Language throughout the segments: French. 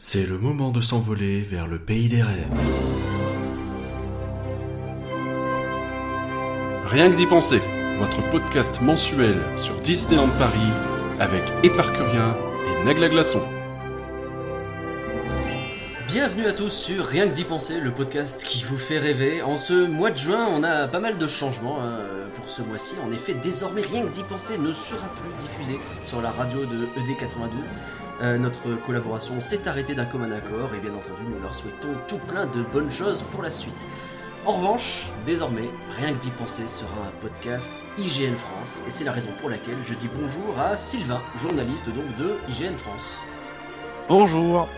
C'est le moment de s'envoler vers le pays des rêves. Rien que d'y penser, votre podcast mensuel sur Disneyland Paris avec Éparcurien et Nagla Glaçon. Bienvenue à tous sur Rien que d'y penser, le podcast qui vous fait rêver. En ce mois de juin, on a pas mal de changements hein, pour ce mois-ci. En effet, désormais, Rien que d'y penser ne sera plus diffusé sur la radio de E ED92. Euh, notre collaboration s'est arrêtée d'un commun accord et bien entendu, nous leur souhaitons tout plein de bonnes choses pour la suite. En revanche, désormais, Rien que d'y penser sera un podcast IGN France et c'est la raison pour laquelle je dis bonjour à Sylvain, journaliste donc de IGN France Bonjour.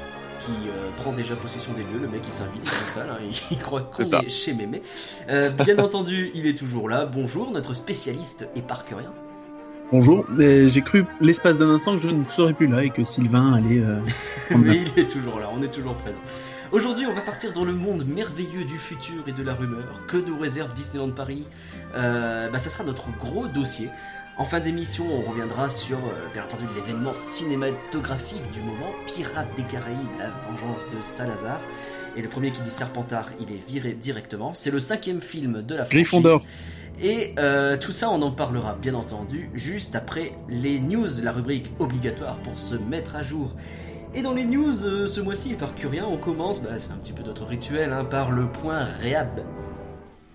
qui euh, prend déjà possession des lieux. Le mec il s'invite, il s'installe, hein, il, il croit qu'on est chez Mémé. Euh, bien entendu, il est toujours là. Bonjour, notre spécialiste éparcurien. Bonjour. J'ai cru l'espace d'un instant que je ne serais plus là et que Sylvain allait. euh, Mais il est toujours là, on est toujours présent. Aujourd'hui, on va partir dans le monde merveilleux du futur et de la rumeur. Que nous réserve Disneyland Paris euh, bah, Ça sera notre gros dossier. En fin d'émission, on reviendra sur, euh, bien entendu, l'événement cinématographique du moment, Pirates des Caraïbes, la vengeance de Salazar. Et le premier qui dit Serpentard, il est viré directement. C'est le cinquième film de la franchise. Gryffondor. Et euh, tout ça, on en parlera bien entendu juste après les news, la rubrique obligatoire pour se mettre à jour. Et dans les news, euh, ce mois-ci, par Curien, on commence, bah, c'est un petit peu notre rituel, hein, par le point réhab.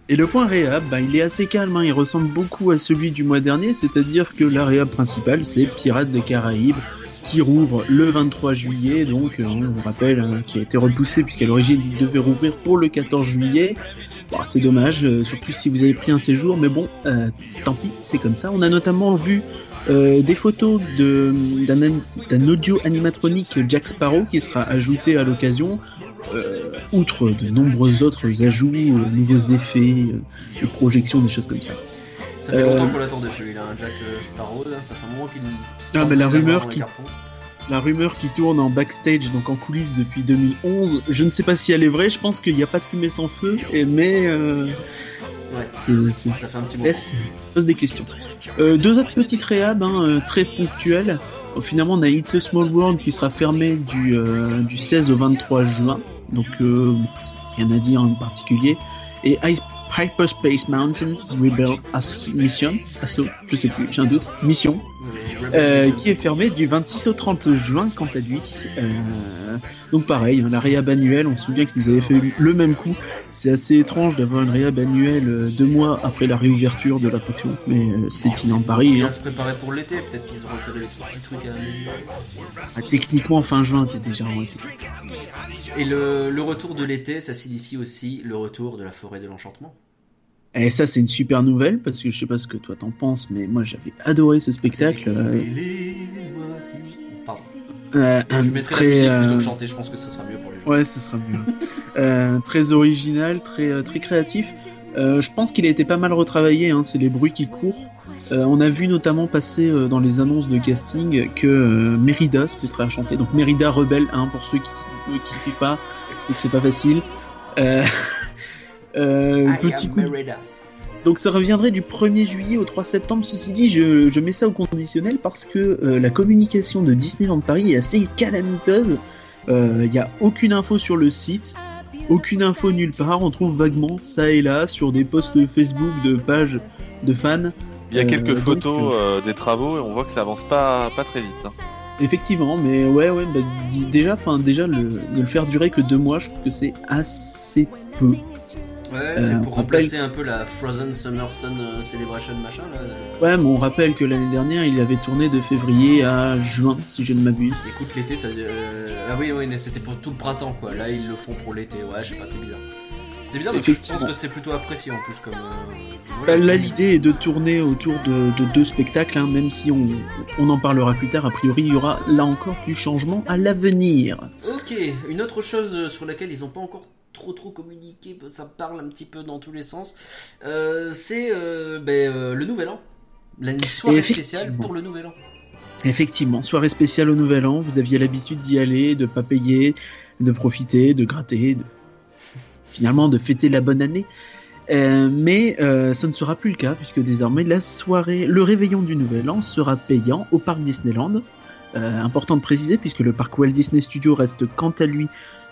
Et le point réhab, bah, il est assez calme. hein, Il ressemble beaucoup à celui du mois dernier, c'est-à-dire que la réhab principale, c'est Pirates des Caraïbes qui rouvre le 23 juillet, donc euh, on vous rappelle, hein, qui a été repoussé puisqu'à l'origine il devait rouvrir pour le 14 juillet. Bon, c'est dommage, euh, surtout si vous avez pris un séjour, mais bon, euh, tant pis, c'est comme ça. On a notamment vu euh, des photos d'un audio animatronique Jack Sparrow qui sera ajouté à l'occasion, euh, outre de nombreux autres ajouts, euh, nouveaux effets, euh, de projections, des choses comme ça. Ça fait longtemps qu'on l'attendait celui-là, hein, Jack Sparrow, là, ça fait un moment qu'il Ah, mais la rumeur qui- cartons. La rumeur qui tourne en backstage, donc en coulisses depuis 2011, je ne sais pas si elle est vraie, je pense qu'il n'y a pas de fumée sans feu, et, mais euh, Ouais, c'est, c'est- ça fait un petit laisse pose des questions. Euh, deux autres petites réhab, hein, euh, très ponctuelles. Euh, Finalement, on a It's a Small World qui sera fermé du, euh, du 16 au 23 juin, donc euh, rien à dire en particulier. Et Hy- Hyperspace Mountain Rebel As Mission, Asso, je sais plus, j'ai un doute, Mission, euh, qui est fermé du 26 au 30 juin quant à lui. Euh, donc pareil, hein, la réhab annuelle, on se souvient qu'ils nous avaient fait le même coup. C'est assez étrange d'avoir une réhab annuelle euh, deux mois après la réouverture de l'attraction, mais euh, c'est Disneyland Paris. Bien hein. se préparer pour l'été, peut-être qu'ils ont repéré les petits trucs à. Ah, techniquement, fin juin, t'es déjà en été. Et le, le retour de l'été, ça signifie aussi le retour de la forêt de l'enchantement. Et ça, c'est une super nouvelle, parce que je sais pas ce que toi t'en penses, mais moi j'avais adoré ce spectacle. euh, Pardon. euh, Je un mettrai très, la musique plutôt euh, que chanter, je pense que ce sera mieux pour les gens. Ouais, ce sera mieux. Euh, très original, très euh, très créatif. Euh, je pense qu'il a été pas mal retravaillé. Hein, c'est les bruits qui courent. Euh, on a vu notamment passer euh, dans les annonces de casting que euh, Mérida se prêterait à chanter. Donc Mérida rebelle, hein, pour ceux qui eux, qui suivent pas, c'est que c'est pas facile. Euh, euh, I petit coup. Donc ça reviendrait du 1er juillet au 3 septembre. Ceci dit, je, je mets ça au conditionnel parce que euh, la communication de Disneyland Paris est assez calamiteuse. Il n'y a aucune info sur le site, aucune info nulle part. On trouve vaguement ça et là sur des posts Facebook de pages de fans. Il y a Euh, quelques donc, photos euh, des travaux et on voit que ça avance pas, pas très vite. hein. Effectivement, mais ouais, ouais, bah, déjà, enfin déjà le, de le faire durer que deux mois, je trouve que c'est assez peu. Ouais, c'est Euh, pour on rappelle- remplacer un peu la Frozen Summer Sun euh, Celebration machin là. euh. Ouais, mais on rappelle que l'année dernière, il avait tourné de février à juin, si je ne m'abuse. Écoute, l'été, ça. Ah oui, oui, mais c'était pour tout le printemps quoi. Là, ils le font pour l'été. Ouais, je sais pas, c'est bizarre. C'est bizarre parce que je pense que c'est plutôt apprécié en plus comme. euh, Bah, là, l'idée est de tourner autour de, de deux spectacles, hein, même si on, on en parlera plus tard. A priori, il y aura là encore du changement à l'avenir. Ok, une autre chose euh, sur laquelle ils n'ont pas encore trop trop communiqué, ça parle un petit peu dans tous les sens, euh, c'est euh, ben, le Nouvel An. La soirée spéciale pour le Nouvel An. Effectivement, soirée spéciale au Nouvel An, vous aviez l'habitude d'y aller, de pas payer, de profiter, de gratter, de... finalement de fêter la bonne année. Euh, mais euh, ce ne sera plus le cas puisque désormais la soirée, le réveillon du Nouvel An sera payant au parc Disneyland. Euh, important de préciser puisque le parc Walt Disney Studio reste quant à lui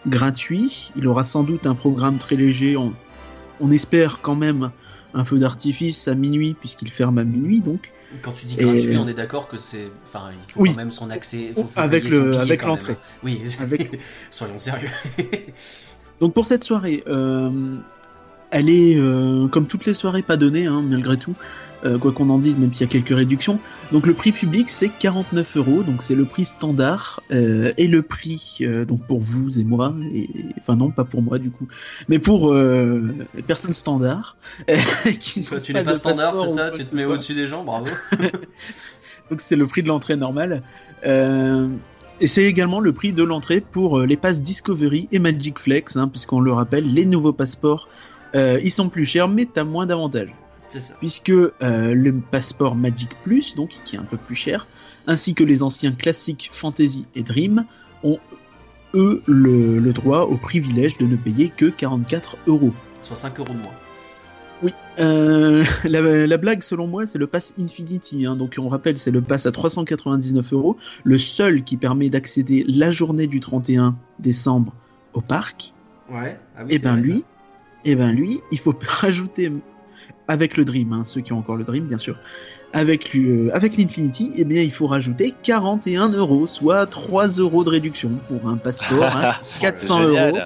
gratuit. Il aura sans doute un programme très léger. On, on espère quand même un feu d'artifice à minuit puisqu'il ferme à minuit donc. Quand tu dis gratuit, on est d'accord que c'est, enfin, il faut Oui. quand même son accès, faut, faut Avec le- l'entrée. Oui, Avec- soyons sérieux. Donc pour cette soirée, euh, elle est euh, comme toutes les soirées pas donnée hein, malgré tout, euh, quoi qu'on en dise, même s'il y a quelques réductions. Donc le prix public c'est 49 euros, donc c'est le prix standard et le prix donc pour vous et moi, et enfin non pas pour moi du coup, mais pour les personnes standards. qui Toi, tu n'es pas de standard, c'est ça Tu te mets au-dessus des gens, bravo. Donc c'est le prix de l'entrée normale. Et c'est également le prix de l'entrée pour euh, les passes Discovery et Magic Flex, hein, puisqu'on le rappelle, les nouveaux passeports, euh, ils sont plus chers, mais t'as moins d'avantages. C'est ça. Puisque euh, le passeport Magic Plus, donc qui est un peu plus cher, ainsi que les anciens classiques Fantasy et Dream, ont eux le, le droit au privilège de ne payer que 44 euros. Soit 5 euros de moins. Euh, la, la blague selon moi c'est le pass Infinity, hein. donc on rappelle c'est le pass à 399 euros, le seul qui permet d'accéder la journée du 31 décembre au parc. Ouais. Ah oui, et c'est ben vrai, ça. lui, et ben lui, il faut rajouter avec le Dream, hein, ceux qui ont encore le Dream bien sûr, avec avec l'Infinity, et bien il faut rajouter 41 euros, soit 3 euros de réduction pour un passeport à Oh, 400 C'est euros.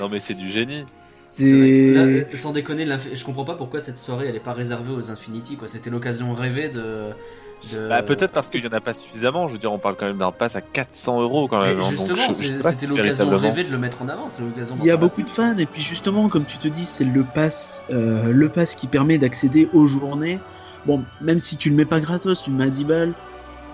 Non mais c'est du génie. Là, euh, sans déconner, je comprends pas pourquoi cette soirée elle est pas réservée aux Infinity quoi. C'était l'occasion rêvée de. de- Bah, peut-être parce qu'il y en a pas suffisamment. Je veux dire, on parle quand même d'un pass à 400 euros quand même. hein, justement, c'était si l'occasion rêvée de le mettre en avant. Il y a beaucoup de fans et puis justement comme tu te dis c'est le pass euh, le pass qui permet d'accéder aux journées. Bon même si tu le mets pas gratos, tu le mets à 10 balles,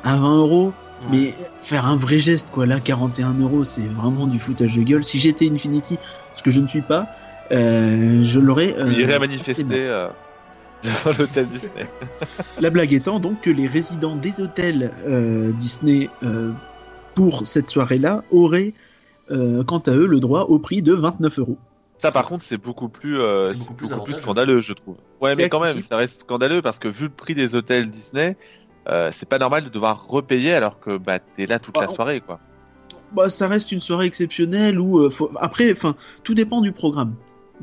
à 20 euros, Ouais. mais faire un vrai geste quoi là 41 euros c'est vraiment du foutage de gueule. Si j'étais Infinity, ce que je ne suis pas, je l'aurais. euh, Il irait manifester euh, devant l'hôtel Disney. La blague étant donc que les résidents des hôtels euh, Disney euh, pour cette soirée-là auraient euh, quant à eux le droit au prix de 29 euros. Ça, par contre, c'est beaucoup plus, euh, C'est beaucoup, scandaleux, je trouve. Ouais, mais quand même, ça reste scandaleux parce que vu le prix des hôtels Disney, euh, c'est pas normal de devoir repayer alors que bah t'es là toute la Ah, soirée, quoi. bah, ça reste une soirée exceptionnelle où euh, faut... après, enfin, tout dépend du programme.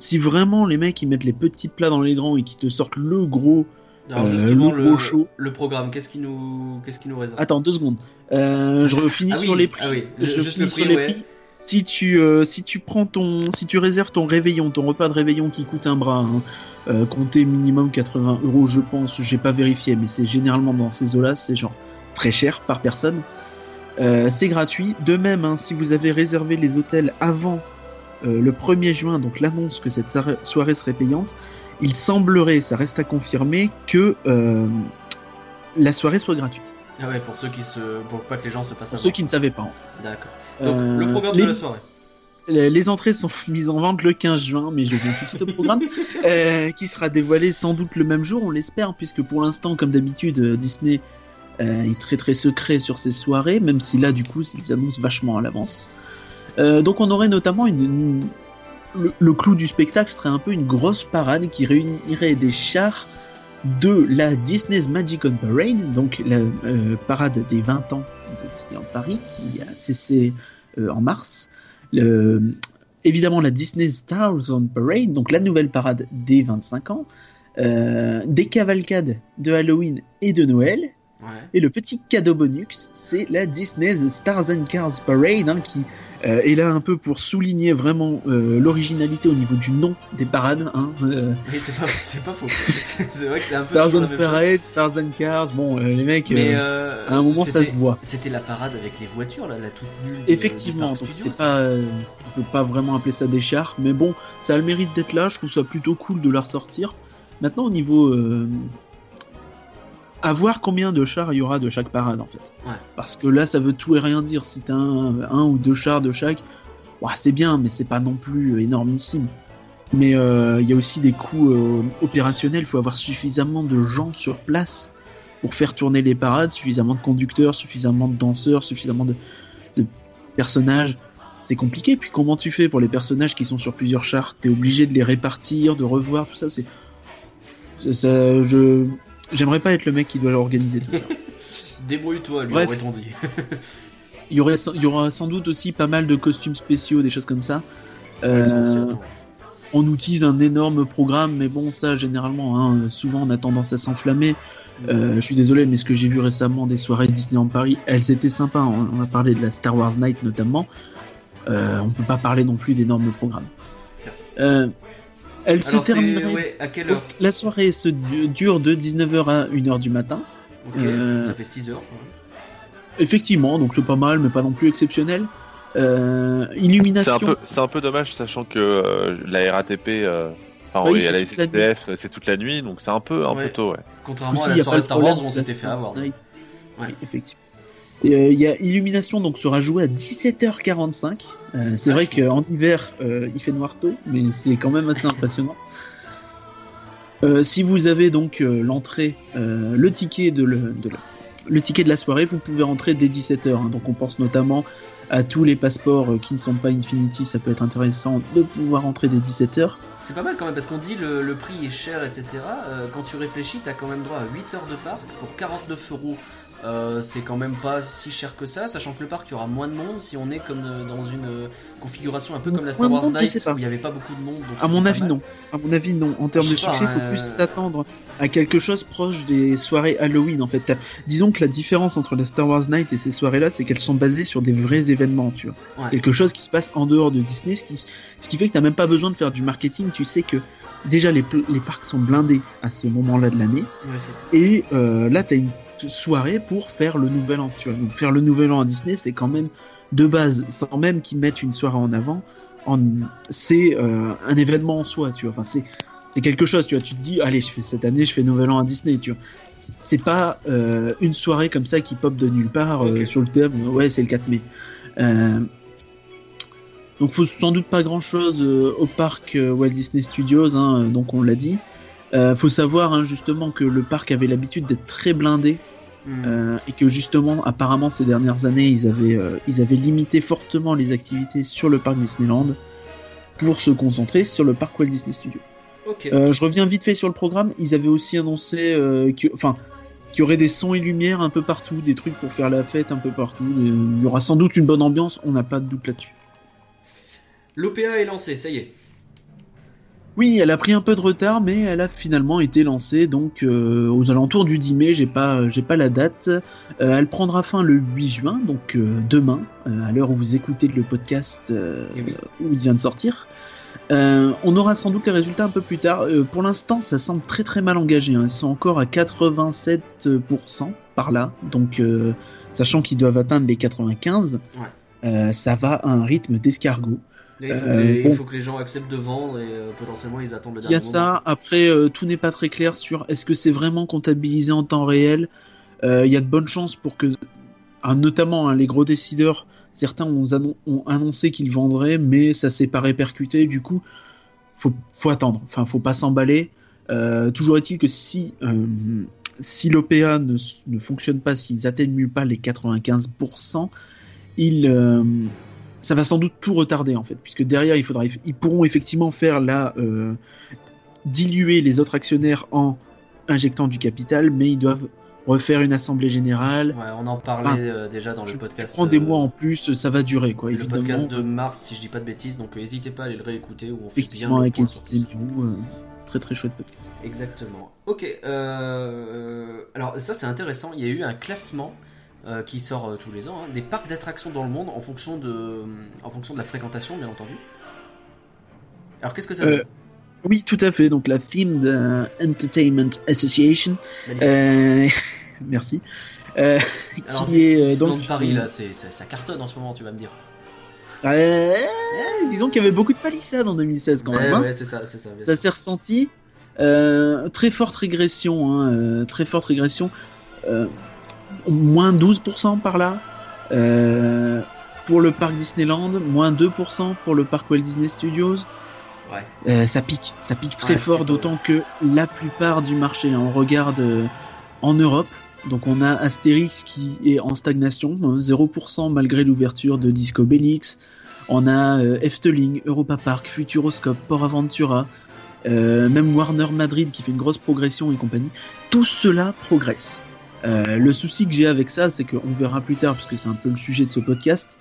Si vraiment les mecs ils mettent les petits plats dans les grands et qui te sortent le gros, Alors euh, le le, gros show. le programme, qu'est-ce qui nous, qu'est-ce qui nous réserve? Attends deux secondes, euh, je finis Ah sur oui, les prix. ah oui, je juste finis le sur prix, les ouais. prix. Si tu euh, si tu prends ton si tu réserves ton réveillon, ton repas de réveillon qui coûte un bras, hein, compter minimum 80 euros, je pense. J'ai pas vérifié, mais c'est généralement dans ces eaux-là, c'est genre très cher par personne. C'est gratuit. De même, hein, si vous avez réservé les hôtels avant le 1er juin, donc l'annonce que cette soirée- serait payante, il semblerait, ça reste à confirmer, que euh, la soirée soit gratuite. Ah ouais, pour ceux qui se, pour pas que les gens se fassent Pour avoir. ceux qui ne savaient pas, en fait. D'accord. Donc Euh, le programme les- de la soirée. Les entrées sont mises en vente le 15 juin, mais je viens tout de suite au programme, euh, qui sera dévoilé sans doute le même jour, on l'espère, puisque pour l'instant, comme d'habitude, euh, Disney euh, est très très secret sur ses soirées, même si là, du coup, ils annoncent vachement à l'avance. Euh, donc on aurait notamment une, une- le, le clou du spectacle serait un peu une grosse parade qui réunirait des chars de la Disney's Magic on Parade, donc la euh, parade des 20 ans de Disneyland Paris, qui a cessé euh, en mars. Le- évidemment la Disney Stars on Parade, donc la nouvelle parade des 25 ans, euh, des cavalcades de Halloween et de Noël, Ouais. et le petit cadeau bonus, c'est la Disney's Stars and Cars Parade, hein, qui euh, est là un peu pour souligner vraiment euh, l'originalité au niveau du nom des parades. Hein, euh, Oui, c'est pas, faux. c'est vrai que c'est un peu chose. Parade, Stars and Cars, bon, les mecs, Mais à un moment ça se voit. C'était la parade avec les voitures, là, la toute nulle. Effectivement, donc c'est pas, on peut pas vraiment appeler ça des chars, mais bon, ça a le mérite d'être là. Je trouve ça plutôt cool de la ressortir. Maintenant, au niveau, à voir combien de chars il y aura de chaque parade en fait. Ouais. Parce que là, ça veut tout et rien dire. Si t'as un, un ou deux chars de chaque, c'est bien, mais c'est pas non plus énormissime. Mais euh, il y a aussi des coûts euh, opérationnels. Il faut avoir suffisamment de gens sur place pour faire tourner les parades, suffisamment de conducteurs, suffisamment de danseurs, suffisamment de, de personnages. C'est compliqué. Puis comment tu fais pour les personnages qui sont sur plusieurs chars? T'es obligé de les répartir, de revoir tout ça. C'est, c'est- ça- je, j'aimerais pas être le mec qui doit organiser tout ça. Débrouille-toi, lui aurait-on dit. Il y, aurait, il y aura sans doute aussi pas mal de costumes spéciaux, des choses comme ça. Euh, on utilise un énorme programme, mais bon, ça, généralement, hein, souvent, on a tendance à s'enflammer. Euh, je suis désolé, mais ce que j'ai vu récemment des soirées Disney en Paris, elles étaient sympas. On, on a parlé de la Star Wars Night notamment. Euh, on peut pas parler non plus d'énormes programmes. Certes. Euh, elle se Alors, c'est- terminerait. ouais, à quelle donc, heure la soirée se du- dure de 19h à 1h du matin. Ok, euh, ça fait 6 heures. ouais. Effectivement, donc c'est pas mal, mais pas non plus exceptionnel. Euh, illumination. c'est un peu dommage, sachant que euh, la RATP, euh, enfin, Oui, la toute la SNCF, c'est toute la nuit, donc c'est un peu, un Ouais. peu tôt, ouais. Contrairement à la soirée Star Wars où on s'était fait avoir. Night. Ouais. Oui, effectivement. Euh, Il y a Illumination, donc sera joué à 17h45. Euh, c'est vrai Vachement. qu'en hiver, euh, il fait noir tôt, mais c'est quand même assez impressionnant. Si vous avez donc l'entrée, le ticket de, le, de le ticket de la soirée, vous pouvez rentrer dès 17h. Donc on pense notamment à tous les passeports qui ne sont pas Infinity, ça peut être intéressant de pouvoir rentrer dès 17h. C'est pas mal quand même parce qu'on dit le, le prix est cher, etc. Quand tu réfléchis, t'as quand même droit à 8 heures de parc pour 49 euros. Euh, c'est quand même pas si cher que ça, sachant que le parc il y aura moins de monde si on est comme euh, dans une euh, configuration un peu comme la Star Wars monde, Night où il n'y avait pas beaucoup de monde. donc À mon avis, non. À mon avis, non. En termes de pas, succès, il faut plus s'attendre à quelque chose proche des soirées Halloween. En fait, disons que la différence entre la Star Wars Night et ces soirées-là, c'est qu'elles sont basées sur des vrais événements, tu vois. Ouais. Quelque chose qui se passe en dehors de Disney, ce qui, ce qui fait que t'as même pas besoin de faire du marketing. Tu sais que déjà les, les parcs sont blindés à ce moment-là de l'année, Ouais, et euh, là t'as une soirée pour faire le nouvel an. Tu vois. Donc faire le nouvel an à Disney, c'est quand même de base, sans même qu'ils mettent une soirée en avant, en, c'est euh, un événement en soi, tu vois. Enfin, c'est c'est quelque chose, tu vois. Tu te dis, allez, je fais cette année, je fais Nouvel An à Disney, tu vois. C'est pas euh, une soirée comme ça qui pop de nulle part euh, sur le thème. Ouais, c'est le 4 mai. Donc, faut sans doute pas grand chose au parc Walt Disney Studios, hein, donc on l'a dit. Euh, faut savoir hein, justement que le parc avait l'habitude d'être très blindé Hmm. euh, et que justement, apparemment, ces dernières années, ils avaient, euh, ils avaient limité fortement les activités sur le parc Disneyland pour se concentrer sur le parc Walt Disney Studios. Ok. Euh, je reviens vite fait sur le programme. Ils avaient aussi annoncé qu'il enfin, qu'il y aurait des sons et lumières un peu partout, des trucs pour faire la fête un peu partout. Il y aura sans doute une bonne ambiance, on n'a pas de doute là-dessus. L'OPA est lancé, ça y est. Oui, elle a pris un peu de retard, mais elle a finalement été lancée donc euh, aux alentours du 10 mai. J'ai pas, j'ai pas la date. Euh, elle prendra fin le 8 juin, donc euh, demain, euh, à l'heure où vous écoutez le podcast euh, Eh oui. où il vient de sortir. Euh, on aura sans doute les résultats un peu plus tard. Euh, pour l'instant, ça semble très très mal engagé. hein. Ils sont encore à 87% par là, donc euh, sachant qu'ils doivent atteindre les 95, Ouais. euh, ça va à un rythme d'escargot. Il, faut Euh, il faut que les gens acceptent de vendre et euh, potentiellement ils attendent le Il y dernier a moment. ça. Après, euh, tout n'est pas très clair sur est-ce que c'est vraiment comptabilisé en temps réel. Il y a de bonnes chances pour que, ah, notamment hein, les gros décideurs, certains ont, annon- ont annoncé qu'ils vendraient, mais ça s'est pas répercuté. Du coup, faut, faut attendre. Enfin, faut pas s'emballer. Toujours est-il que si si l'OPA ne, ne fonctionne pas, s'ils atteignent pas les 95%, ils ça va sans doute tout retarder en fait, puisque derrière il faudra, ils pourront effectivement faire la euh, diluer les autres actionnaires en injectant du capital, mais ils doivent refaire une assemblée générale. Ouais, on en parlait Ah. euh, déjà dans le podcast. prends des euh, mois en plus, ça va durer quoi. le évidemment. podcast de mars, si je dis pas de bêtises, donc n'hésitez pas à aller le réécouter où on fait bien le avec point sur tout très très chouette podcast. Exactement. Ok. alors ça c'est intéressant. Il y a eu un classement euh, qui sort euh, tous les ans hein, des parcs d'attractions dans le monde en fonction de, en fonction de la fréquentation, bien entendu. Alors qu'est-ce que ça Euh, donne Oui, tout à fait. Donc la Themed euh, Entertainment Association, euh, merci, euh, Alors qui est euh, donc Paris là, c'est, ça, cartonne en ce moment, tu vas me dire. Euh, disons qu'il y avait beaucoup de palissades en 2016 quand même. hein. ouais, c'est ça, c'est ça. bien Ça sûr. s'est ressenti. Euh, très forte régression, hein, euh, très forte régression. Moins 12% par là. Euh, pour le parc Disneyland, moins 2% pour le parc Walt Disney Studios. Ouais. Euh, ça pique, ça pique très Ouais, fort, d'autant que la plupart du marché, hein, on regarde euh, en Europe, donc on a Astérix qui est en stagnation, hein, 0% malgré l'ouverture de Disco Bellix. On a euh, Efteling, Europa Park, Futuroscope, Port Aventura, euh, même Warner Madrid qui fait une grosse progression et compagnie. Tout cela progresse. Euh, le souci que j'ai avec ça, c'est qu'on verra plus tard, puisque c'est un peu le sujet de ce podcast,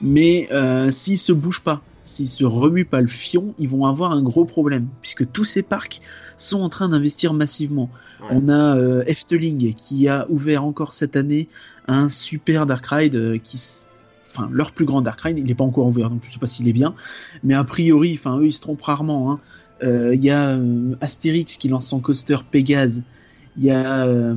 mais euh, s'ils se bougent pas, s'ils se remuent pas le fion, ils vont avoir un gros problème, puisque tous ces parcs sont en train d'investir massivement. Ouais. On a euh, Efteling qui a ouvert encore cette année un super Dark Ride euh, qui Enfin, leur plus grand Dark Ride, il n'est pas encore ouvert, donc je sais pas s'il est bien. Mais a priori, enfin, eux, ils se trompent rarement. hein. Euh, Il y a euh, Astérix qui lance son coaster Pégase. Il y a euh,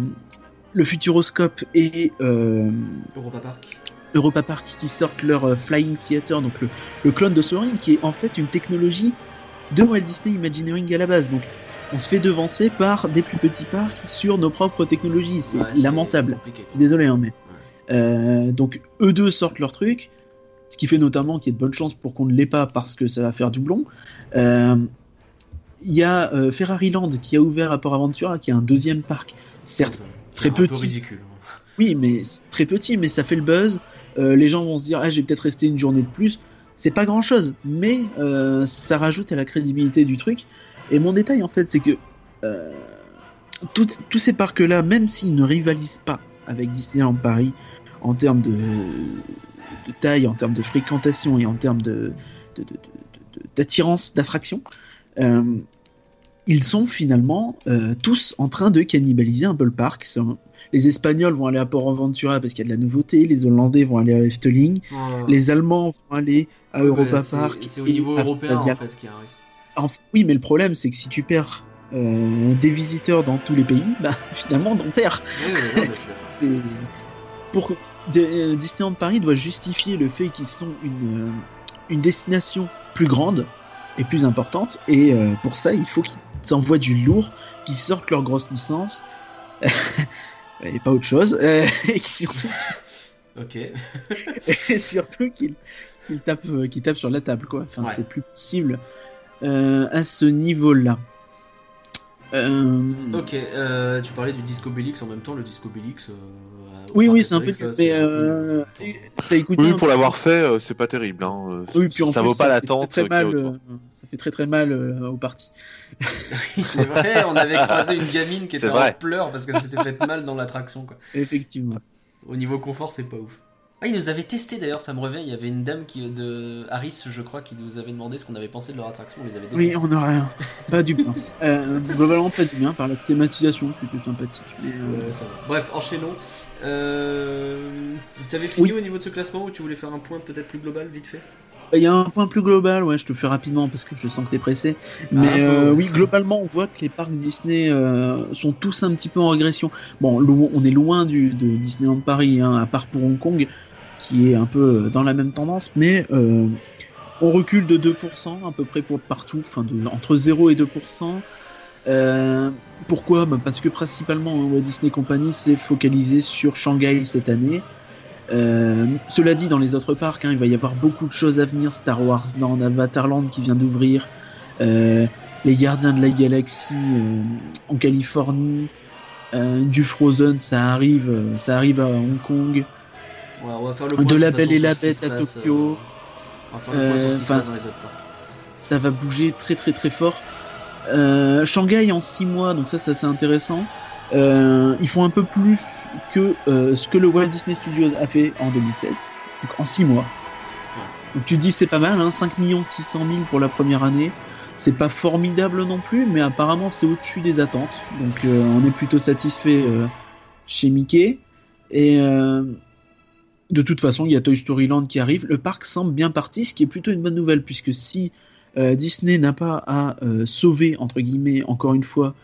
le Futuroscope et euh, Europa Park. Europa Park qui sortent leur euh, Flying Theater, donc le, le clone de Soaring, qui est en fait une technologie de Walt Disney Imagineering à la base. Donc, on se fait devancer par des plus petits parcs sur nos propres technologies. C'est Ouais, lamentable. Désolé, hein, mais. Euh, donc, eux deux sortent leur truc, ce qui fait notamment qu'il y a de bonnes chances pour qu'on ne l'ait pas parce que ça va faire doublon. Euh, Il y a euh, Ferrari Land qui a ouvert à Port Aventura, qui est un deuxième parc. Certes, très petit. ridicule. oui, mais très petit, mais ça fait le buzz. Euh, les gens vont se dire, ah, j'ai peut-être resté une journée de plus. C'est pas grand chose, mais euh, ça rajoute à la crédibilité du truc. Et mon détail, en fait, c'est que euh, tous ces parcs-là, même s'ils ne rivalisent pas avec Disneyland Paris en termes de, de taille, en termes de fréquentation et en termes de, d'attirance, d'attraction, ils sont finalement euh, tous en train de cannibaliser un peu le parc. Les Espagnols vont aller à Port Aventura parce qu'il y a de la nouveauté, les Hollandais vont aller à Efteling, Ouais. les Allemands vont aller à Ouais, Europa Park. C'est au niveau européen en fait qu'il y a un risque. Oui, mais le problème, c'est que si tu perds euh, des visiteurs dans tous les pays, bah finalement, on perd. Ouais, Pour euh, Disneyland Paris doit justifier le fait qu'ils sont une, une destination plus grande et plus importante, et euh, pour ça, il faut qu'ils envoient du lourd, qu'ils sortent leur grosse licence. Et pas autre chose, et surtout, Ok. et surtout qu'ils tapent, euh, qu'ils tapent sur la table, quoi. Enfin, Ouais. c'est plus possible euh, à ce niveau-là. Euh, Ok, euh, tu parlais du Disco Bellix en même temps, le Disco euh, au Oui, oui, c'est un peu là, mais c'est un peu- t'as écouté Oui, un pour peu- l'avoir fait, c'est pas terrible. Hein. Oui, puis en ça plus, vaut pas l'attente très, mal, euh, ça fait très très mal euh, au parti. Oui, c'est vrai, on avait croisé une gamine qui était en pleurs parce qu'elle s'était faite mal dans l'attraction. quoi. Effectivement. Au niveau confort, c'est pas ouf. Ah, ils nous avaient testé d'ailleurs, ça me revient. Il y avait une dame qui, de Harris, je crois, qui nous avait demandé ce qu'on avait pensé de leur attraction. On les avait Oui, on n'a rien. Pas du bien. Euh, globalement, pas du bien par la thématisation, plutôt sympathique. Mais, euh, Ouais, ça va. Bref, enchaînons. Euh... T'avais fini Oui. au niveau de ce classement ou tu voulais faire un point peut-être plus global, vite fait? Il y a un point plus global, ouais, je te fais rapidement parce que je sens que t'es pressé. Mais peu, euh, oui, globalement, on voit que les parcs Disney euh, sont tous un petit peu en régression. Bon, on est loin du, de Disneyland Paris, hein, à part pour Hong Kong, qui est un peu euh, dans la même tendance, mais euh, on recule de 2% à peu près pour partout, enfin de, entre 0 et 2%. Euh, pourquoi? Bah Parce que principalement, hein, Walt Disney Company s'est focalisé sur Shanghai cette année. Euh, cela dit, dans les autres parcs, hein, il va y avoir beaucoup de choses à venir. Star Wars Land, Avatar Land qui vient d'ouvrir, euh, les Gardiens de la Galaxie euh, en Californie, du Frozen, ça arrive, ça arrive à Hong Kong, Ouais, on va faire le point de La Belle et la Bête à passe, Tokyo. On va faire le point sur ce qui se passe dans les autres parcs. ça va bouger très très très fort. Shanghai en 6 mois, donc ça, ça c'est intéressant. Euh, ils font un peu plus que euh, ce que le Walt Disney Studios a fait en 2016, donc en 6 mois. Donc tu te dis c'est pas mal, hein, 5 600 000 pour la première année. C'est pas formidable non plus, mais apparemment c'est au-dessus des attentes. Donc euh, on est plutôt satisfait euh, chez Mickey. Et euh, de toute façon, il y a Toy Story Land qui arrive. Le parc semble bien parti, ce qui est plutôt une bonne nouvelle, puisque si Disney n'a pas à sauver, entre guillemets, encore une fois,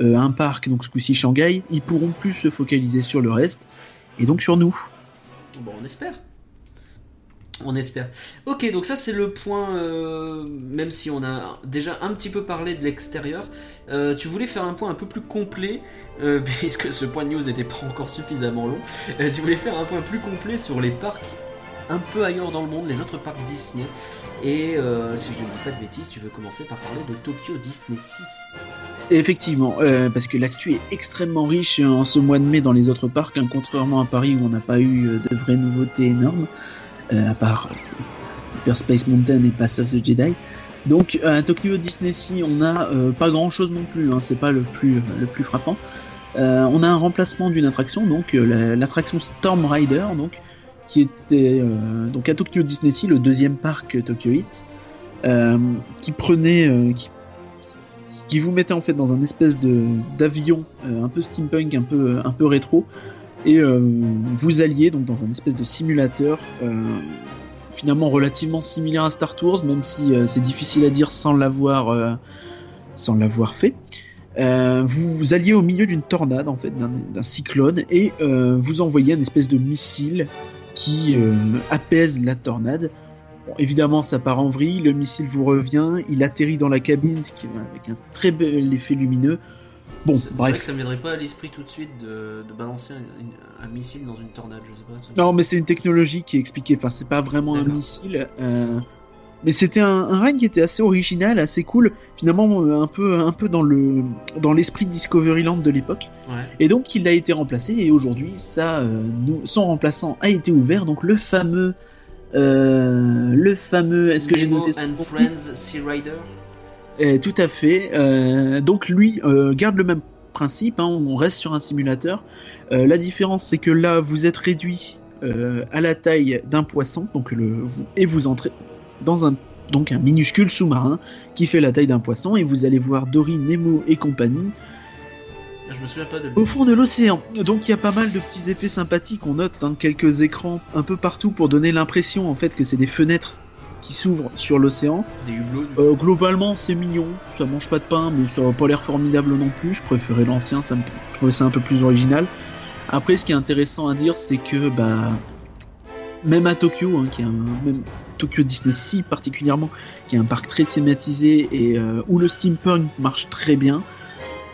un parc, donc ce coup-ci Shanghai, ils pourront plus se focaliser sur le reste, et donc sur nous. Bon, on espère. On espère. Ok, donc ça c'est le point, euh, même si on a déjà un petit peu parlé de l'extérieur, euh, tu voulais faire un point un peu plus complet, euh, puisque ce point de news n'était pas encore suffisamment long, Euh, tu voulais faire un point plus complet sur les parcs un peu ailleurs dans le monde, les autres parcs Disney. Et euh, si je ne dis pas de bêtises, tu veux commencer par parler de Tokyo Disney Sea. Effectivement, euh, parce que l'actu est extrêmement riche en ce mois de mai dans les autres parcs, hein, contrairement à Paris où on n'a pas eu euh, de vraies nouveautés énormes, à part Hyper Space Mountain et Pass of the Jedi. Donc à Tokyo Disney Sea, on n'a pas grand chose non plus, hein, c'est pas le plus, le plus frappant. On a un remplacement d'une attraction, donc l'attraction Storm Rider, donc qui était euh, donc à Tokyo Disney Sea, le deuxième parc Tokyo Heat, qui prenait, qui, qui, vous mettait en fait dans un espèce de d'avion un peu steampunk, un peu un peu rétro, et vous alliez donc dans un espèce de simulateur finalement relativement similaire à Star Tours, même si c'est difficile à dire sans l'avoir sans l'avoir fait. Euh, vous, alliez au milieu d'une tornade, en fait, d'un cyclone, et euh, vous envoyez une espèce de missile qui euh, apaise la tornade. évidemment, ça part en vrille, le missile vous revient, il atterrit dans la cabine, ce qui avec un très bel effet lumineux. Bon, bref. Vrai que ça me viendrait pas à l'esprit tout de suite de, balancer un, missile dans une tornade, je sais pas. Non, mais c'est une technologie qui est expliquée. Enfin, c'est pas vraiment un missile. Mais c'était un, un qui était assez original, assez cool, finalement euh, un peu, un peu dans le dans l'esprit de Discoveryland de l'époque. Ouais. Et donc il a été remplacé et aujourd'hui ça, euh, nous, son remplaçant a été ouvert, donc le fameux, euh, le fameux, est-ce que j'ai noté and Friends Sea Rider eh, Tout à fait. Euh, donc lui garde le même principe, hein, on reste sur un simulateur. la différence c'est que là vous êtes réduit à la taille d'un poisson, donc le, vous, et vous entrez dans un donc un minuscule sous-marin qui fait la taille d'un poisson et vous allez voir Dory, Nemo et compagnie je me souviens pas de au fond de l'océan. Donc il y a pas mal de petits effets sympathiques. On note hein, quelques écrans un peu partout pour donner l'impression en fait que c'est des fenêtres qui s'ouvrent sur l'océan. Des hublots. Euh, globalement c'est mignon, ça mange pas de pain mais ça n'a pas l'air formidable non plus. Je préférais l'ancien, ça me... je trouvais ça un peu plus original. Après ce qui est intéressant à dire c'est que bah même à Tokyo, hein, qui est un, même Tokyo Disney Sea particulièrement, qui est un parc très thématisé et euh, où le steampunk marche très bien,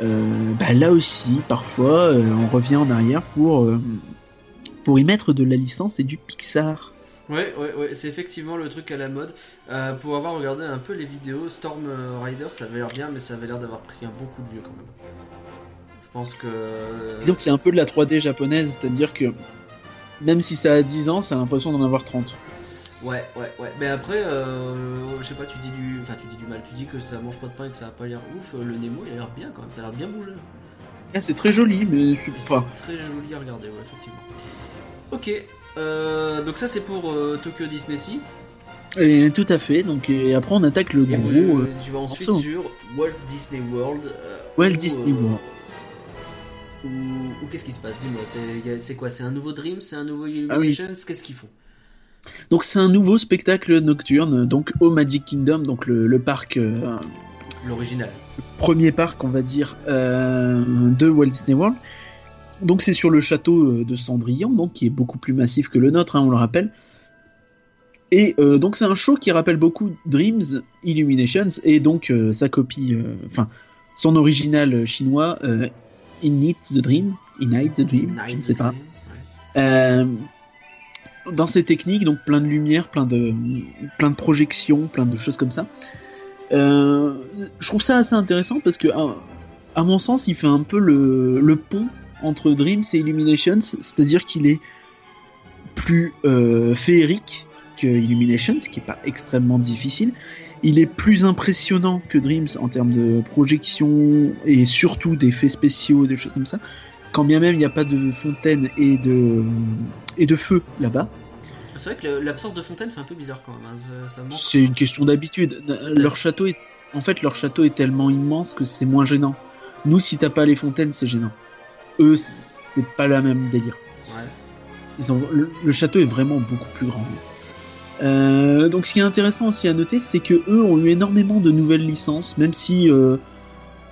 euh, bah là aussi, parfois, euh, on revient en arrière pour, pour y mettre de la licence et du Pixar. Ouais, ouais, ouais, c'est effectivement le truc à la mode. pour avoir regardé un peu les vidéos, Storm Rider, ça avait l'air bien, mais ça avait l'air d'avoir pris un bon coup de vieux quand même. Je pense que. Disons que c'est un peu de la 3D japonaise, c'est-à-dire que même si ça a 10 ans, ça a l'impression d'en avoir 30. Ouais, ouais, ouais. Mais après, euh, je sais pas, tu dis du, enfin, tu dis du mal. Tu dis que ça mange pas de pain et que ça a pas l'air ouf. Euh, le Nemo, il a l'air bien quand même. Ça a l'air bien bougé. Ah, c'est très joli, mais je suis pas. Très joli à regarder, ouais, effectivement. Ok. Euh, donc ça, c'est pour Tokyo Disney Sea. Et, tout à fait. Donc et après, on attaque le gros. tu vas ensuite sur Walt Disney World. Walt Disney World. Ou, qu'est-ce qui se passe? Dis-moi, c'est quoi? C'est un nouveau Dream? C'est un nouveau Illuminations? Ah Qu'est-ce qu'ils font? Donc c'est un nouveau spectacle nocturne, donc au Magic Kingdom, donc le, parc. Euh, L'original. Premier parc, on va dire, euh, de Walt Disney World. Donc c'est sur le château euh, de Cendrillon, donc qui est beaucoup plus massif que le nôtre, hein, on le rappelle. Et donc c'est un show qui rappelle beaucoup Dreams Illuminations et donc sa copie, enfin son original chinois, In the Dream, In the Dream, je ne sais pas dans ces techniques, donc plein de lumière, plein de, plein de projections, plein de choses comme ça. Euh, je trouve ça assez intéressant parce que, à, mon sens, il fait un peu le, le pont entre Dreams et Illuminations, c'est-à-dire qu'il est plus euh, féerique que Illuminations, ce qui est pas extrêmement difficile. Il est plus impressionnant que Dreams en termes de projection et surtout d'effets spéciaux, des choses comme ça. Quand bien même il n'y a pas de fontaine et de, et de feu là-bas. C'est vrai que l'absence de fontaine fait un peu bizarre quand même. Hein. C'est une question d'habitude. Leur château est, en fait, leur château est tellement immense que c'est moins gênant. Nous, si t'as pas les fontaines, c'est gênant. Eux, c'est pas la même délire. Ouais. Ils ont... le, château est vraiment beaucoup plus grand. Euh, donc, ce qui est intéressant aussi à noter, c'est que eux ont eu énormément de nouvelles licences, même si euh,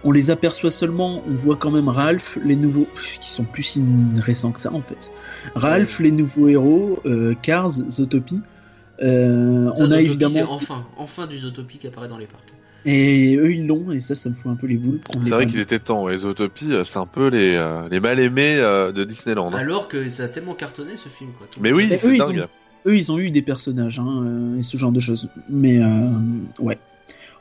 on les aperçoit seulement, on voit quand même Ralph, les nouveaux, qui sont plus si récents que ça en fait. Ralph, les nouveaux héros, euh, Cars, Zootopie. Euh, on a évidemment. Enfin, enfin du Zootopie qui apparaît dans les parcs. Et eux ils l'ont, et ça, ça me fout un peu les boules. C'est vrai qu'il était temps, et Zootopie, euh, c'est un peu les, les mal-aimés de Disneyland. Hein. Alors que ça a tellement cartonné ce film. Quoi, Mais oui, c'est dingue. Ils ont, eux, ils ont eu des personnages, hein, et ce genre de choses. Mais ouais.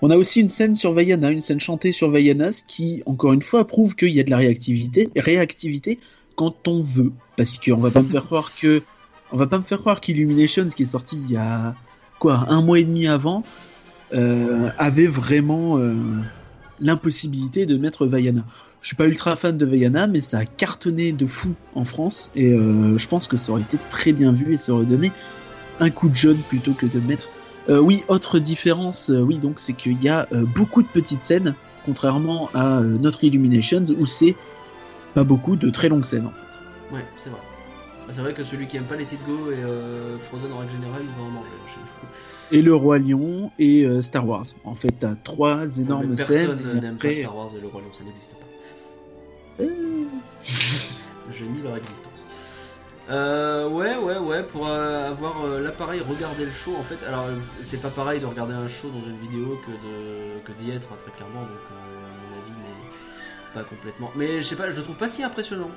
On a aussi une scène sur Vaiana, une scène chantée sur Vaiana, ce qui, encore une fois, prouve qu'il y a de la réactivité, réactivité quand on veut. Parce qu'on va pas me faire croire que, on va pas me faire croire qu'Illuminations, qui est sorti il y a, quoi, un mois et demi avant, euh, avait vraiment euh, l'impossibilité de mettre Vaiana. Je suis pas ultra fan de Vaiana, mais ça a cartonné de fou en France et euh, je pense que ça aurait été très bien vu et ça aurait donné un coup de jaune plutôt que de mettre. Euh, oui, autre différence, euh, oui, donc c'est qu'il y a euh, beaucoup de petites scènes, contrairement à notre Illuminations où c'est pas beaucoup de très longues scènes en fait. Ouais, c'est vrai. Ah, C'est vrai que celui qui aime pas les Tit Go et euh, Frozen en règle générale, il va en manger. Et le Roi Lion et Star Wars. En fait, t'as trois énormes Mais scènes. Personne n'aime pas Star Wars et le Roi Lion, ça n'existe pas. Euh, Je nie leur existence. Euh, ouais, ouais, ouais, pour euh, avoir euh, l'appareil, regarder le show, en fait, alors c'est pas pareil de regarder un show dans une vidéo que d'y être, hein, très clairement, donc à mon avis, mais pas complètement. Mais je sais pas, je le trouve pas si impressionnant.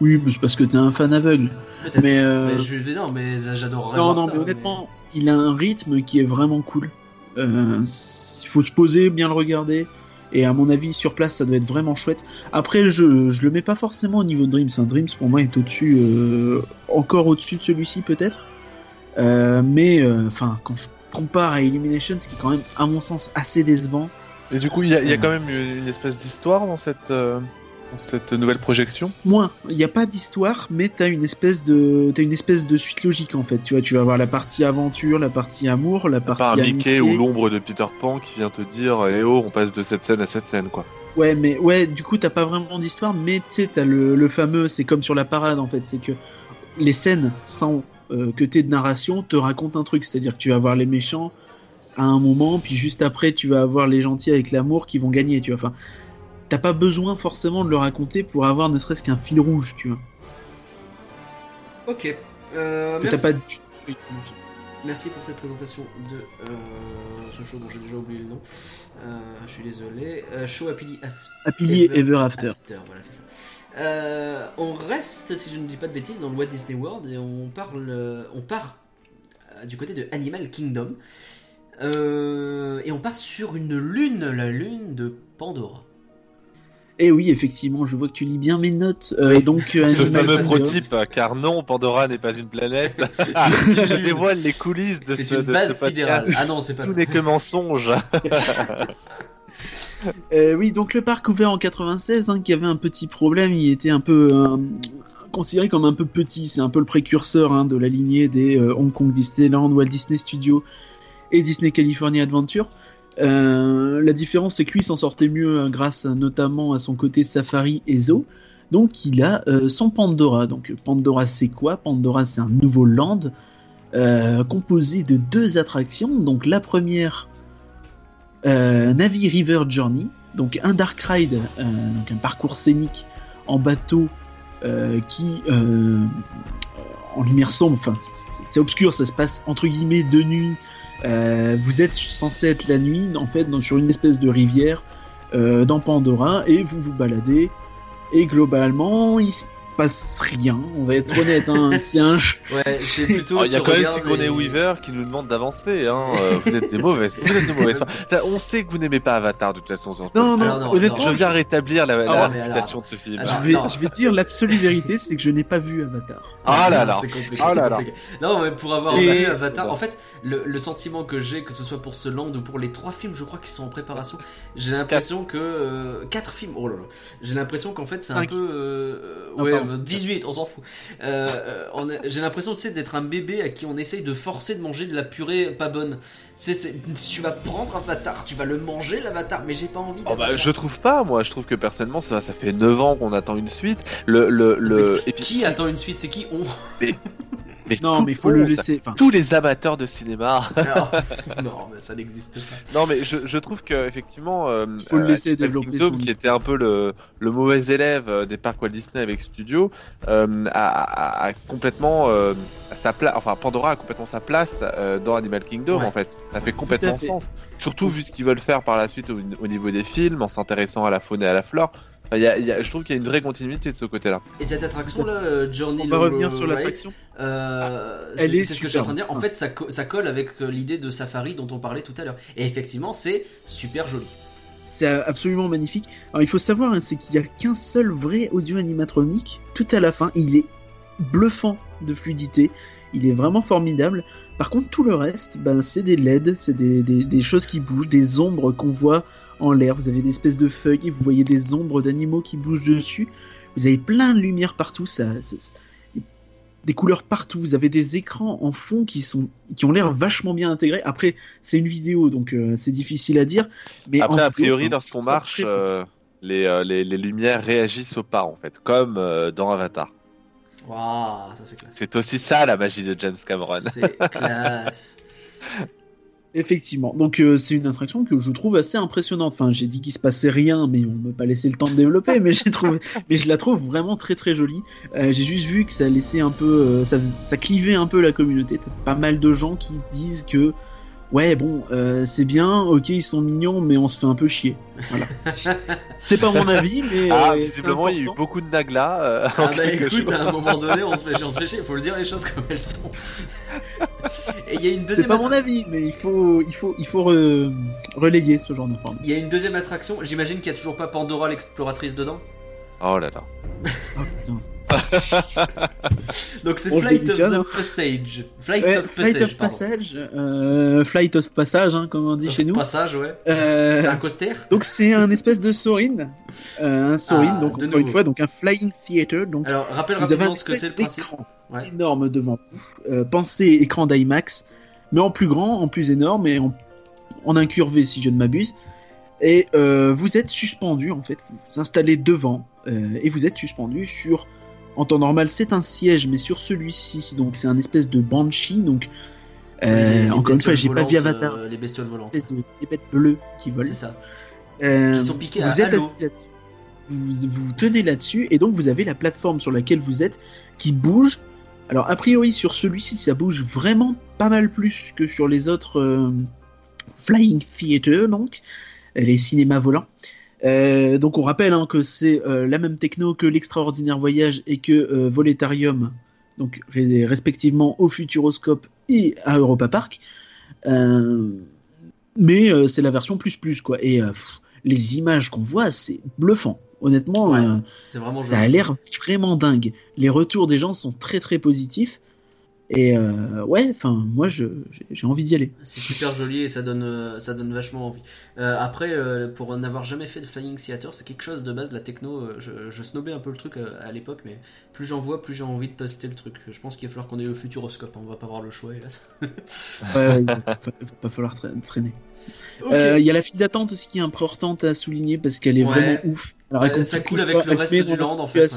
Oui, mais c'est parce que t'es un fan aveugle. Mais, Mais je, mais non, mais j'adorerais Non, non, ça, mais honnêtement, il a un rythme qui est vraiment cool. Il faut se poser, bien le regarder. Et à mon avis, sur place, ça doit être vraiment chouette. Après, je, je le mets pas forcément au niveau de Dreams. hein. Dreams, pour moi, est au-dessus, euh, encore au-dessus de celui-ci, peut-être. Euh, mais, euh, enfin, quand je compare à Illumination, ce qui est quand même, à mon sens, assez décevant. Et du coup, il y a, il y a Euh. quand même une, espèce d'histoire dans cette, cette nouvelle projection. Moins, il n'y a pas d'histoire, mais t'as une espèce de, t'as une espèce de suite logique en fait. Tu vois, tu vas avoir la partie aventure, la partie amour, la partie amitié. Mickey ou l'ombre de Peter Pan qui vient te dire Eh oh, on passe de cette scène à cette scène, quoi. Ouais, mais ouais, du coup, t'as pas vraiment d'histoire, mais tu sais, t'as le, le fameux, c'est comme sur la parade en fait, c'est que les scènes sans euh, que t'aies de narration te racontent un truc, c'est-à-dire que tu vas avoir les méchants à un moment, puis juste après, tu vas avoir les gentils avec l'amour qui vont gagner, tu vois. Enfin, t'as pas besoin forcément de le raconter pour avoir ne serait-ce qu'un fil rouge, tu vois. Ok. Euh, Parce que t'as merci. pour cette présentation de euh, ce show dont j'ai déjà oublié le nom. Euh, je suis désolé. Show Happily After. Happily Ever After. voilà, c'est ça. Euh, on reste, si je ne dis pas de bêtises, dans le Walt Disney World et on parle, on part du côté de Animal Kingdom et on part sur une lune, la lune de Pandora. Eh oui, effectivement, je vois que tu lis bien mes notes. Euh, donc, euh, Ce Animal fameux prototype, car non, Pandora n'est pas une planète. C'est Je dévoile les coulisses de C'est ce, une de base ce sidérale. Ah non, c'est pas Tout ça. n'est que mensonge. Euh, oui, donc le parc ouvert en 96, hein, qui avait un petit problème, il était un peu euh, considéré comme un peu petit. C'est un peu le précurseur hein, de la lignée des euh, Hong Kong Disneyland, Walt Disney Studios et Disney California Adventure. Euh, la différence, c'est que lui s'en sortait mieux hein, grâce notamment à son côté safari et zoo. Donc il a euh, son Pandora. Donc Pandora, c'est quoi? Pandora, c'est un nouveau land euh, composé de deux attractions. Donc la première, Navi River Journey, donc un dark ride, donc un parcours scénique en bateau qui, en lumière sombre, enfin c'est obscur, ça se passe entre guillemets de nuit. Euh, vous êtes censé être la nuit, en fait, sur une espèce de rivière euh, dans Pandora, et vous vous baladez. Et globalement, il passe rien. On va être honnête, hein, c'est un, Ouais, c'est plutôt. Alors, Il y a quand même Sigourney les- Weaver qui nous demande d'avancer. Hein. Euh, vous êtes des mauvaises. Vous êtes de mauvaises. foi. On sait que vous n'aimez pas Avatar de toute façon. Non, non, non, honnêtement, Je viens rétablir la, la Ah, réputation de ce film. Alors, je vais, je vais dire l'absolue vérité, c'est que je n'ai pas vu Avatar. Ah là là. C'est compliqué. Ah là là. compliqué. Non, mais pour avoir Et- vu Avatar, en fait, le, le sentiment que j'ai, que ce soit pour ce land ou pour les trois films, je crois qu'ils sont en préparation, j'ai l'impression que. euh, quatre films, oh là là. J'ai l'impression qu'en fait, c'est un peu. euh, Ah, ouais, 18, on s'en fout. Euh, euh, j'ai l'impression, tu sais, d'être un bébé à qui on essaye de forcer de manger de la purée pas bonne. Tu si vas prendre Avatar, tu vas le manger, l'Avatar, mais j'ai pas envie Oh bah, je trouve pas, moi je trouve que personnellement ça, ça fait 9 ans qu'on attend une suite. Le, le. Mais Qui attend une suite? C'est qui? On mais Non, mais il faut le laisser. Enfin, Tous les amateurs de cinéma. Non, non, mais ça n'existe pas. Non mais je, je trouve que effectivement, euh, Faut le laisser Animal développer Kingdom, son- qui était un peu le, le mauvais élève euh, des parcs Walt Disney avec Studio, euh, a, a- a complètement euh, sa place. Enfin, Pandora a complètement sa place euh, dans Animal Kingdom. Ouais. En fait, ça fait complètement fait. sens. Surtout vu ce qu'ils veulent faire par la suite au, au niveau des films, en s'intéressant à la faune et à la flore. Y a- y a- je trouve qu'il y a une vraie continuité de ce côté-là. Et cette attraction là, euh, Journey on va revenir sur l'attraction. euh, Elle c'est est c'est ce que je suis en train de dire. En fait, ça, co- ça colle avec euh, l'idée de Safari dont on parlait tout à l'heure. Et effectivement, c'est super joli. C'est absolument magnifique. Alors il faut savoir, hein, c'est qu'il n'y a qu'un seul vrai audio animatronique. Tout à la fin, il est bluffant de fluidité. Il est vraiment formidable. Par contre, tout le reste, ben, c'est des LED, c'est des, des- des choses qui bougent, des ombres qu'on voit en l'air, vous avez des espèces de feuilles, vous voyez des ombres d'animaux qui bougent dessus, vous avez plein de lumière partout, ça, ça- ça- des couleurs partout, vous avez des écrans en fond qui sont qui ont l'air vachement bien intégrés. Après, c'est une vidéo, donc euh, c'est difficile à dire. Mais Après, a priori, lorsqu'on marche, très- euh, les, euh, les, les lumières réagissent au pas, en fait, comme euh, dans Avatar. Waouh, ça c'est classe. C'est aussi ça la magie de James Cameron. C'est classe. Effectivement. Donc euh, c'est une attraction que je trouve assez impressionnante. Enfin, j'ai dit qu'il se passait rien, mais on m'a pas laissé le temps de développer. mais j'ai trouvé, mais je la trouve vraiment très très jolie. Euh, j'ai juste vu que ça laissait un peu, euh, ça, ça clivait un peu la communauté. T'as pas mal de gens qui disent que ouais bon, euh, c'est bien, ok ils sont mignons, mais on se fait un peu chier. Voilà. c'est pas mon avis, mais Ah, euh, c'est visiblement, il y a eu beaucoup de naglas euh, en Ah bah quelques écoute, à un moment donné, on se fait, on se fait chier, faut le dire les choses comme elles sont. Et il y a une C'est deuxième pas mon avis, mais il faut, il faut, il faut re- relayer ce genre d'informations. Il y a une deuxième attraction, j'imagine qu'il y a toujours pas Pandora l'exploratrice dedans. Oh là là. Oh, putain. Donc c'est Bon, je Flight of Passage. Flight of Passage, euh, Flight of Passage, hein, comme on dit chez nous. Passage, ouais. Euh, C'est un coaster donc c'est un espèce de Sorin, euh, un Sorin, Ah, donc encore une nouveau. fois, donc un flying theater, donc Alors, rappelle rapidement ce que c'est le principe. Ouais. énorme devant vous. Pensez écran d'IMAX, mais en plus grand, en plus énorme et en, en incurvé si je ne m'abuse. Et vous êtes suspendu en fait, vous vous installez devant et vous êtes suspendu sur. En temps normal, c'est un siège, mais sur celui-ci, donc c'est un espèce de banshee, donc euh, Les- les encore une fois, j'ai pas vu Avatar, euh, les bestioles volantes. espèce de des bêtes bleues qui volent. C'est ça. Euh, Qui sont piquées vous à êtes assis vous, vous tenez là-dessus et donc vous avez la plateforme sur laquelle vous êtes qui bouge. Alors a priori sur celui-ci ça bouge vraiment pas mal plus que sur les autres Flying Theater donc les cinémas volants. Euh, donc on rappelle hein, que c'est euh, la même techno que l'extraordinaire voyage et que euh, Voletarium, donc respectivement au Futuroscope et à Europa Park. Euh, mais c'est la version plus plus quoi. Et pff, les images qu'on voit, c'est bluffant. Honnêtement, Ouais. ça a l'air vraiment dingue. Les retours des gens sont très très positifs. Et euh, ouais, enfin, moi, j'ai envie d'y aller. C'est super joli et ça donne, euh, ça donne vachement envie. Euh, après, euh, pour n'avoir jamais fait de Flying Theater, c'est quelque chose de base, la techno. je, je snobais un peu le truc à l'époque, mais plus j'en vois, plus j'ai envie de tester le truc. Je pense qu'il va falloir qu'on ait le futuroscope, hein, on va pas avoir le choix, hélas. Ouais, il va, va pas falloir tra- traîner. Il y a la file d'attente aussi qui est importante à souligner parce qu'elle est Ouais. vraiment ouf. Alors, ça coule avec le reste du land, en fait,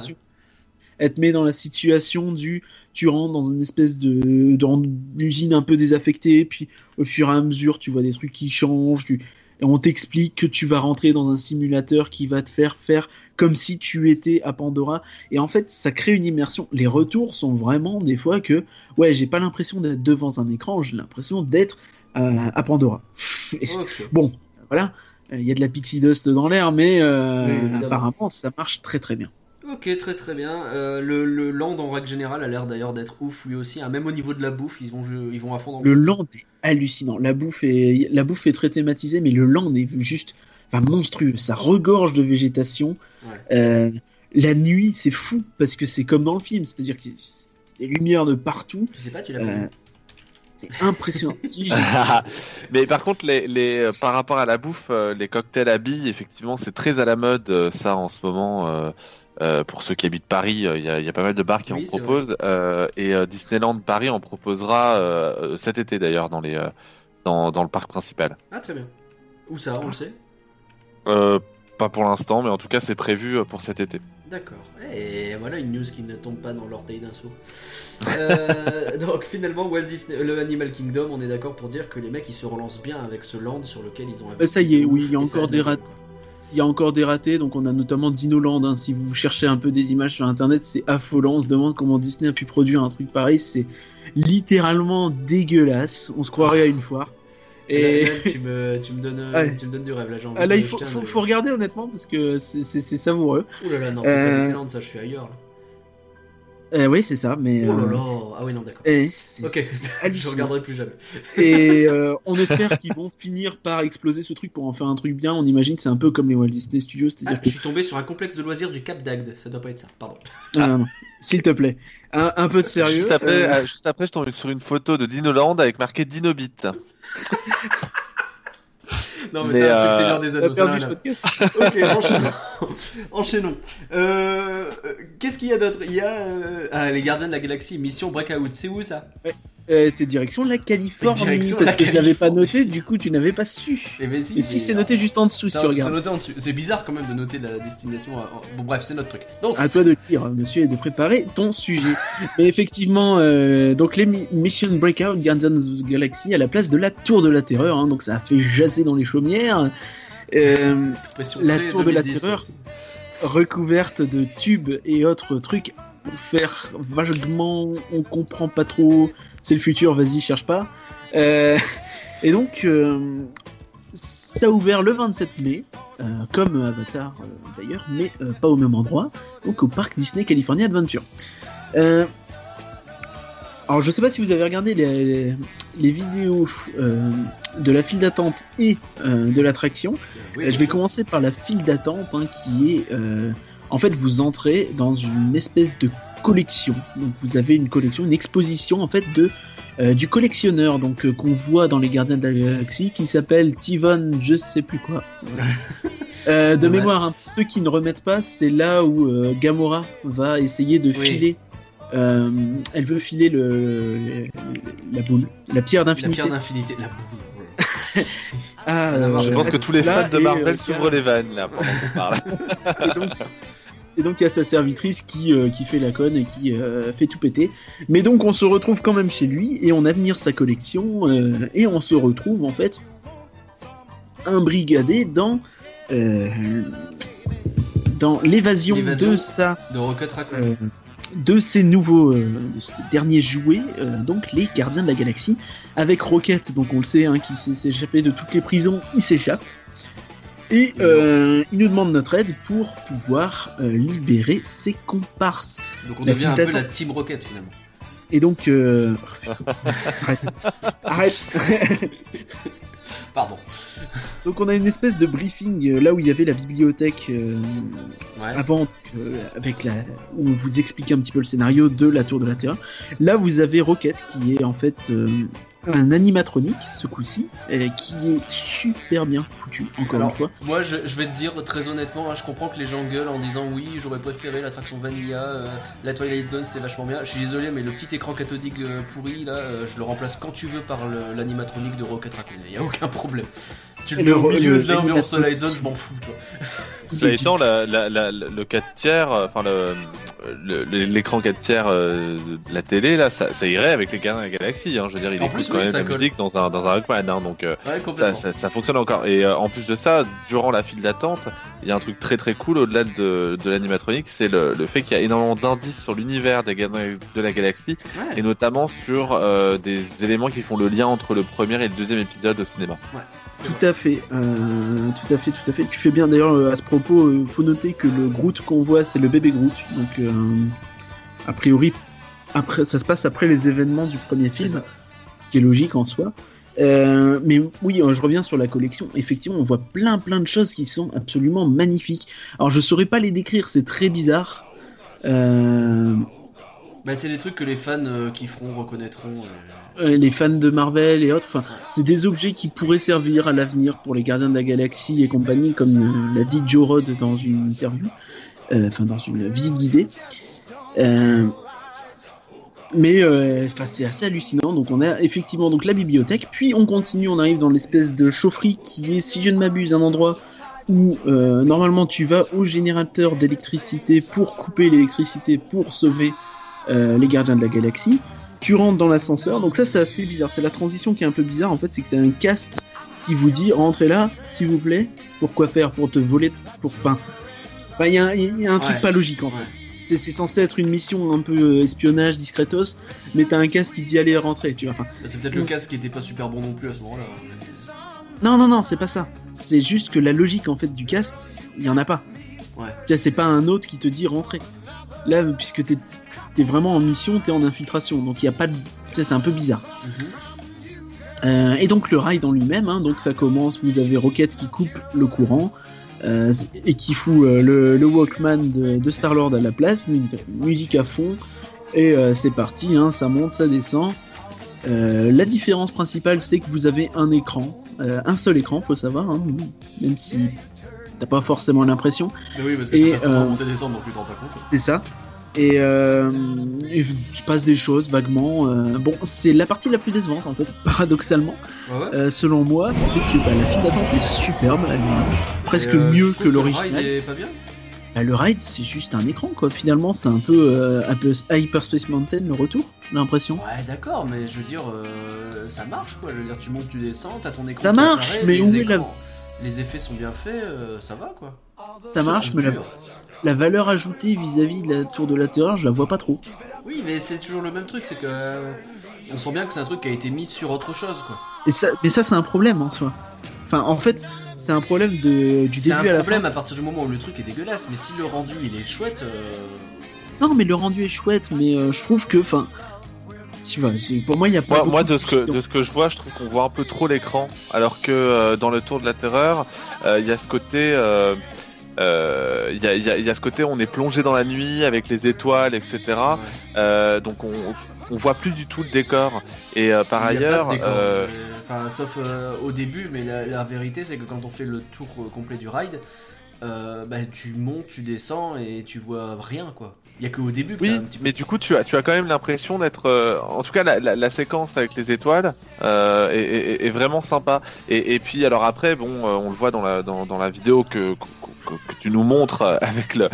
Elle te met dans la situation du tu rentres dans une espèce de dans une usine un peu désaffectée, puis au fur et à mesure tu vois des trucs qui changent, tu- et on t'explique que tu vas rentrer dans un simulateur qui va te faire faire comme si tu étais à Pandora. Et en fait, ça crée une immersion. Les retours sont vraiment des fois que ouais, j'ai pas l'impression d'être devant un écran, j'ai l'impression d'être euh, à Pandora. Bon, voilà, il y a de la pixie dust dans l'air, mais euh, Oui, apparemment ça marche très très bien. Ok, très très bien. Euh, le, le land en règle générale a l'air d'ailleurs d'être ouf lui aussi. hein. Même au niveau de la bouffe, ils vont, ils vont à fond dans Le land est hallucinant. La bouffe est, la bouffe est très thématisée, mais le land est juste enfin, monstrueux. Ça regorge de végétation. Ouais. Euh, la nuit, c'est fou parce que c'est comme dans le film, c'est-à-dire qu'il y a des lumières de partout. Tu sais pas, tu l'as pas Euh, vu. c'est impressionnant. Mais par contre, les, les, euh, par rapport à la bouffe, les cocktails à billes, effectivement, c'est très à la mode ça en ce moment. Euh, pour ceux qui habitent Paris, euh, il y, a, il y a pas mal de bars qui Oui, en proposent. euh, et euh, Disneyland Paris en proposera euh, cet été d'ailleurs dans, les, euh, dans, dans le parc principal. Ah, très bien. Où ça, on le sait? Euh, pas pour l'instant, mais en tout cas, c'est prévu pour cet été. D'accord. Et voilà une news qui ne tombe pas dans l'orteil d'un. Euh, donc finalement, Walt Disney, le Animal Kingdom, on est d'accord pour dire que les mecs ils se relancent bien avec ce land sur lequel ils ont. Bah, ça y est, oui, il y a encore des annule, rat- quoi. Il y a encore des ratés, donc on a notamment Dinoland. hein. Si vous cherchez un peu des images sur internet, c'est affolant. On se demande comment Disney a pu produire un truc pareil. C'est littéralement dégueulasse. On se croirait à une foire. Et Là, là, tu, me, tu, me donnes, euh, Allez. tu me donnes du rêve là, j'ai envie Ah, là, de il faut, regarder honnêtement parce que c'est- savoureux. Ouh là là, non, c'est Euh, pas Disneyland, ça, je suis ailleurs. Là. Euh, oui, c'est ça, mais. Oh là euh, là, ah oui, non, d'accord. et Ok, je regarderai plus jamais. Et euh, on espère qu'ils vont finir par exploser ce truc pour en faire un truc bien. On imagine c'est un peu comme les Walt Disney Studios, Ah, c'est-à-dire je que suis tombé sur un complexe de loisirs du Cap d'Agde, ça doit pas être ça, pardon. Ah, non, non. s'il te plaît, un, un peu de sérieux. Juste après, euh, juste après, je tombe sur une photo de Dinoland avec marqué Dinobit. Non, mais, Mais, c'est un truc, euh, c'est l'heure des ça à- Ok, enchaînons. enchaînons. Euh, euh, Qu'est-ce qu'il y a d'autre? Il y a euh, ah, les Gardiens de la Galaxie, Mission Breakout. C'est où ça? Euh, c'est direction la Californie, Direction parce la que je l'avais pas noté, du coup tu n'avais pas su. Eh ben, si, Et si c'est noté juste en dessous, si tu C'est regardes. noté en dessus. C'est bizarre quand même de noter la destination. à- Bon, bref, c'est notre truc. Donc, À toi de lire, monsieur, et de préparer ton sujet. Mais effectivement, euh, donc les mi- Mission Breakout Guardians of the Galaxy à la place de la Tour de la Terreur, hein, donc ça a fait jaser dans les chaumières. Euh, La tour de la 2010, terreur. aussi. recouverte de tubes et autres trucs faire vaguement, on comprend pas trop, c'est le futur, vas-y, cherche pas. Euh, et donc, euh, ça a ouvert le 27 mai, euh, comme Avatar d'ailleurs, mais pas au même endroit, donc au parc Disney California Adventure. Alors, je sais pas si vous avez regardé les, les- les vidéos de la file d'attente et de l'attraction. Oui, je vais commencer par la file d'attente hein, qui est en fait vous entrez dans une espèce de collection. Donc vous avez une collection, une exposition en fait de euh, du collectionneur donc euh, qu'on voit dans les Gardiens de la Galaxie qui s'appelle Tivon je sais plus quoi. Euh, de Dommage. mémoire, hein, pour ceux qui ne remettent pas, c'est là où euh, Gamora va essayer de Oui. filer. euh, elle veut filer le, la boule, la pierre La d'infinité. pierre d'infinité. La boule. Ah, La. Je pense que tous les fans de Marvel s'ouvrent les vannes là pendant qu'on parle. et donc et donc il y a sa servitrice qui, euh, qui fait la conne et qui euh, fait tout péter. Mais donc on se retrouve quand même chez lui et on admire sa collection euh, et on se retrouve en fait imbrigadé dans dans l'évasion de sa De Rocket Raccoon. de ces nouveaux euh, de ces derniers jouets donc les gardiens de la galaxie avec Rocket donc on le sait hein, qui s'est échappé de toutes les prisons il s'échappe et euh, il nous demande notre aide pour pouvoir euh, libérer ses comparses Donc on la devient un peu la. Team Rocket finalement. et donc euh, arrête arrête Pardon. donc on a une espèce de briefing euh, là où il y avait la bibliothèque euh, Ouais. avant euh, avec la où on vous explique un petit peu le scénario de la Tour de la Terre. Là, vous avez Rocket qui est en fait euh, un animatronique ce coup-ci, euh, qui est super bien foutu encore Alors, une fois. Moi, je, je vais te dire très honnêtement, hein, je comprends que les gens gueulent en disant oui, j'aurais préféré l'attraction Vanilla, euh, la Twilight Zone c'était vachement bien. Je suis désolé, mais le petit écran cathodique euh, pourri là, euh, je le remplace quand tu veux par l'animatronique de Rocket Raccoon. Il y a aucun problème. Tu le Et mets au milieu de Twilight Zone, je m'en fous, toi. Cela étant, la, la, la- le 4 tiers, euh, enfin le, le- l'écran 4 tiers euh, de la télé, là, ça, ça irait avec les Gardiens de la Galaxie. Hein. Je veux dire, il En écoute plus, quand oui, même la musique dans un dans un Rockman, hein, donc euh, Ouais, ça, complètement. ça, ça fonctionne encore. Et euh, en plus de ça, durant la file d'attente, il y a un truc très très cool au-delà de, de l'animatronique, c'est le, le fait qu'il y a énormément d'indices sur l'univers des Gardiens de la Galaxie Ouais. et notamment sur euh, des éléments qui font le lien entre le premier et le deuxième épisode au cinéma. c'est Tout à fait, euh, tout à fait, tout à fait. Tu fais bien d'ailleurs euh, à ce propos. Il faut noter que le Groot qu'on voit, c'est le bébé Groot. Donc, euh, a priori, après, ça se passe après les événements du premier film. ce qui est logique en soi. Euh, mais oui, euh, je reviens sur la collection. Effectivement, on voit plein plein de choses qui sont absolument magnifiques. Alors, je saurais pas les décrire, c'est très bizarre. Euh, Bah, c'est des trucs que les fans euh, qui feront reconnaîtront. Euh. les fans de Marvel et autres, c'est des objets qui pourraient servir à l'avenir pour les Gardiens de la Galaxie et compagnie, comme l'a dit Joe Rod dans une interview, euh, enfin dans une visite guidée. Euh, mais c'est assez hallucinant. Donc on a effectivement donc la bibliothèque, puis on continue, on arrive dans l'espèce de chaufferie qui est, si je ne m'abuse, un endroit où normalement tu vas au générateur d'électricité pour couper l'électricité pour sauver les gardiens de la galaxie. Tu rentres dans l'ascenseur, donc ça c'est assez bizarre. C'est la transition qui est un peu bizarre en fait, c'est que c'est un cast qui vous dit rentrez là, s'il vous plaît. Pourquoi faire Pour te voler Pour enfin, il y, a un- il y a un truc Ouais. pas logique en fait. C'est- C'est censé être une mission un peu euh, espionnage, discretos, mais t'as un casque qui dit allez rentrer, tu vois. Enfin, C'est peut-être le casque qui était pas super bon non plus à ce moment-là. non, non, non, c'est pas ça. C'est juste que la logique en fait du cast, il y en a pas. Ouais. C'est pas un autre qui te dit rentrer. Là, puisque t'es es vraiment en mission, t'es en infiltration, donc il y a pas de. C'est un peu bizarre. Mhm. Euh, et donc le ride en lui-même, hein, donc ça commence, vous avez Rocket qui coupe le courant euh, et qui fout euh, le, le Walkman de, de Star-Lord à la place, musique à fond, et euh, c'est parti, hein, ça monte, ça descend. Euh, la différence principale, c'est que vous avez un écran Euh, un seul écran, faut savoir, hein, même si t'as pas forcément l'impression. Mais oui, parce que Et, tu euh, descendre, donc tu te rends pas compte. C'est ça. Et, euh, et je passe des choses vaguement. euh, bon, c'est la partie la plus décevante en fait, paradoxalement, Ouais, euh, selon moi, c'est que bah, la file d'attente est superbe, elle est presque euh, mieux que l'original. Le ride est pas bien Bah, le ride, c'est juste un écran, quoi. Finalement, c'est un peu, un peu Hyperspace Mountain, le retour, j'ai l'impression. Ouais, d'accord, mais je veux dire, euh, ça marche quoi. Je veux dire, tu montes, tu descends, t'as ton écran. Ça marche, apparaît, mais les où est la- Les effets sont bien faits, euh, ça va quoi. Ça marche, mais la. La valeur ajoutée vis-à-vis de la tour de la terreur, je la vois pas trop. Oui, mais c'est toujours le même truc, c'est que. euh, on sent bien que c'est un truc qui a été mis sur autre chose quoi. Et ça, mais ça, c'est un problème en soi. Enfin, en fait, c'est un problème de, du C'est début un à la problème fin. à partir du moment où le truc est dégueulasse, mais si le rendu il est chouette. euh, Non, mais le rendu est chouette, mais euh, je trouve que, enfin, tu vois, c'est- pour moi, il y a pas. Moi, de, ce que, de ce que je vois, je trouve qu'on voit un peu trop l'écran, alors que euh, dans le Tour de la Terreur, euh, il y a ce côté, euh, euh, il y, a, il y a- il y a ce côté, on est plongé dans la nuit avec les étoiles, etc. ouais. Euh, donc on, on voit plus du tout le décor. Et euh, par ailleurs, décor, euh, mais- Enfin, sauf euh, au début, mais la, la vérité c'est que quand on fait le tour euh, complet du ride, euh, bah, tu montes, tu descends et tu vois rien quoi. Il y a que au début que oui, un petit peu. mais du coup, tu as, tu as quand même l'impression d'être, euh, en tout cas, la, la, la séquence avec les étoiles euh, est, est- est vraiment sympa. Et, et puis, alors après, bon, euh, on le voit dans la dans, dans la vidéo que, que, que tu nous montres euh, avec le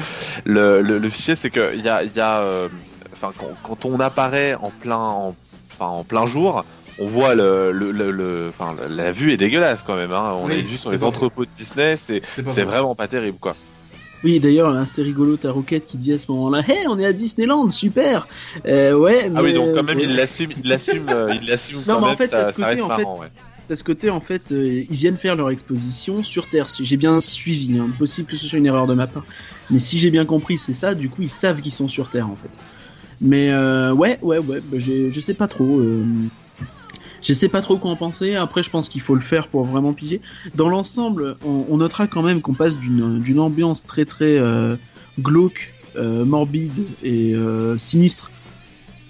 le, le, le fichier, c'est que il y a il y a, euh, enfin, quand, quand on apparaît en plein, en, enfin, en plein jour. On voit le, le, le, le- enfin, la vue est dégueulasse quand même. Hein. On Oui, est vu sur les entrepôts de Disney, c'est C'est pas c'est faux. vraiment pas terrible quoi. Oui, d'ailleurs, hein, c'est rigolo, ta roquette qui dit à ce moment-là, hey, on est à Disneyland, super. Euh, ouais. Ah oui, donc quand même il l'assume, il l'assume, il l'assume Non, quand mais en même. fait, à ça, ce côté, fait, marrant, ouais. À ce côté, en fait, euh, ils viennent faire leur exposition sur Terre. Si j'ai bien suivi, hein, possible que ce soit une erreur de ma part. Mais si j'ai bien compris, c'est ça. Du coup, ils savent qu'ils sont sur Terre, en fait. Mais euh, ouais, ouais, ouais. bah, je sais pas trop. euh, je sais pas trop quoi en penser. Après, je pense qu'il faut le faire pour vraiment piger. Dans l'ensemble, on, notera quand même qu'on passe d'une ambiance très très glauque, morbide et sinistre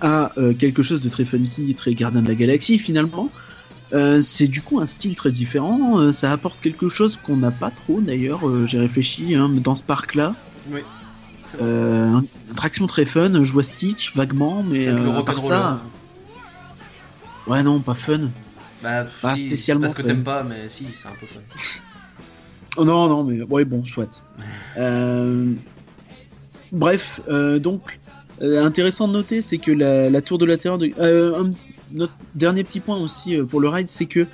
à quelque chose de très funky, très gardien de la galaxie finalement. Euh, c'est du coup un style très différent. euh, ça apporte quelque chose qu'on n'a pas trop d'ailleurs. euh, J'ai réfléchi hein, dans ce parc-là. Oui. Une attraction très fun. Je vois Stitch vaguement, mais Avec le à part rock'n'roller. ça, ouais non, pas fun. Bah, Pas si, spécialement Parce que t'aimes pas, mais si, c'est un peu fun. Oh, non, non, mais ouais, bon, soit. Bref, donc intéressant de noter, c'est que la, la tour de la terreur. De... Un notre dernier petit point aussi euh, pour le ride, c'est que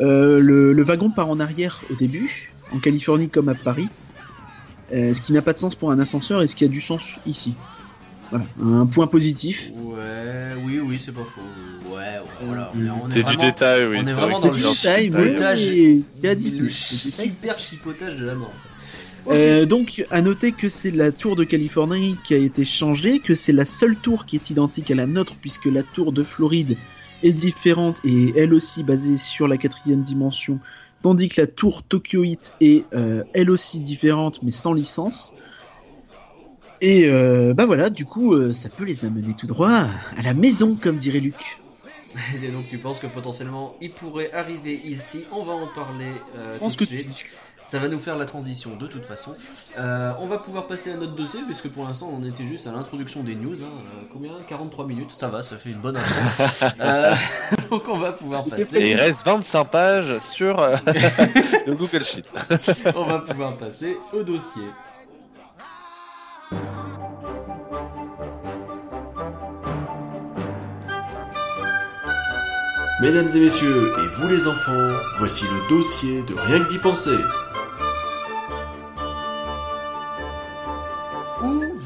euh, le, le wagon part en arrière au début, en Californie comme à Paris, euh, ce qui n'a pas de sens pour un ascenseur et ce qui a du sens ici. Voilà, un point positif. Ouais, oui, oui, c'est pas faux. Ouais, ouais, voilà. on est- on est C'est du vraiment- détail, oui. on est c'est vraiment vrai dans le détail. Et à Disney. Le super chipotage de la mort. Euh, donc, à noter que c'est la tour de Californie qui a été changée, que c'est la seule tour qui est identique à la nôtre, puisque la tour de Floride est différente et elle aussi basée sur la quatrième dimension, tandis que la tour Tokyoite est euh, elle aussi différente, mais sans licence. Et euh, bah voilà, du coup, euh, ça peut les amener tout droit à la maison, comme dirait Luc. Et donc tu penses que potentiellement il pourrait arriver ici On va en parler euh, Je pense que tu suite. Ça va nous faire la transition de toute façon. Euh, on va pouvoir passer à notre dossier puisque pour l'instant on était juste à l'introduction des news. hein. Euh, combien? 43 minutes Ça va, ça fait une bonne intro. Euh, donc on va pouvoir Et passer. il reste 25 pages sur euh, le Google Sheet. on va pouvoir passer au dossier. Mesdames et messieurs, et vous les enfants, voici le dossier de Rien que d'y penser.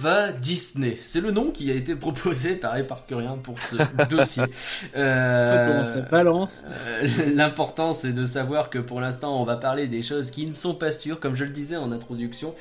Va Disney C'est le nom qui a été proposé par Éparcurien pour ce dossier. Euh, Ça balance. Euh, L'important c'est de savoir que pour l'instant on va parler des choses qui ne sont pas sûres, comme je le disais en introduction.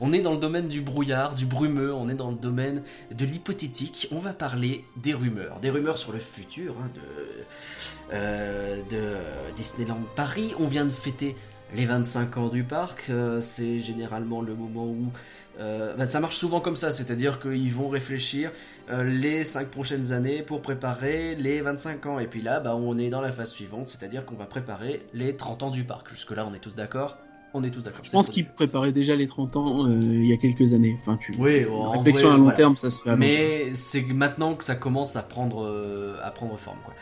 On est dans le domaine du brouillard, du brumeux, on est dans le domaine de l'hypothétique. On va parler des rumeurs, des rumeurs sur le futur hein, de, euh, de Disneyland Paris. On vient de fêter les 25 ans du parc, c'est généralement le moment où bah, ça marche souvent comme ça, c'est-à-dire qu'ils vont réfléchir les 5 prochaines années pour préparer les 25 ans. Et puis là, bah, on est dans la phase suivante, c'est-à-dire qu'on va préparer les 30 ans du parc. Jusque-là, on est tous d'accord on est tous d'accord. Je pense qu'il préparait déjà les 30 ans euh, il y a quelques années. Enfin, tu... Oui, en réflexion à long terme, ça se fait. Mais c'est maintenant que ça commence à prendre, euh, à prendre forme. Quoi.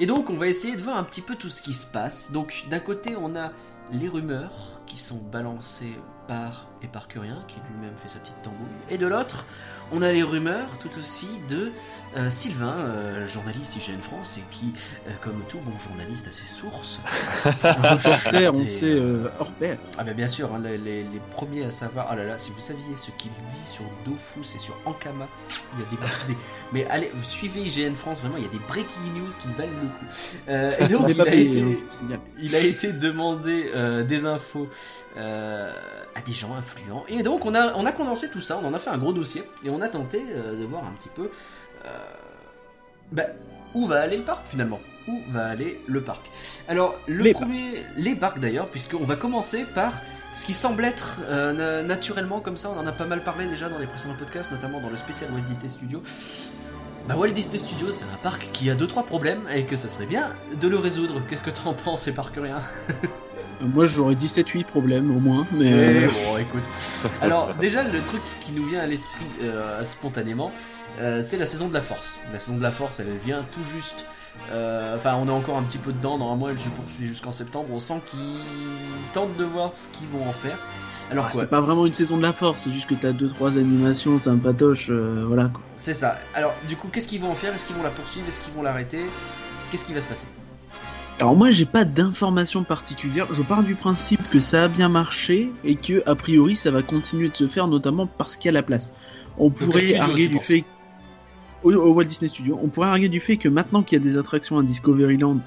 Et donc, on va essayer de voir un petit peu tout ce qui se passe. Donc, d'un côté, on a les rumeurs qui sont balancées par Éparcurien, qui lui-même fait sa petite tambouille. Et de l'autre, on a les rumeurs tout aussi de euh, Sylvain, euh, journaliste IGN France, et qui, euh, comme tout bon journaliste, a ses sources. reporter, on sait, hors pair. Ah ben bien sûr, hein, les, premiers à savoir. Oh là là, si vous saviez ce qu'il dit sur Dofus et sur Ankama, il y a des, Mais allez, suivez IGN France, vraiment, il y a des breaking news qui valent le coup. et donc, il a, été, hein, il a été demandé des infos à des gens influents. Et donc, on a, on a condensé tout ça, on en a fait un gros dossier, et on a tenté de voir un petit peu bah, où va aller le parc finalement? Où va aller le parc? Alors, le les premier, parcs. les parcs d'ailleurs, puisqu'on va commencer par ce qui semble être euh, naturellement comme ça, on en a pas mal parlé déjà dans les précédents podcasts, notamment dans le spécial Walt Disney Studio. Bah Walt Disney Studio, c'est un parc qui a 2-3 problèmes et que ça serait bien de le résoudre. Qu'est-ce que tu en penses, rien Moi j'aurais 17-8 problèmes au moins, mais... bon, écoute. Alors déjà le truc qui nous vient à l'esprit euh, spontanément, euh, c'est la saison de la force. La saison de la force, elle vient tout juste. Euh, enfin, on est encore un petit peu dedans. Normalement, elle se poursuit jusqu'en septembre. On sent qu'ils tentent de voir ce qu'ils vont en faire. Alors ah, c'est pas vraiment une saison de la force, c'est juste que t'as 2-3 animations, c'est un patoche, euh, voilà quoi. C'est ça. Alors, du coup, qu'est-ce qu'ils vont en faire? Est-ce qu'ils vont la poursuivre? Est-ce qu'ils vont l'arrêter? Qu'est-ce qui va se passer? Alors moi j'ai pas d'informations particulières, je pars du principe que ça a bien marché et que a priori ça va continuer de se faire notamment parce qu'il y a la place. On pourrait arguer du fait au, Walt Disney Studio. On pourrait arguer du fait que maintenant qu'il y a des attractions à Discoveryland,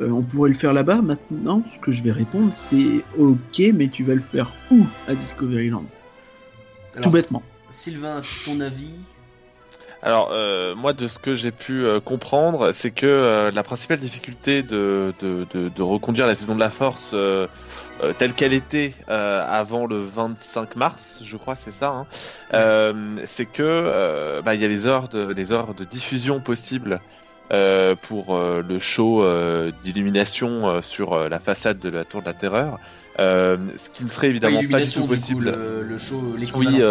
euh, on pourrait le faire là-bas. Maintenant, ce que je vais répondre, c'est ok, mais tu vas le faire où à Discoveryland Tout bêtement. Sylvain, ton avis? Alors euh, moi de ce que j'ai pu euh, comprendre, c'est que la principale difficulté de, de, de, reconduire la saison de la force euh, telle qu'elle était euh, avant le 25 mars, je crois, c'est ça. Hein. Euh, c'est que bah, il y a les heures de les heures de diffusion possibles pour le show d'illumination sur la façade de la Tour de la Terreur, ce qui ne serait évidemment pas du tout possible. le, show, oui,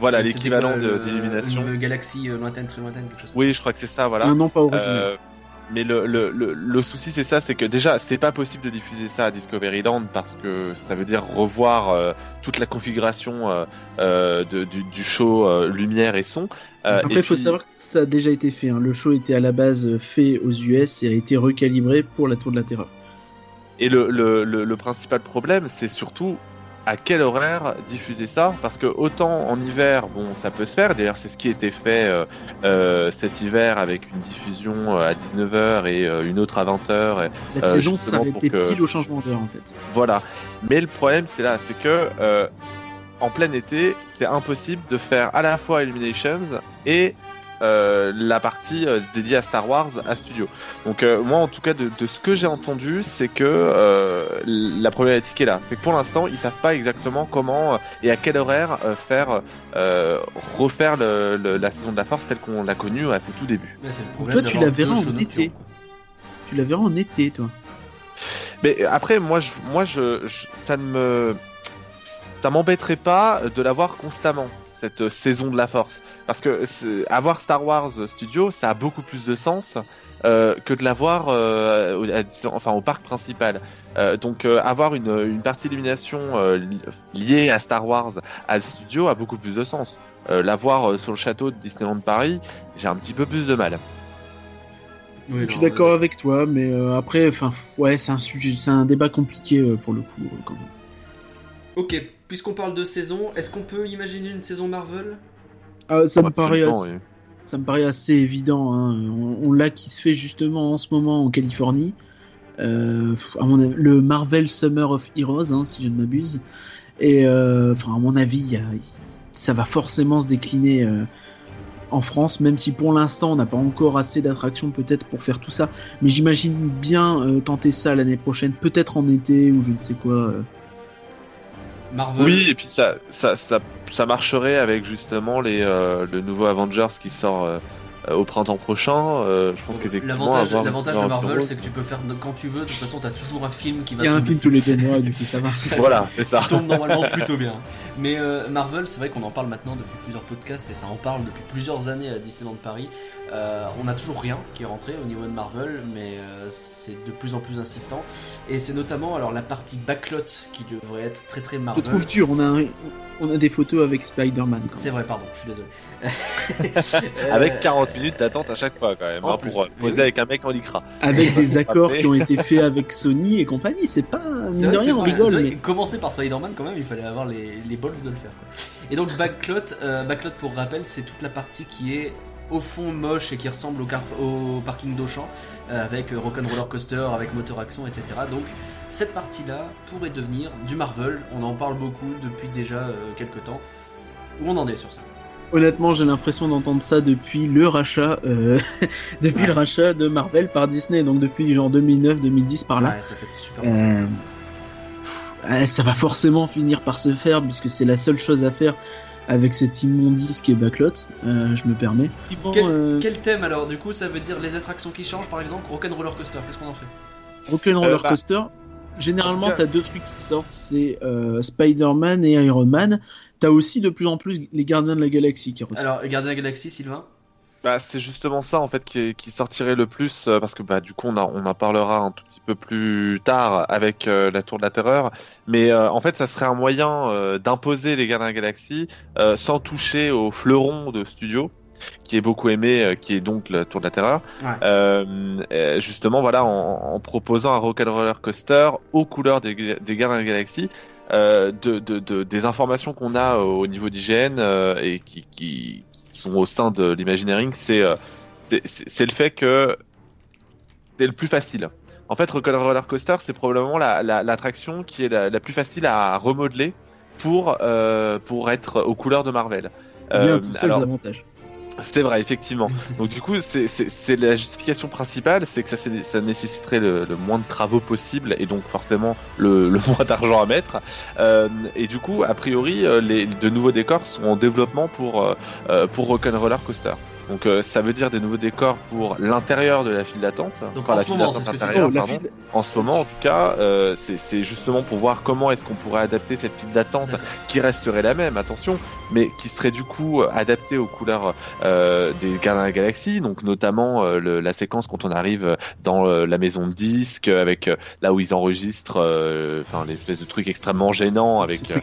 voilà l'équivalent d'illumination. Une galaxie lointaine, très lointaine, quelque chose. Oui, je crois que c'est ça, voilà. Non, non pas original. Mais le, le, le, souci c'est ça, c'est que déjà c'est pas possible de diffuser ça à Discoveryland parce que ça veut dire revoir euh, toute la configuration euh, euh de, du, du, show euh, lumière et son. Après il faut savoir que ça a déjà été fait. Hein. Le show était à la base fait aux US et a été recalibré pour la Tour de la Terreur. Et le, le, le principal problème c'est surtout à quel horaire diffuser ça Parce que autant en hiver, bon, ça peut se faire. D'ailleurs, c'est ce qui a été fait euh, euh, cet hiver avec une diffusion euh, à 19h et une autre à 20h. La saison s'arrêtait pile au changement d'heure en fait. Voilà. Mais le problème, c'est là, c'est que en plein été, c'est impossible de faire à la fois Illuminations et euh, la partie euh, dédiée à Star Wars à studio. Donc euh, moi en tout cas de, ce que j'ai entendu c'est que la problématique est là. C'est que pour l'instant ils savent pas exactement comment et à quel horaire faire refaire la saison de la Force telle qu'on l'a connue à ses tout débuts. toi tu la verras en été. Tu la verras en été toi. Mais après moi je, moi je, ça ne me ça m'embêterait pas de l'avoir constamment cette saison de la force. Parce que avoir Star Wars Studio, ça a beaucoup plus de sens euh, que de l'avoir euh, enfin au parc principal. Euh, donc euh, avoir une, une partie d'élimination liée à Star Wars à Studio a beaucoup plus de sens. l'avoir sur le château de Disneyland Paris, j'ai un petit peu plus de mal. je suis d'accord avec toi, mais après, enfin, ouais, c'est un sujet, c'est un débat compliqué pour le coup. Quand même. Ok, puisqu'on parle de saison, est-ce qu'on peut imaginer une saison Marvel? Ah, ça, me paraît assez, ça me paraît assez évident. Hein. On, l'a qui se fait justement en ce moment en Californie. Euh, à mon le Marvel Summer of Heroes, hein, si je ne m'abuse. Et euh, enfin, à mon avis, ça va forcément se décliner euh, en France, même si pour l'instant on n'a pas encore assez d'attractions peut-être pour faire tout ça. Mais j'imagine bien tenter ça l'année prochaine, peut-être en été ou je ne sais quoi Marvel. Oui, et puis ça, ça, ça, ça marcherait avec justement les, euh, le nouveau Avengers qui sort euh, au printemps prochain. euh, je pense qu'effectivement, L'avantage, de Marvel, c'est que tu peux faire quand tu veux. De toute façon, t'as toujours un film qui va Il y a un film tous les deux mois, du coup ça va. Voilà, c'est ça. qui tombe normalement plutôt bien. Mais euh, Marvel, c'est vrai qu'on en parle maintenant depuis plusieurs podcasts et ça en parle depuis plusieurs années à Disneyland Paris. Euh, on n'a toujours rien qui est rentré au niveau de Marvel, mais euh, c'est de plus en plus insistant. Et c'est notamment alors la partie backlot qui devrait être très très Je Marvel. trouve dur, on a, un- on a des photos avec Spider-Man. C'est vrai, pardon, je suis désolé. Avec 40 minutes d'attente à chaque fois quand même, En hein, plus. pour euh, poser avec un mec en lycra. Avec des accords qui ont été faits avec Sony et compagnie, c'est pas. C'est rien, on rigole, vrai mais. Commencer par Spider-Man, quand même, il fallait avoir les, les balls de le faire. quoi. Et donc, Backlot, euh, Backlot, pour rappel, c'est toute la partie qui est au fond moche et qui ressemble au, car- au parking d'Auchan, euh, avec euh, Rock'n'Roller Coaster, avec moteur action, etc. Donc, cette partie-là pourrait devenir du Marvel. On en parle beaucoup depuis déjà euh, quelques temps. Où on en est sur ça? Honnêtement, j'ai l'impression d'entendre ça depuis le rachat, euh, depuis Ouais. le rachat de Marvel par Disney, donc depuis genre 2009-2010 par là. Ouais, ça fait super. Euh, pff, ça va forcément finir par se faire puisque c'est la seule chose à faire avec cette immondice qui est Backlot. euh, je me permets. Quel, Euh, quel thème alors Du coup, ça veut dire les attractions qui changent, par exemple Rock'n'Roller Coaster, qu'est-ce qu'on en fait? Rock'n'Roller Euh, bah, Coaster. Généralement, t'as deux trucs qui sortent, c'est euh, Spider-Man et Iron Man. T'as aussi de plus en plus les Gardiens de la Galaxie qui ressortent. Alors, Gardien Galaxy, Sylvain? Bah, c'est justement ça en fait qui, qui sortirait le plus euh, parce que bah du coup on, en- on en parlera un tout petit peu plus tard avec euh, la Tour de la Terreur mais euh, en fait ça serait un moyen euh, d'imposer les Gardiens de la Galaxie euh, sans toucher au fleuron de studio qui est beaucoup aimé euh, qui est donc la Tour de la Terreur Ouais. Justement voilà en, en proposant un roller coaster aux couleurs des, des Gardiens de la Galaxie euh, de, de, de- des informations qu'on a au niveau d'hygiène euh, et qui, qui sont au sein de l'Imagineering, c'est euh, c'est- le fait que c'est le plus facile. En fait, Roller Coaster, c'est probablement la- la- l'attraction qui est la, la plus facile à remodeler pour euh, pour être aux couleurs de Marvel. Euh, c'est ça les alors, avantages. C'est vrai, effectivement. Donc du coup, c'est- la justification principale, c'est que ça, nécessiterait le, moins de travaux possible et donc forcément le, le moins d'argent à mettre. Euh, et du coup, a priori, euh, les de nouveaux décors sont en développement pour euh, euh, pour Rock'n'Roller Coaster. Donc euh, ça veut dire des nouveaux décors pour l'intérieur de la file d'attente, Donc, enfin en la ce file moment, d'attente c'est ce que tu intérieure, la pardon. file- En ce moment, en tout cas, euh, c'est c'est justement pour voir comment est-ce qu'on pourrait adapter cette file d'attente D'accord. qui resterait la même, attention, mais qui serait du coup adaptée aux couleurs euh, des Gardiens de la Galaxie, donc notamment euh, le- la séquence quand on arrive dans euh, la maison de disques, avec euh, là où ils enregistrent, euh, enfin l'espèce de truc extrêmement gênant avec euh,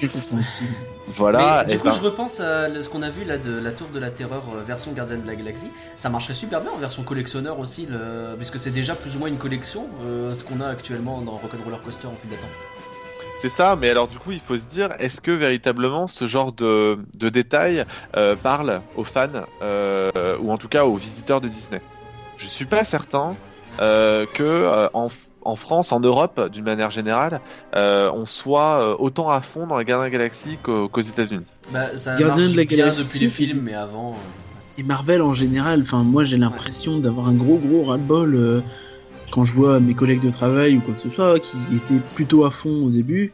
voilà. Mais du et coup, ben, je repense à ce qu'on a vu là de la Tour de la Terreur version Gardien de la Galaxie. Ça marcherait super bien en version collectionneur aussi, le... puisque c'est déjà plus ou moins une collection, euh, ce qu'on a actuellement dans Rock'n'Roller Coaster en file d'attente. C'est ça, mais alors du coup, il faut se dire, est-ce que véritablement ce genre de, de détails euh, parle aux fans euh, ou en tout cas aux visiteurs de Disney? Je suis pas certain euh, que euh, en, en France, en Europe, d'une manière générale, euh, on soit euh, autant à fond dans la Garden Galaxy qu'au- qu'aux États-Unis. Bah, ça Gardien marche de la bien Galaxie, depuis les films, mais avant. euh, Et Marvel en général, enfin moi j'ai l'impression d'avoir un gros gros ras-le-bol euh, quand je vois mes collègues de travail ou quoi que ce soit qui étaient plutôt à fond au début.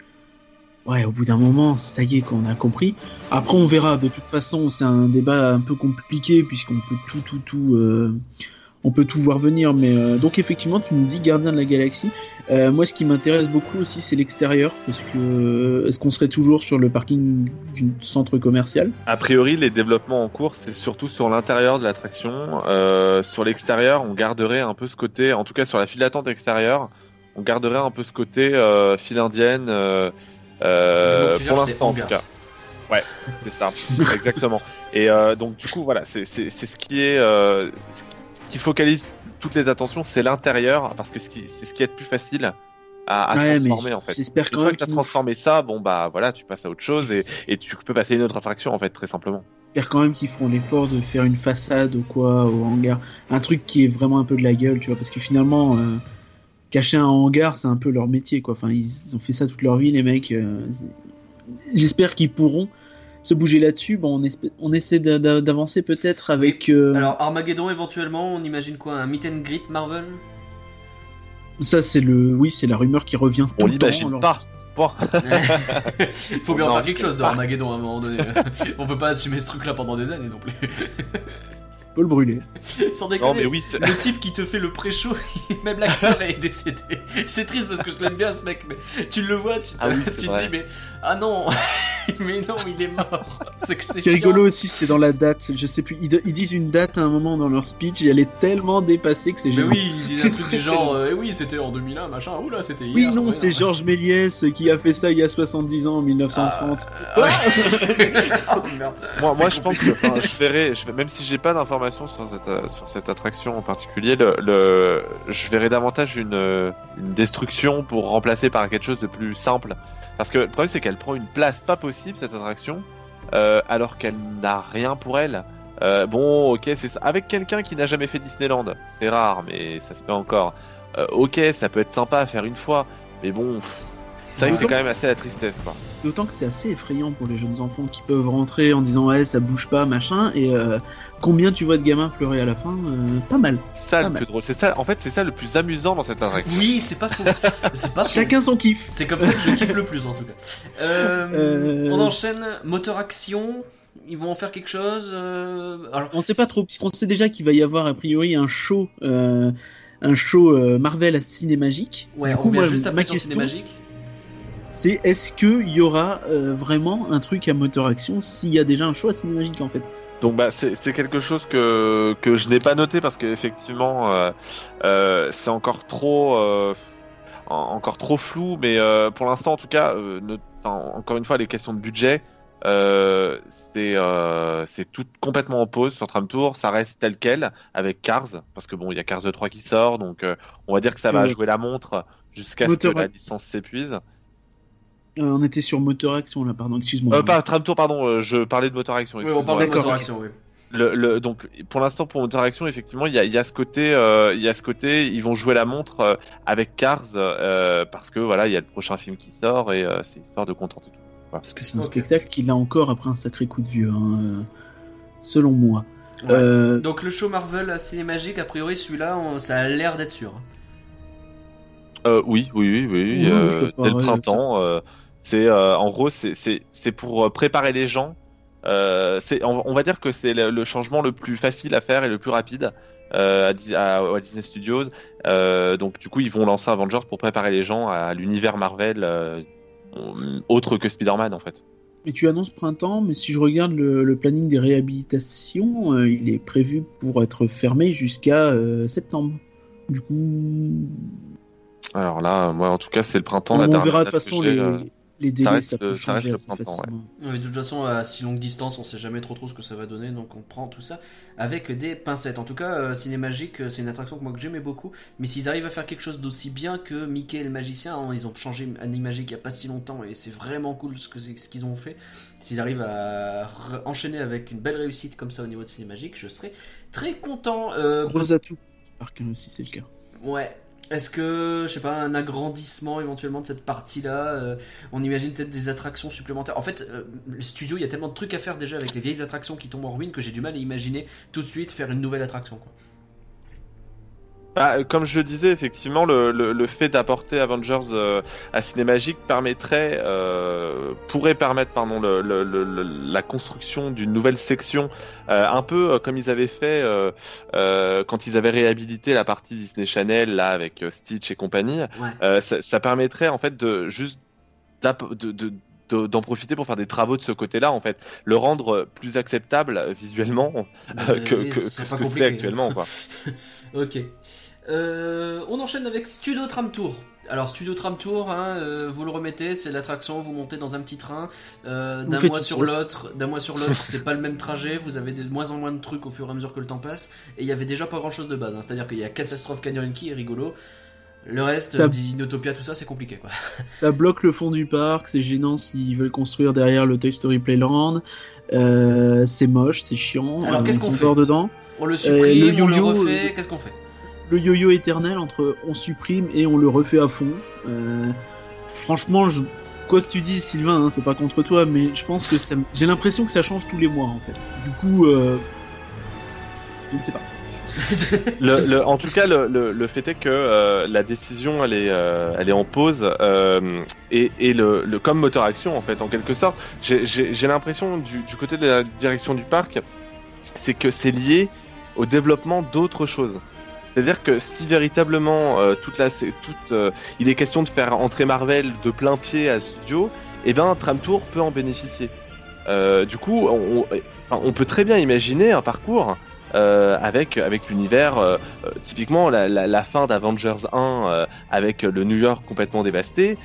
Ouais, au bout d'un moment, ça y est, qu'on a compris. Après, on verra. De toute façon, c'est un débat un peu compliqué puisqu'on peut tout, tout, tout, euh, on peut tout voir venir. Mais euh, donc effectivement, tu me dis Gardien de la Galaxie. Euh, moi, ce qui m'intéresse beaucoup aussi, c'est l'extérieur parce que euh, est-ce qu'on serait toujours sur le parking du centre commercial? A priori, les développements en cours, c'est surtout sur l'intérieur de l'attraction. Euh, sur l'extérieur, on garderait un peu ce côté, en tout cas sur la file d'attente extérieure, on garderait un peu ce côté euh, file indienne euh, euh, pour l'instant en tout cas. Ouais, c'est ça, exactement. Et euh, donc du coup, voilà, c'est c'est c'est ce qui est, euh, ce qui- ce qui focalise toutes les attentions, c'est l'intérieur, parce que c'est ce qui est le plus facile à, à Ouais, mais transformer en fait. J'espère quand même que tu as transformé ça, bon bah voilà, tu passes à autre chose et, et tu peux passer à une autre attraction en fait, très simplement. J'espère quand même qu'ils feront l'effort de faire une façade ou quoi au hangar, un truc qui est vraiment un peu de la gueule, tu vois, parce que finalement, euh, cacher un hangar, c'est un peu leur métier, quoi. Enfin, ils ont fait ça toute leur vie, les mecs. euh, J'espère qu'ils pourront se bouger là-dessus. Bon, on, on essaie d'a- d'a- d'avancer peut-être avec. euh, Alors, Armageddon éventuellement, on imagine quoi Un meet and greet Marvel? Ça, c'est le, oui, c'est la rumeur qui revient. On tout le temps, l'imagine alors- pas. Bon, Faut bien Non, faire quelque chose de. Armageddon à un moment donné. On peut pas assumer ce truc là pendant des années non plus. Faut le brûler. Sans non déconner. mais oui, c'est- Le type qui te fait le pré-show, même l'acteur est décédé. C'est triste parce que je l'aime bien ce mec, mais tu le vois, tu te, Ah oui, tu te dis, mais ah non, mais non, il est mort. C'est que c'est Ce qui est rigolo aussi, c'est dans la date. Je sais plus. Ils, de- ils disent une date à un moment dans leur speech et elle est tellement dépassée que c'est Mais génial. oui, il disait un truc du genre, euh, eh oui, c'était en 2001, machin, oula, c'était hier. Oui, non, Ouais, c'est. Georges Méliès qui a fait ça il y a 70 ans, en 1930. Ah, ouais. Oh, merde. moi, moi je pense que enfin, je verrais, je, même si j'ai pas d'informations sur cette, euh, sur cette attraction en particulier, le, le- je verrais davantage une, euh, une destruction pour remplacer par quelque chose de plus simple. Parce que le problème c'est qu'elle prend une place pas possible cette attraction, euh, alors qu'elle n'a rien pour elle. Euh, bon, ok, c'est ça. Avec quelqu'un qui n'a jamais fait Disneyland, c'est rare, mais ça se fait encore. Euh, ok, ça peut être sympa à faire une fois, mais bon, c'est vrai que c'est quand même assez la tristesse, quoi. D'autant que c'est assez effrayant pour les jeunes enfants qui peuvent rentrer en disant ouais ça bouge pas machin et euh, combien tu vois de gamins pleurer à la fin euh, Pas mal. Ça Pas le mal. plus drôle, c'est ça. En fait, c'est ça le plus amusant dans cette attraction. Oui, c'est pas faux. C'est pas faux. Chacun son kiff. C'est comme ça que je kiffe le plus en tout cas. Euh, Euh, On enchaîne, moteur action. Ils vont en faire quelque chose. euh, Alors, On sait pas trop puisqu'on sait déjà qu'il va y avoir a priori un show, euh, un show euh, Marvel à Cinémagique. Ouais, Du on coup, revient moi, juste après ma sur question, Cinémagique. C'est est-ce que il y aura euh, vraiment un truc à moteur action s'il y a déjà un à Cinémagique en fait? Donc bah c'est quelque chose que que je n'ai pas noté parce qu'effectivement euh, euh, c'est encore trop en- encore trop flou, mais pour l'instant en tout cas, ne- en- encore une fois les questions de budget. C'est c'est tout complètement en pause sur Tram Tour, ça reste tel quel avec Cars parce que bon il y a Cars 3 qui sort donc on va dire que ça va jouer la montre jusqu'à ce que la licence s'épuise. Euh, On était sur moteur action là, pardon, excuse-moi. Euh, pas Tram Tour pardon, euh, je parlais de moteur action. Oui, on parle de ok. action, oui. le, le, donc pour l'instant pour interaction effectivement il y a, il y a ce côté euh, il y a ce côté ils vont jouer la montre euh, avec Cars euh, parce que voilà il y a le prochain film qui sort et euh, c'est histoire de contenter tout Parce que c'est un spectacle qui l'a encore après un sacré coup de vieux, hein, selon moi. Ouais. Euh, Donc le show Marvel Cinémagique, a priori celui-là, on- ça a l'air d'être sûr. euh, oui oui oui oui Oui, euh, dès le printemps euh, c'est euh, en gros c'est pour euh, préparer les gens euh, c'est on, on va dire que c'est le, le changement le plus facile à faire et le plus rapide à, Disney Studios donc du coup ils vont lancer Avengers pour préparer les gens à l'univers Marvel autre que Spider-Man en fait Et tu annonces printemps, mais si je regarde le, le planning des réhabilitations, euh, il est prévu pour être fermé jusqu'à euh, septembre. Du coup, Alors là, moi, en tout cas, c'est le printemps. on, la on verra de toute façon les, les délais, reste ça peut reste changer le printemps, ouais. facilement. Ouais, de toute façon, à si longue distance, on sait jamais trop trop ce que ça va donner, donc on prend tout ça avec des pincettes. En tout cas, euh, Cinémagique, euh, c'est une attraction que moi que j'aimais beaucoup, mais s'ils arrivent à faire quelque chose d'aussi bien que Mickey et le magicien, hein, ils ont changé Animagique il y a pas si longtemps et c'est vraiment cool ce que c'est- ce qu'ils ont fait. S'ils arrivent à enchaîner avec une belle réussite comme ça au niveau de Cinémagique, je serais très content. Euh, Gros atout, par contre, si c'est le cas. Ouais. Est-ce que, je sais pas, un agrandissement éventuellement de cette partie-là euh, On imagine peut-être des attractions supplémentaires. En fait, euh, le studio, il y a tellement de trucs à faire déjà avec les vieilles attractions qui tombent en ruine que j'ai du mal à imaginer tout de suite faire une nouvelle attraction. Quoi. Bah, euh, comme je disais, effectivement, le, le, le fait d'apporter Avengers euh, à Cinémagique permettrait, euh, pourrait permettre, pardon, le, le, la construction d'une nouvelle section, euh, un peu euh, comme ils avaient fait euh, euh, quand ils avaient réhabilité la partie Disney Channel là avec Stitch et compagnie. Ouais. Euh, ça, ça permettrait en fait de juste de, de- de- d'en profiter pour faire des travaux de ce côté-là en fait le rendre plus acceptable visuellement euh, que, que, ce que ce que c'est actuellement quoi. Ok. Euh, on enchaîne avec Studio Tram Tour. Alors Studio Tram Tour, hein, euh, vous le remettez, c'est l'attraction, vous montez dans un petit train, euh, d'un mois sur l'autre, d'un mois sur l'autre, c'est pas le même trajet, vous avez de moins en moins de trucs au fur et à mesure que le temps passe, et il y avait déjà pas grand chose de base, hein. c'est-à-dire qu'il y a Catastrophe Canyon qui est rigolo, le reste, Ça- d'Inotopia, tout ça, c'est compliqué quoi. Ça bloque le fond du parc, c'est gênant s'ils veulent construire derrière le Toy Story Playland. Euh, c'est moche, c'est chiant. Alors, qu'est-ce qu'on fait dedans. On le supprime, le on le refait, qu'est-ce qu'on fait? Le yo-yo éternel entre on supprime et on le refait à fond. Euh, franchement, je- quoi que tu dises, Sylvain, hein, c'est pas contre toi, mais je pense que ça j'ai l'impression que ça change tous les mois en fait. Du coup, euh, je ne sais pas. le, le, en tout cas, le, le, fait est que euh, la décision, elle est, euh, elle est en pause euh, et, et le, le, comme moteur action en fait, en quelque sorte. J'ai l'impression du, du côté de la direction du parc, c'est que c'est lié au développement d'autres choses. C'est-à-dire que si véritablement toute la, toute, il est question de faire entrer Marvel de plein pied à studio, eh ben Tram Tour peut en bénéficier. du coup, on, on peut très bien imaginer un parcours euh, avec avec l'univers euh, euh, typiquement la, la, la fin d'Avengers 1 avec le New York complètement dévasté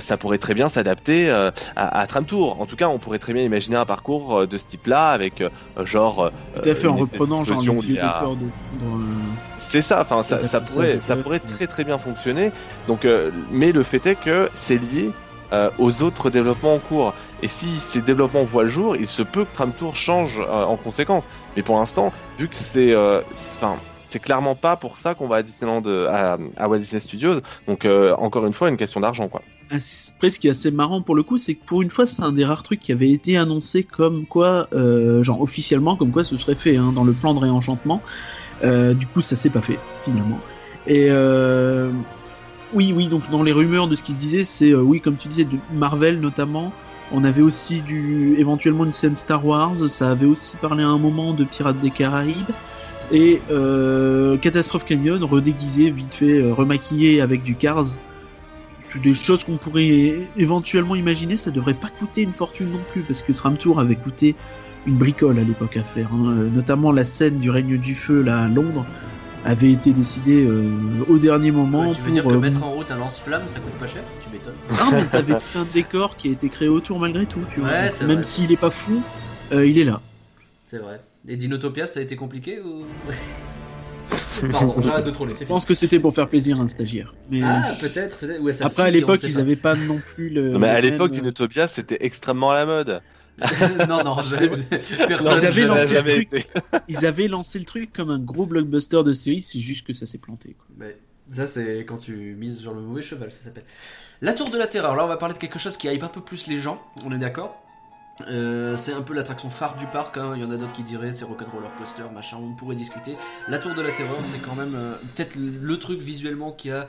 ça pourrait très bien s'adapter à, à Tram Tour en tout cas on pourrait très bien imaginer un parcours de ce type là avec genre tout à fait en reprenant genre a... c'est ça enfin ça, ça, pourrait ça pourrait très très bien fonctionner donc mais le fait est que c'est lié euh, aux autres développements en cours. Et si ces développements voient le jour, il se peut que Tram Tour change euh, en conséquence. Mais pour l'instant, vu que c'est, euh, enfin, c'est clairement pas pour ça qu'on va à Disneyland, à, à, Walt Disney Studios. Donc encore une fois, une question d'argent, quoi. Après, ce qui est assez marrant pour le coup, c'est que pour une fois, c'est un des rares trucs qui avait été annoncé comme quoi, genre officiellement, comme quoi ce serait fait hein, dans le plan de réenchantement. Du coup, ça s'est pas fait finalement. Et oui, oui, donc dans les rumeurs de ce qui se disait, c'est, euh, oui, comme tu disais, de Marvel notamment. On avait aussi du, éventuellement une scène Star Wars. Ça avait aussi parlé à un moment de Pirates des Caraïbes. Et euh, Catastrophe Canyon, redéguisé, vite fait, euh, remaquillé avec du Cars. Des choses qu'on pourrait éventuellement imaginer. Ça devrait pas coûter une fortune non plus, parce que Tram Tour avait coûté une bricole à l'époque à faire. Hein. notamment la scène du règne du feu là à Londres avait été décidé euh, au dernier moment. tu veux dire que euh, mettre en route un lance-flamme, ça coûte pas cher Tu m'étonnes. Non, mais t'avais un décor qui a été créé autour malgré tout. Tu vois. même s'il est pas fou, euh, il est là. C'est vrai. Et Dinotopia, ça a été compliqué ou? Pardon, j'arrête de troller. Je pense que c'était pour faire plaisir à un stagiaire. Mais... Ah, peut-être. peut-être. Après, à l'époque, ils n'avaient pas non plus le. mais à l'époque, Dinotopia, c'était extrêmement à la mode. non, non, personne ils avaient, lancé le truc, ils avaient lancé le truc comme un gros blockbuster de série, c'est juste que ça s'est planté. Mais ça, c'est quand tu mises sur le mauvais cheval, ça s'appelle. La Tour de la Terreur. Là, on va parler de quelque chose qui hype un peu plus les gens, on est d'accord? Euh, c'est un peu l'attraction phare du parc. Hein. Il y en a d'autres qui diraient c'est Rock'n'Roller Coaster, machin. On pourrait discuter. La Tour de la Terreur, c'est quand même euh, peut-être le truc visuellement qui a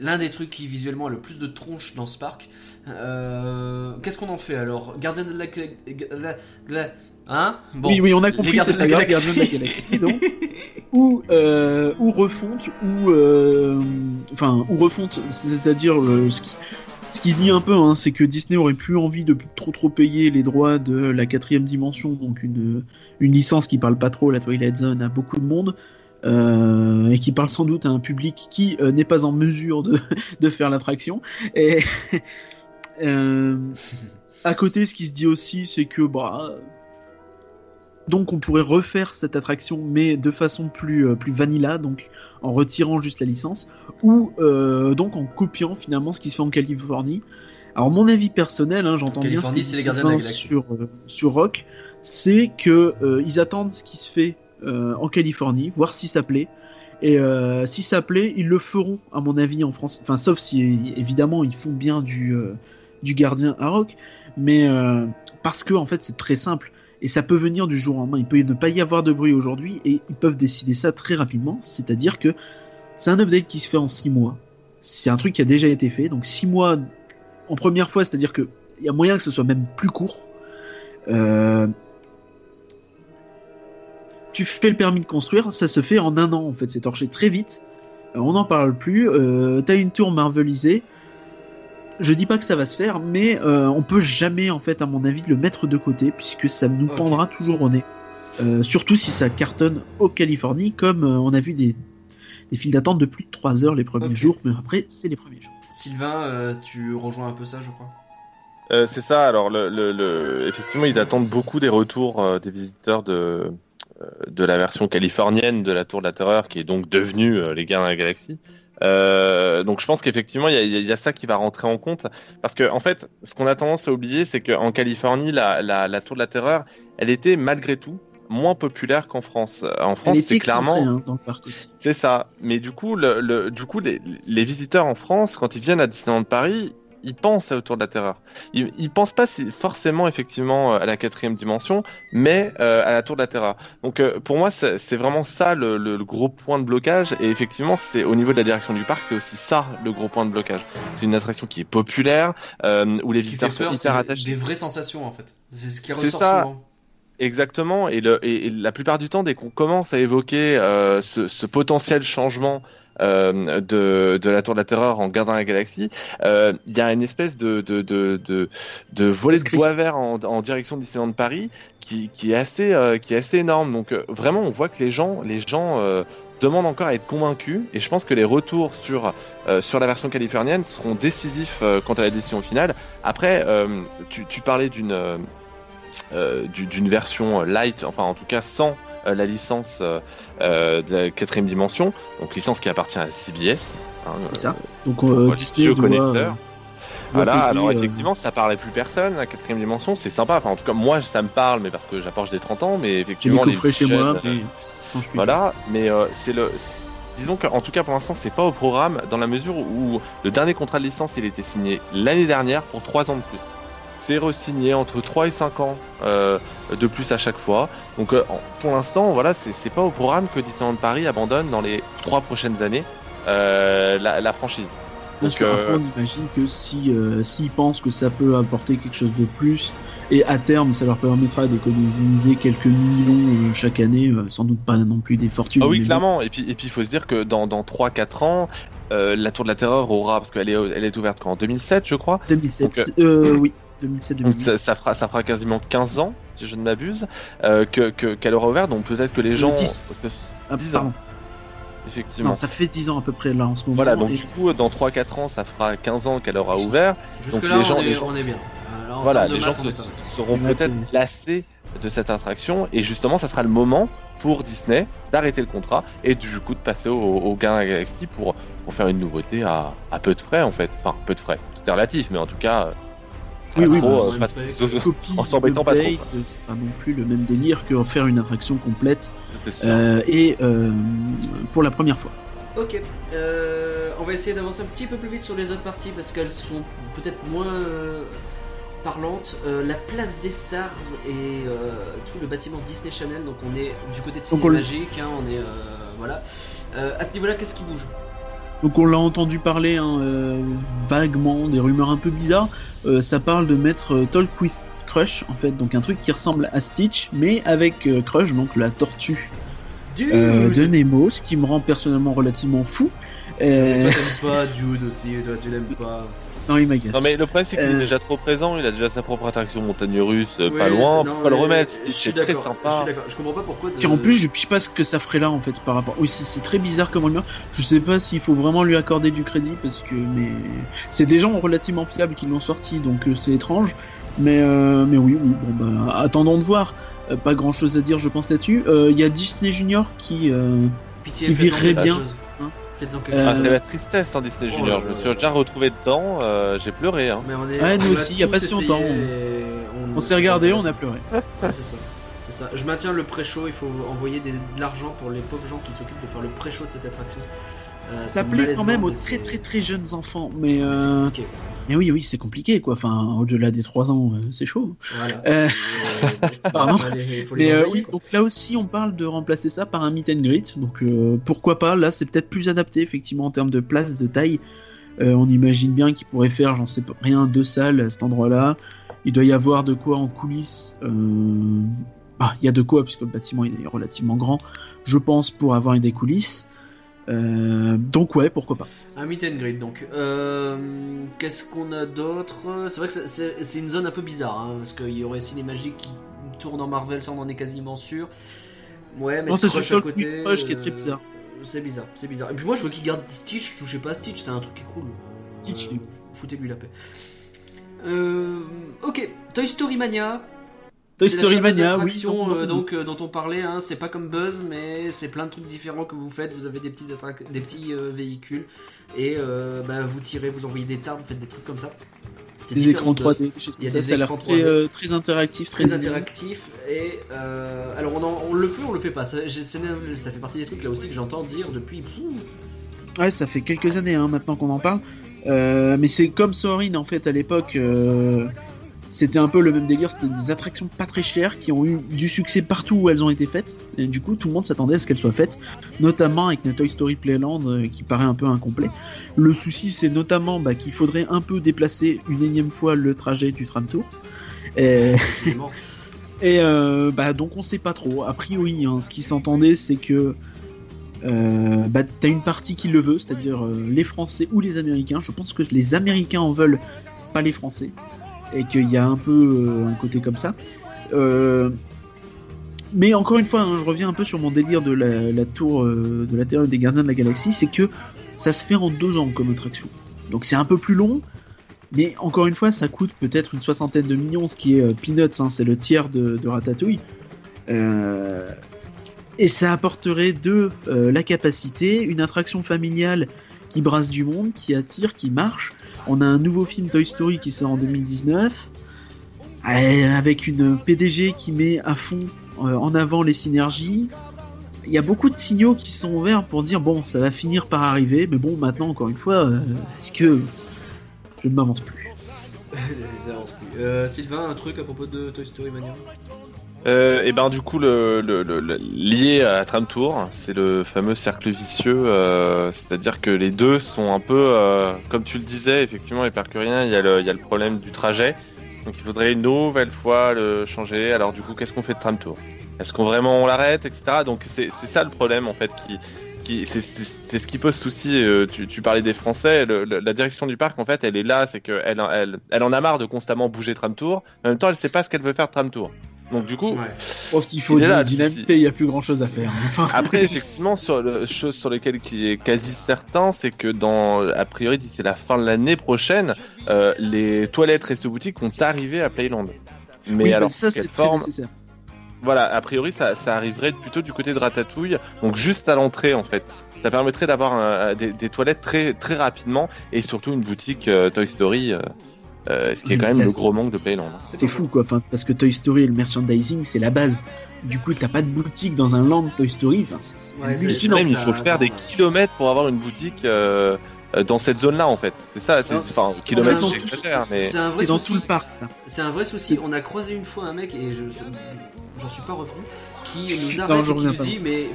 l'un des trucs qui visuellement a le plus de tronches dans ce parc. Euh, qu'est-ce qu'on en fait alors? Gardien de la, Hein? Oui, oui, on a compris, c'est pas grave, Gardien de la Galaxie, donc. ou, euh, ou refonte, ou, euh, enfin, ou refonte, c'est-à-dire ce qui, ce qui se dit un peu, hein, c'est que Disney aurait plus envie de trop trop payer les droits de la quatrième dimension, donc une, licence qui parle pas trop, la Twilight Zone, à beaucoup de monde. Euh, et qui parle sans doute à un public qui euh, n'est pas en mesure de, de faire l'attraction. Et euh, à côté, ce qui se dit aussi, c'est que bah donc on pourrait refaire cette attraction, mais de façon plus plus vanilla, donc en retirant juste la licence, ou donc en copiant finalement ce qui se fait en Californie. Alors mon avis personnel, hein, j'entends bien ce sur sur Rock, c'est que ils attendent ce qui se fait euh, en Californie, voir si ça plaît. Et euh, si ça plaît, ils le feront, à mon avis, en France. Enfin, sauf si, évidemment, ils font bien du, euh, du gardien à rock. Mais parce que, en fait, c'est très simple. Et ça peut venir du jour au lendemain. Il peut ne pas y avoir de bruit aujourd'hui. Et ils peuvent décider ça très rapidement. C'est-à-dire que c'est un update qui se fait en 6 mois. C'est un truc qui a déjà été fait. Donc 6 mois en première fois, c'est-à-dire qu'il y a moyen que ce soit même plus court. Euh, tu fais le permis de construire, ça se fait en un an en fait, c'est torché très vite. Euh, on n'en parle plus. Euh, T'as une tour marvelisée. Je dis pas que ça va se faire, mais euh, on peut jamais en fait, à mon avis, le mettre de côté puisque ça nous pendra toujours au nez. Euh, surtout si ça cartonne au Californie, comme euh, on a vu des, des files d'attente de plus de 3 heures les premiers jours, mais après c'est les premiers jours. Sylvain, tu rejoins un peu ça, je crois. Euh, c'est ça. Alors, le, le, le, effectivement, ils attendent beaucoup des retours des visiteurs de, euh, de la version californienne de la Tour de la Terreur, qui est donc devenue euh, les Gardiens de la Galaxie. Euh, donc je pense qu'effectivement il y, y a, ça qui va rentrer en compte. Parce que en fait ce qu'on a tendance à oublier c'est qu'en Californie la, la, la, tour de la terreur elle était malgré tout moins populaire qu'en France. En France c'est clairement hein, c'est ça. Mais du coup le, le du coup les, les, visiteurs en France quand ils viennent à Disneyland Paris ils pensent à Autour de la Terreur. Ils, ils pensent pas forcément effectivement à la quatrième dimension, mais euh, à la Tour de la Terreur. Donc euh, pour moi, c'est vraiment ça le, le- le gros point de blocage. Et effectivement, c'est au niveau de la direction du parc, c'est aussi ça le gros point de blocage. C'est une attraction qui est populaire, euh, où les visiteurs sont hyper attachés. des vraies sensations en fait. C'est ce qui ressort ça. souvent. Exactement, et, le, et, et la plupart du temps, dès qu'on commence à évoquer euh, ce, ce potentiel changement euh, de, de la Tour de la Terreur en Gardant la Galaxie, euh, il y a une espèce de, de, de, de, de volet de bois vert en, en direction de Disneyland Paris qui, qui, est assez, euh, qui est assez énorme. Donc vraiment, on voit que les gens, les gens demandent encore à être convaincus, et je pense que les retours sur, euh, sur la version californienne seront décisifs euh, quant à la décision finale. Après, euh, tu, tu parlais d'une... euh, euh, du- d'une version light, enfin en tout cas sans euh, la licence euh, euh, de la quatrième dimension, donc licence qui appartient à CBS. hein, C'est ça. euh, Donc pour, euh, euh, Disney connaisseurs. Voilà, payer, alors euh, effectivement, ça parlait plus personne, la quatrième dimension, c'est sympa. Enfin, en tout cas, moi, ça me parle, mais parce que j'approche des 30 ans, mais effectivement, les coffrets chez jeunes, moi, euh, voilà, mais euh, c'est le. Disons qu'en tout cas pour l'instant c'est pas au programme dans la mesure où le dernier contrat de licence il était signé l'année dernière pour 3 ans de plus. Re-signé entre 3 et 5 ans euh, de plus à chaque fois. Donc euh, en- pour l'instant voilà c'est pas au programme que Disneyland Paris abandonne dans les 3 prochaines années euh, la, la franchise. Bien Donc, sûr, après, on imagine que si s'ils pensent que ça peut apporter quelque chose de plus, et à terme, ça leur permettra d'économiser quelques millions chaque année, sans doute pas non plus des fortunes. Ah oui, clairement. Et puis, et puis, il faut se dire que dans, dans 3-4 ans, euh, la Tour de la Terreur aura, parce qu'elle est, elle est ouverte qu'en 2007, je crois. bon, 2007, Donc, euh, oui, 2007, Donc 2008. ça, ça fera, ça fera quasiment 15 ans, si je ne m'abuse, euh, que que- qu'elle aura ouvert. Donc peut-être que les gens, 10. Ah, 10 pardon. ans. effectivement. Non, ça fait 10 ans à peu près là en ce moment. Voilà, donc et- du coup, dans 3-4 ans, ça fera 15 ans qu'elle aura ouvert. Jusque Donc, là, les gens- on, est, les gens- on est bien. Euh, voilà, les gens se- seront peut-être lassés de cette attraction et justement, ça sera le moment pour Disney d'arrêter le contrat et du coup de passer au, au gain à la galaxie pour, pour faire une nouveauté à, à peu de frais en fait. Enfin, peu de frais. Tout est relatif, mais en tout cas, euh, Oui, oui, trop, bah, euh, en s'embêtant pas trop, euh, c'est pas non plus le même délire que faire une attraction complète euh, et euh, pour la première fois. Ok, euh, on va essayer d'avancer un petit peu plus vite sur les autres parties parce qu'elles sont peut-être moins parlantes. Euh, la place des stars et euh, tout le bâtiment Disney Channel, donc on est du côté de Ciné Magique, hein, on est euh, voilà. Euh, à ce niveau-là, qu'est-ce qui bouge? Donc on l'a entendu parler hein, euh, vaguement, des rumeurs un peu bizarres. Euh, ça parle de mettre euh, Talk with Crush en fait, donc un truc qui ressemble à Stitch, mais avec Crush, donc la tortue de Nemo, ce qui me rend personnellement relativement fou. Toi t'aimes pas Dude aussi, toi tu l'aimes pas. Non, il m'agace. Non mais le problème c'est qu'il Euh, est déjà trop présent, il a déjà sa propre attraction montagne russe, euh, Ouais, pas loin, c'est- non, pourquoi le remettre je Stitch suis est très Je sympa. suis je comprends pas pourquoi. Puis en plus, je sais pas ce que ça ferait là en fait par rapport. Oui, c'est c'est très bizarre comme rumeur. Je sais pas s'il faut vraiment lui accorder du crédit parce que mais c'est des gens relativement fiables qui l'ont sorti, donc euh, c'est étrange. Mais euh, mais oui, oui, bon bah attendons de voir. Euh, pas grand chose à dire, je pense là-dessus. Euh, Il y a Disney Junior qui euh, Pitié, qui faites-en virerait bien, chose. Faites-en quelque Euh, Ah, chose. c'est la tristesse hein, Disney Oh Junior, je me suis déjà retrouvé dedans, euh, j'ai pleuré hein. Mais on est, Ouais, nous on a aussi, y a tous pas si longtemps. et on, on s'est regardé, on a pleuré. Ouais, c'est ça. C'est ça. Je maintiens le pré-show. Il faut envoyer des- de l'argent pour les pauvres gens qui s'occupent de faire le pré-show de cette attraction. Euh, Ça plaît quand même aux mais très très très jeunes enfants, mais mais c'est euh, compliqué. Mais oui oui c'est compliqué quoi. Enfin au-delà des 3 ans, euh, c'est chaud. Voilà. Euh, Pardon. faut les- faut les Mais envoyer, oui, quoi. donc là aussi, on parle de remplacer ça par un meet and greet. Donc euh, pourquoi pas Là, c'est peut-être plus adapté effectivement en termes de place, de taille. Euh, on imagine bien qu'il pourrait faire, j'en sais rien, deux salles à cet endroit-là. Il doit y avoir de quoi en coulisses. Ah, il y a de quoi puisque le bâtiment il est relativement grand, je pense, pour avoir des coulisses. Euh, donc ouais, pourquoi pas. Un meet and greet donc. Euh, Qu'est-ce qu'on a d'autre? C'est vrai que c'est- une zone un peu bizarre hein, parce qu'il y aurait Cinémagique qui tourne en Marvel, ça on en est quasiment sûr. Ouais, mais Non, c'est sur à côté. Crush qui est très euh, bizarre. C'est bizarre, c'est bizarre. Et puis moi je veux qu'il garde Stitch, touchez pas à Stitch, c'est un truc qui est cool. Euh, Stitch, Foutez-lui la paix. Euh, ok, Toy Story Mania. Toy Story Mania, oui. euh, donc euh, dont on parlait, hein, c'est pas comme Buzz, mais c'est plein de trucs différents que vous faites. Vous avez des petits, attrac- des petits euh, véhicules et bah, vous tirez, vous envoyez des tartes, vous faites des trucs comme ça. C'est des écrans de Buzz. 3D, des choses Il y a ça, des ça a l'air très, 3D. très interactif, Très interactif et alors on, en- on le fait, on le fait pas? Ça, fait partie des trucs là aussi que j'entends dire depuis. Ouais, ça fait quelques années hein, maintenant qu'on en parle. Mais c'est comme Soarin en fait à l'époque. C'était un peu le même délire, c'était des attractions pas très chères qui ont eu du succès partout où elles ont été faites. Et du coup, tout le monde s'attendait à ce qu'elles soient faites, notamment avec Toy Story Playland euh, qui paraît un peu incomplet. Le souci, c'est notamment bah, qu'il faudrait un peu déplacer une énième fois le trajet du tram tour. Et, euh, bah, donc on sait pas trop. A priori, hein, ce qui s'entendait, c'est que euh, bah, t'as une partie qui le veut, c'est-à-dire euh, les Français ou les Américains. Je pense que les Américains en veulent, pas les Français, et qu'il y a un peu euh, un côté comme ça. Euh, mais encore une fois, hein, je reviens un peu sur mon délire de la, tour euh, de la Terre des Gardiens de la Galaxie, c'est que ça se fait en deux ans comme attraction. Donc c'est un peu plus long, mais encore une fois, ça coûte peut-être une soixantaine de millions, ce qui est peanuts, hein, c'est le tiers de, Ratatouille. Et ça apporterait de la capacité, une attraction familiale qui brasse du monde, qui attire, qui marche. On a un nouveau film Toy Story qui sort en 2019, euh, avec une PDG qui met à fond euh, en avant les synergies. Il y a beaucoup de signaux qui sont ouverts pour dire bon, ça va finir par arriver, mais bon, maintenant, encore une fois, euh, est-ce que je ne m'avance plus? Sylvain, un truc à propos de Toy Story Mania? Euh, et ben du coup le, le, le- lié à Tram Tour, c'est le fameux cercle vicieux, euh, c'est-à-dire que les deux sont un peu, euh, comme tu le disais, effectivement, hypercurien, il y a le, il y a le problème du trajet, donc il faudrait une nouvelle fois le changer. Alors du coup, qu'est-ce qu'on fait de Tram Tour? Est-ce qu'on vraiment on l'arrête, etc. Donc c'est ça le problème en fait qui qui c'est ce qui pose souci. euh, tu, tu parlais des Français, la direction du parc en fait, elle est là, c'est que elle, elle elle en a marre de constamment bouger Tram Tour. En même temps, elle sait pas ce qu'elle veut faire de Tram Tour. Donc du coup, Ouais. Je pense qu'il faut Il là, dynamiter, il n'y a plus grand chose à faire. Après, effectivement, sur le chose sur lesquelles qui est quasi certain, c'est que dans, a priori, d'ici la fin de l'année prochaine, euh, les toilettes resto boutiques vont arriver à Playland. Mais oui, alors, ça c'est très forme nécessaire. Voilà, a priori, ça, ça arriverait plutôt du côté de Ratatouille, donc juste à l'entrée, en fait. Ça permettrait d'avoir un- des, des toilettes très très rapidement et surtout une boutique euh, Toy Story, euh, euh, ce qui est quand même le gros manque de Playland. C'est fou quoi, enfin, parce que Toy Story et le merchandising c'est la base. Du coup, t'as pas de boutique dans un land Toy Story, enfin, c'est Ouais, hallucinant. Même, il faut faire ça- des kilomètres pour avoir une boutique euh, euh, dans cette zone-là, en fait. C'est ça, c'est, enfin, kilomètres, j'exagère, mais. C'est un vrai C'est dans souci. tout le parc. C'est un vrai souci. On a croisé une fois un mec, et je j'en suis pas revenu, qui nous Non, arrête je et qui nous dit Mais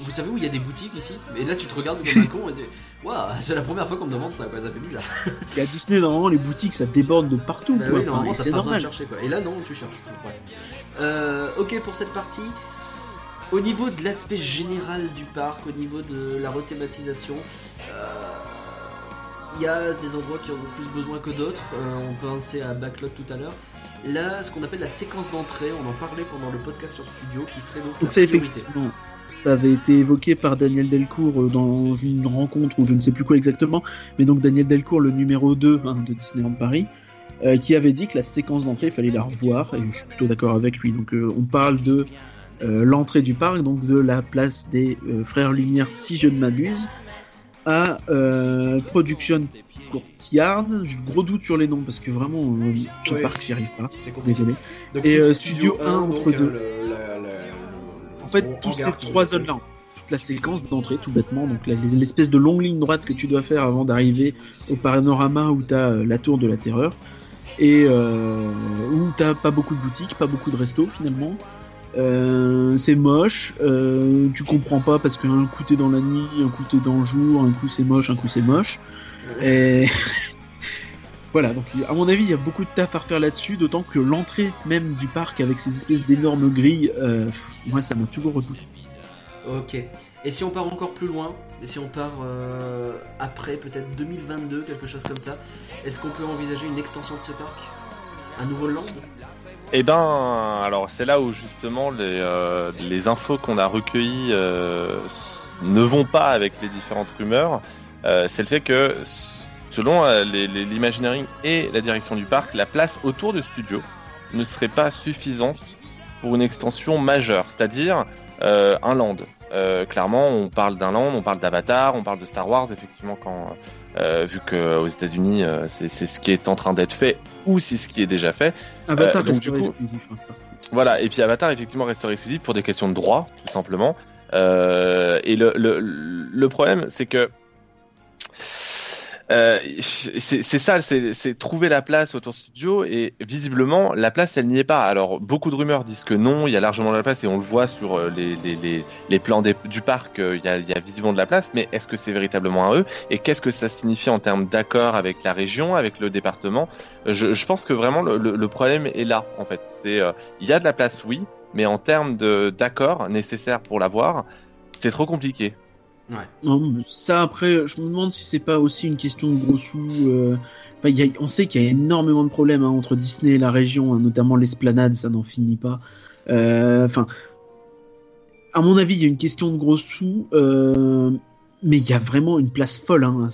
vous savez où il y a des boutiques ici? Et là, tu te regardes comme un con et tu Waouh, c'est la première fois qu'on me demande ça, quoi, ça fait bizarre. Et à Disney, normalement, les boutiques ça déborde de partout Bah quoi. oui, Enfin, c'est normal. chercher, quoi. Et là, non, tu cherches. Ouais. Euh, ok pour cette partie. Au niveau de l'aspect général du parc, au niveau de la rethématisation, euh, il y a des endroits qui en ont plus besoin que d'autres. Euh, on pensait à Backlot tout à l'heure. Là, ce qu'on appelle la séquence d'entrée, on en parlait pendant le podcast sur Studio, qui serait donc la Donc priorité. effectivement, ça avait été évoqué par Daniel Delcourt euh, dans une rencontre ou je ne sais plus quoi exactement, mais donc Daniel Delcourt, le numéro 2 hein, de Disneyland Paris, euh, qui avait dit que la séquence d'entrée, il fallait la revoir, et je suis plutôt d'accord avec lui. Donc euh, on parle de euh, l'entrée du parc, donc de la place des Frères Lumière, si je ne m'abuse, à Production Courtyard. J'ai gros doute sur les noms parce que vraiment, euh, Ouais. parc, j'y arrive pas. Désolé. Donc, Et, euh, Studio 1 donc, entre euh, deux. le- la- la- En fait, toutes ces trois zones-là, toute la séquence d'entrée, tout bêtement, donc l'espèce de longue ligne droite que tu dois faire avant d'arriver au panorama où t'as euh, la tour de la terreur, et euh, où t'as pas beaucoup de boutiques, pas beaucoup de restos finalement. Euh, c'est moche, tu comprends pas parce qu'un coup t'es dans la nuit, un coup t'es dans le jour, un coup c'est moche, un coup c'est moche. Et voilà, donc à mon avis, il y a beaucoup de taf à refaire là-dessus, d'autant que l'entrée même du parc avec ces espèces d'énormes grilles, euh, pff, moi ça m'a toujours repoussé. Ok. Et si on part encore plus loin, et si on part euh, après peut-être 2022, quelque chose comme ça, est-ce qu'on peut envisager une extension de ce parc? Un nouveau land? Eh ben, alors c'est là où justement les, euh, les infos qu'on a recueillies euh, ne vont pas avec les différentes rumeurs. Euh, c'est le fait que, selon euh, l'imagineering et la direction du parc, la place autour du studio ne serait pas suffisante pour une extension majeure, c'est-à-dire euh, un land. Euh, clairement, on parle d'un land, on parle d'Avatar, on parle de Star Wars, effectivement, quand euh, vu que aux États-Unis, euh, c'est ce qui est en train d'être fait ou c'est ce qui est déjà fait. Avatar donc, du coup- exclusif. hein, Voilà, et puis Avatar effectivement resterait exclusif pour des questions de droit, tout simplement. Euh, et le, le, le problème, c'est que euh, c'est ça, c'est trouver la place autour studio et visiblement la place elle n'y est pas. Alors beaucoup de rumeurs disent que non, il y a largement de la place et on le voit sur euh, les, les, les, les plans du parc, euh, il y, a, il y a visiblement de la place, mais est-ce que c'est véritablement à eux? Et qu'est-ce que ça signifie en termes d'accord avec la région, avec le département? Je, je pense que vraiment le, le- le problème est là en fait. C'est euh, il y a de la place oui, mais en termes d'accord nécessaires pour l'avoir, c'est trop compliqué. Non, ça après, je me demande si c'est pas aussi une question de gros sous. euh, on sait qu'il y a énormément de problèmes hein, entre Disney et la région, hein, notamment l'esplanade, ça n'en finit pas. Euh, Enfin, à mon avis, il y a une question de gros sous, euh, mais il y a vraiment une place folle hein,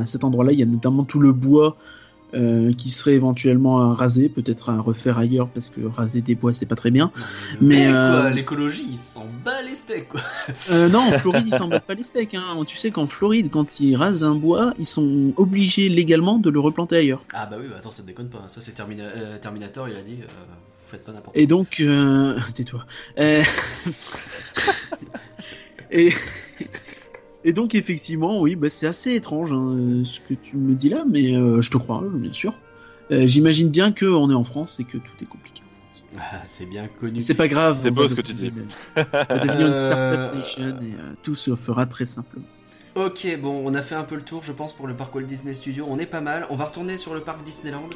à cet endroit-là. Il y a notamment tout le bois euh, qui serait éventuellement à raser, peut-être à refaire ailleurs, parce que raser des bois c'est pas très bien. Mais Mais, quoi, euh, l'écologie, il s'en bat les steaks quoi. Euh, non, en Floride, ils s'en battent pas les steaks. Hein. Tu sais qu'en Floride, quand ils rasent un bois, ils sont obligés légalement de le replanter ailleurs. Ah bah oui, bah attends, ça déconne pas. Ça c'est Termina- euh, Terminator, il a dit, euh, vous faites pas n'importe Et donc, euh... tais-toi. Euh, et... et donc, effectivement, oui, bah, c'est assez étrange hein, euh, ce que tu me dis là, mais euh, je te crois, bien sûr. Euh, J'imagine bien qu'on est en France et que tout est compliqué. Ah, c'est bien connu. C'est pas grave. C'est beau ce que tu dis. devenir- On va devenir une startup nation et euh, tout se fera très simplement. Ok, bon, on a fait un peu le tour, je pense, pour le parc Walt Disney Studio. On est pas mal. On va retourner sur le parc Disneyland,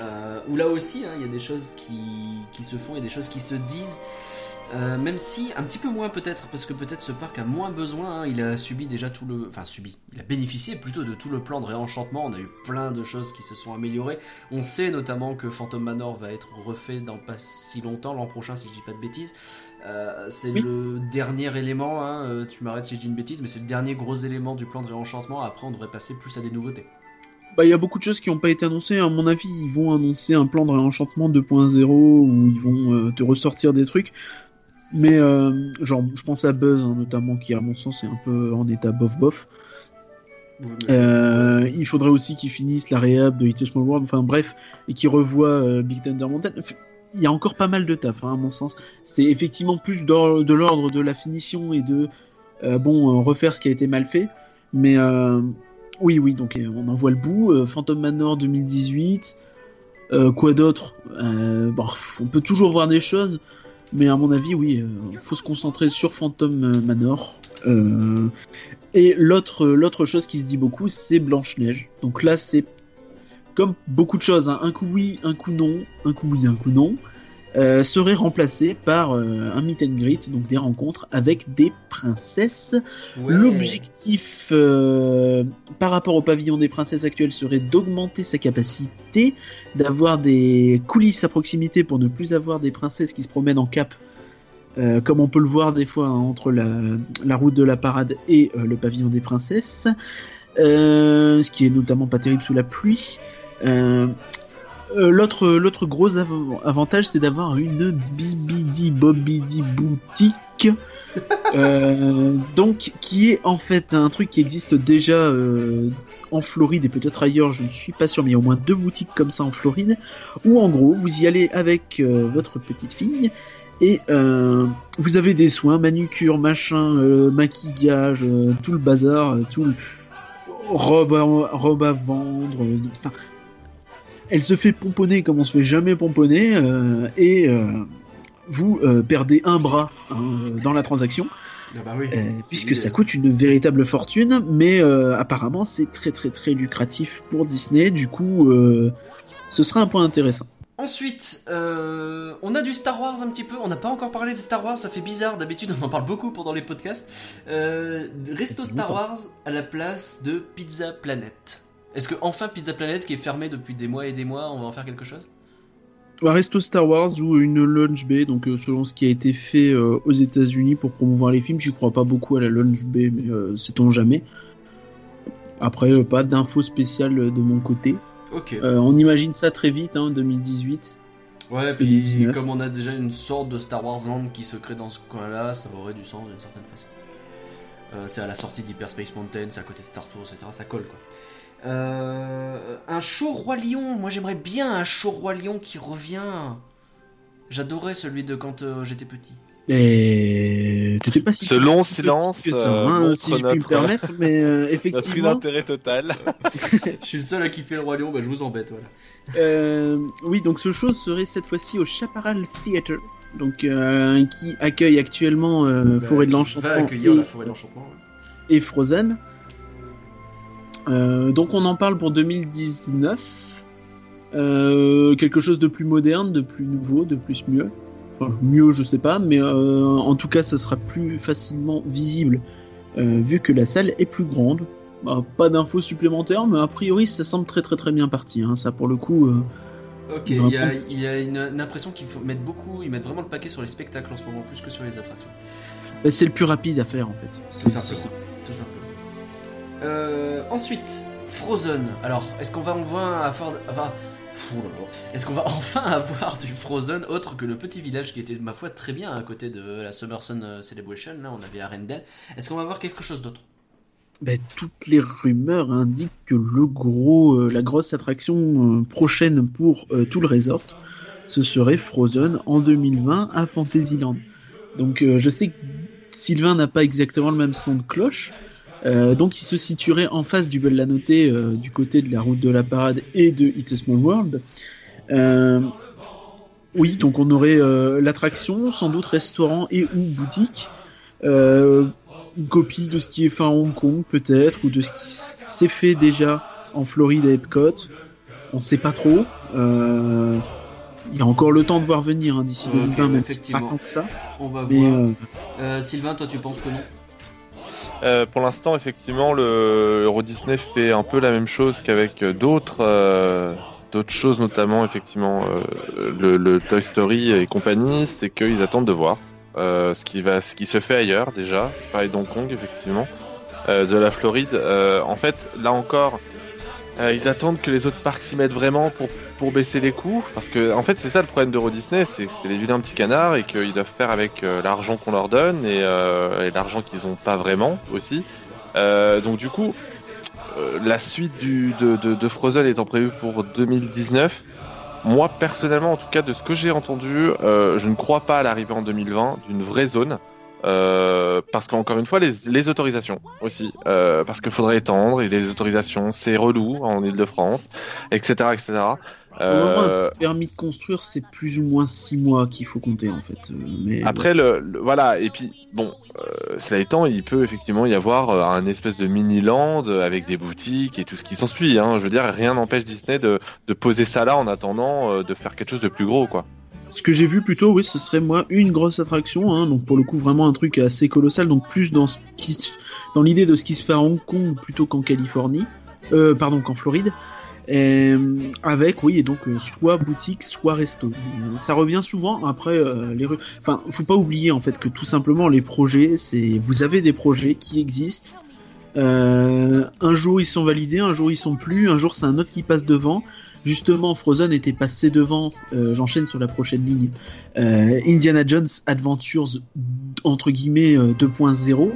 euh, où là aussi, hein, il y a des choses qui, qui se font, il y a des choses qui se disent. Euh, même si un petit peu moins peut-être, parce que peut-être ce parc a moins besoin. hein. il a subi déjà tout le, enfin subi, il a bénéficié plutôt de tout le plan de réenchantement. On a eu plein de choses qui se sont améliorées. On sait notamment que Phantom Manor va être refait dans pas si longtemps, l'an prochain si je dis pas de bêtises. Euh, c'est Oui. le dernier élément, hein, euh, tu m'arrêtes si je dis une bêtise, mais c'est le dernier gros élément du plan de réenchantement. Après, on devrait passer plus à des nouveautés. Bah, il y a beaucoup de choses qui n'ont pas été annoncées. À mon avis, ils vont annoncer un plan de réenchantement 2.0 où ils vont euh, te ressortir des trucs. Mais, euh, genre, je pense à Buzz, hein, notamment, qui, à mon sens, est un peu en état bof-bof. Euh, il faudrait aussi qu'ils finissent la réhab de Little Small World, enfin bref, et qu'ils revoient euh, Big Thunder Mountain. Il y a encore pas mal de taf, hein, à mon sens. C'est effectivement plus de l'ordre de la finition et de bon refaire ce qui a été mal fait. Mais oui, oui, donc on en voit le bout. Phantom Manor 2018. Euh, quoi d'autre? Bon, On peut toujours voir des choses, mais à mon avis, oui, il faut se concentrer sur Phantom euh, Manor. Euh, et l'autre, l'autre chose qui se dit beaucoup, c'est Blanche-Neige. Donc là, c'est comme beaucoup de choses, hein, un coup oui, un coup non, un coup oui, un coup non, euh, serait remplacé par euh, un meet and greet, donc des rencontres avec des princesses. Ouais. L'objectif euh, par rapport au pavillon des princesses actuel serait d'augmenter sa capacité, d'avoir des coulisses à proximité pour ne plus avoir des princesses qui se promènent en cap, comme on peut le voir des fois hein, entre la, la route de la parade et le pavillon des princesses, ce qui est notamment pas terrible sous la pluie. Euh, euh, L'autre l'autre gros av- avantage, c'est d'avoir une bibidi bobidi boutique euh, donc, qui est en fait un truc qui existe déjà euh, en Floride et peut-être ailleurs, je ne suis pas sûr, mais il y a au moins deux boutiques comme ça en Floride, où en gros, vous y allez avec votre petite fille et euh, vous avez des soins, manucure, machin, euh, maquillage, euh, tout le bazar, tout le robe à, robe à vendre. Enfin, elle se fait pomponner comme on se fait jamais pomponner euh, et euh, vous euh, perdez un bras hein, dans la transaction. Ah bah oui. Euh, puisque ça coûte une véritable fortune, mais euh, apparemment c'est très très très lucratif pour Disney, du coup euh, ce sera un point intéressant. Ensuite, euh, on a du Star Wars un petit peu. On n'a pas encore parlé de Star Wars, ça fait bizarre. D'habitude, on en parle beaucoup pendant les podcasts. Euh, Resto Star longtemps. Wars à la place de Pizza Planet. Est-ce que enfin Pizza Planet, qui est fermé depuis des mois et des mois, on va en faire quelque chose? Un resto Star Wars ou une launch bay, donc euh, selon ce qui a été fait euh, aux États-Unis pour promouvoir les films, j'y crois pas beaucoup à la launch bay, mais euh, sait-on jamais. Après, pas d'infos spéciales de mon côté. Ok. Euh, on imagine ça très vite, hein, 2018. ouais, puis 2019. comme on a déjà une sorte de Star Wars Land qui se crée dans ce coin-là, ça aurait du sens d'une certaine façon. C'est à la sortie d'Hyperspace Mountain, c'est à côté de Star Tours, etc. Ça colle quoi. Euh, un show Roi Lion, moi j'aimerais bien un show Roi Lion qui revient. J'adorais celui de quand euh, j'étais petit. Et t'étais pas si Ce long si silence, que ça, euh, hein, si je puis me notre- permettre, mais euh, Notre effectivement, inintérêt total. Je suis le seul à kiffer le Roi Lion, bah je vous embête, voilà. euh, oui, donc ce show serait cette fois-ci au Chaparral Theatre, donc euh, qui accueille actuellement euh, Forêt de Bah, qui l'Enchantement Va accueillir et, la Forêt de l'Enchantement. ouais. et Frozen. Euh, donc on en parle pour 2019. Euh, quelque chose de plus moderne, de plus nouveau, de plus mieux. Enfin, mieux, je sais pas, mais euh, en tout cas, ça sera plus facilement visible vu que la salle est plus grande. Bah, pas d'infos supplémentaires, mais a priori, ça semble très très très bien parti. Hein. Ça, pour le coup, Ok, Il y a, pas de- il y a une, une impression qu'il faut mettre beaucoup, ils mettent vraiment le paquet sur les spectacles en ce moment, plus que sur les attractions. bah, c'est le plus rapide à faire en fait. C'est- Tout simplement. ça. Tout simplement. Euh, ensuite, Frozen. Alors, est-ce qu'on va enfin avoir. Du Frozen autre que le petit village qui était, ma foi, très bien à côté de la Summer Sun euh, Celebration Là, on avait Arendelle. Est-ce qu'on va avoir quelque chose d'autre? Ben, toutes les rumeurs indiquent que le gros, euh, la grosse attraction prochaine pour tout le resort, ce serait Frozen en 2020 à Fantasyland. Donc je sais que Sylvain n'a pas exactement le même son de cloche, euh, donc il se situerait en face du Belle Noté, euh, du côté de la route de la parade et de It's a Small World. Euh, oui, donc on aurait l'attraction, sans doute restaurant et ou boutique. Une copie de ce qui est fait à Hong Kong peut-être ou de ce qui s'est fait déjà en Floride à Epcot. On sait pas trop. Il y a encore le temps de voir venir hein, d'ici Ok, 2020, même si pas tant que ça. On va Mais voir. Sylvain, toi, tu penses que non? Euh, pour l'instant, effectivement, le Euro Disney fait un peu la même chose qu'avec euh, d'autres euh, d'autres choses, notamment effectivement euh, le, le Toy Story et compagnie, c'est qu'ils attendent de voir euh, ce qui va, ce qui se fait ailleurs déjà, pareil d'Hong Kong effectivement, euh, de la Floride. En fait, là encore, ils attendent que les autres parcs s'y mettent vraiment pour pour baisser les coûts, parce que en fait c'est ça le problème d'Euro Disney, c'est que c'est les vilains petits canards et qu'ils doivent faire avec euh, l'argent qu'on leur donne et, euh, et l'argent qu'ils ont pas vraiment aussi. Euh, donc du coup, la suite de, Frozen étant prévue pour 2019, moi personnellement, en tout cas de ce que j'ai entendu, je ne crois pas à l'arrivée en 2020 d'une vraie zone. Euh, parce qu'encore une fois, les, les autorisations aussi, euh, parce qu'il faudrait étendre et les autorisations, c'est relou en Ile-de-France, etc., etc. Euh, permis de construire, c'est plus ou moins 6 mois qu'il faut compter en fait. Euh, Mais Après, le, le- voilà, et puis, bon, euh, cela étant, il peut effectivement y avoir euh, un espèce de mini-land avec des boutiques et tout ce qui s'ensuit. Hein. Je veux dire, rien n'empêche Disney de, de poser ça là en attendant euh, de faire quelque chose de plus gros, quoi. Ce que j'ai vu plutôt, oui, ce serait moi une grosse attraction, hein, donc pour le coup vraiment un truc assez colossal, donc plus dans ce qui, dans l'idée de ce qui se fait à Hong Kong plutôt qu'en Californie, euh, pardon, qu'en Floride, Et, avec oui, et donc euh, soit boutique, soit resto. Euh, Ça revient souvent après euh, les. Enfin, faut pas oublier en fait que tout simplement les projets, c'est vous avez des projets qui existent. Euh, un jour ils sont validés, un jour ils sont plus, un jour c'est un autre qui passe devant. Justement, Frozen était passé devant, euh, j'enchaîne sur la prochaine ligne, euh, Indiana Jones Adventures entre guillemets euh, 2.0,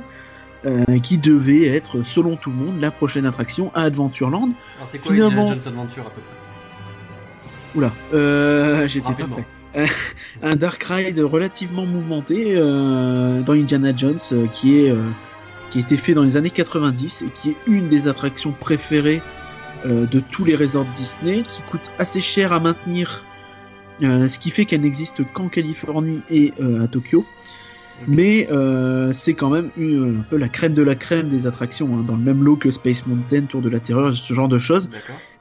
euh, qui devait être, selon tout le monde, la prochaine attraction à Adventureland. Alors, c'est quoi Finalement- Indiana Jones Adventure à peu près? Oula, euh, j'étais pas prêt. un dark ride relativement mouvementé euh, dans Indiana Jones qui est qui a été fait dans les années 90 et qui est une des attractions préférées de tous les resorts Disney qui coûte assez cher à maintenir. Euh, ce qui fait qu'elle n'existe qu'en Californie et euh, à Tokyo. Mais euh, c'est quand même une- un peu la crème de la crème des attractions hein, dans le même lot que Space Mountain Tour de la Terreur ce genre de choses.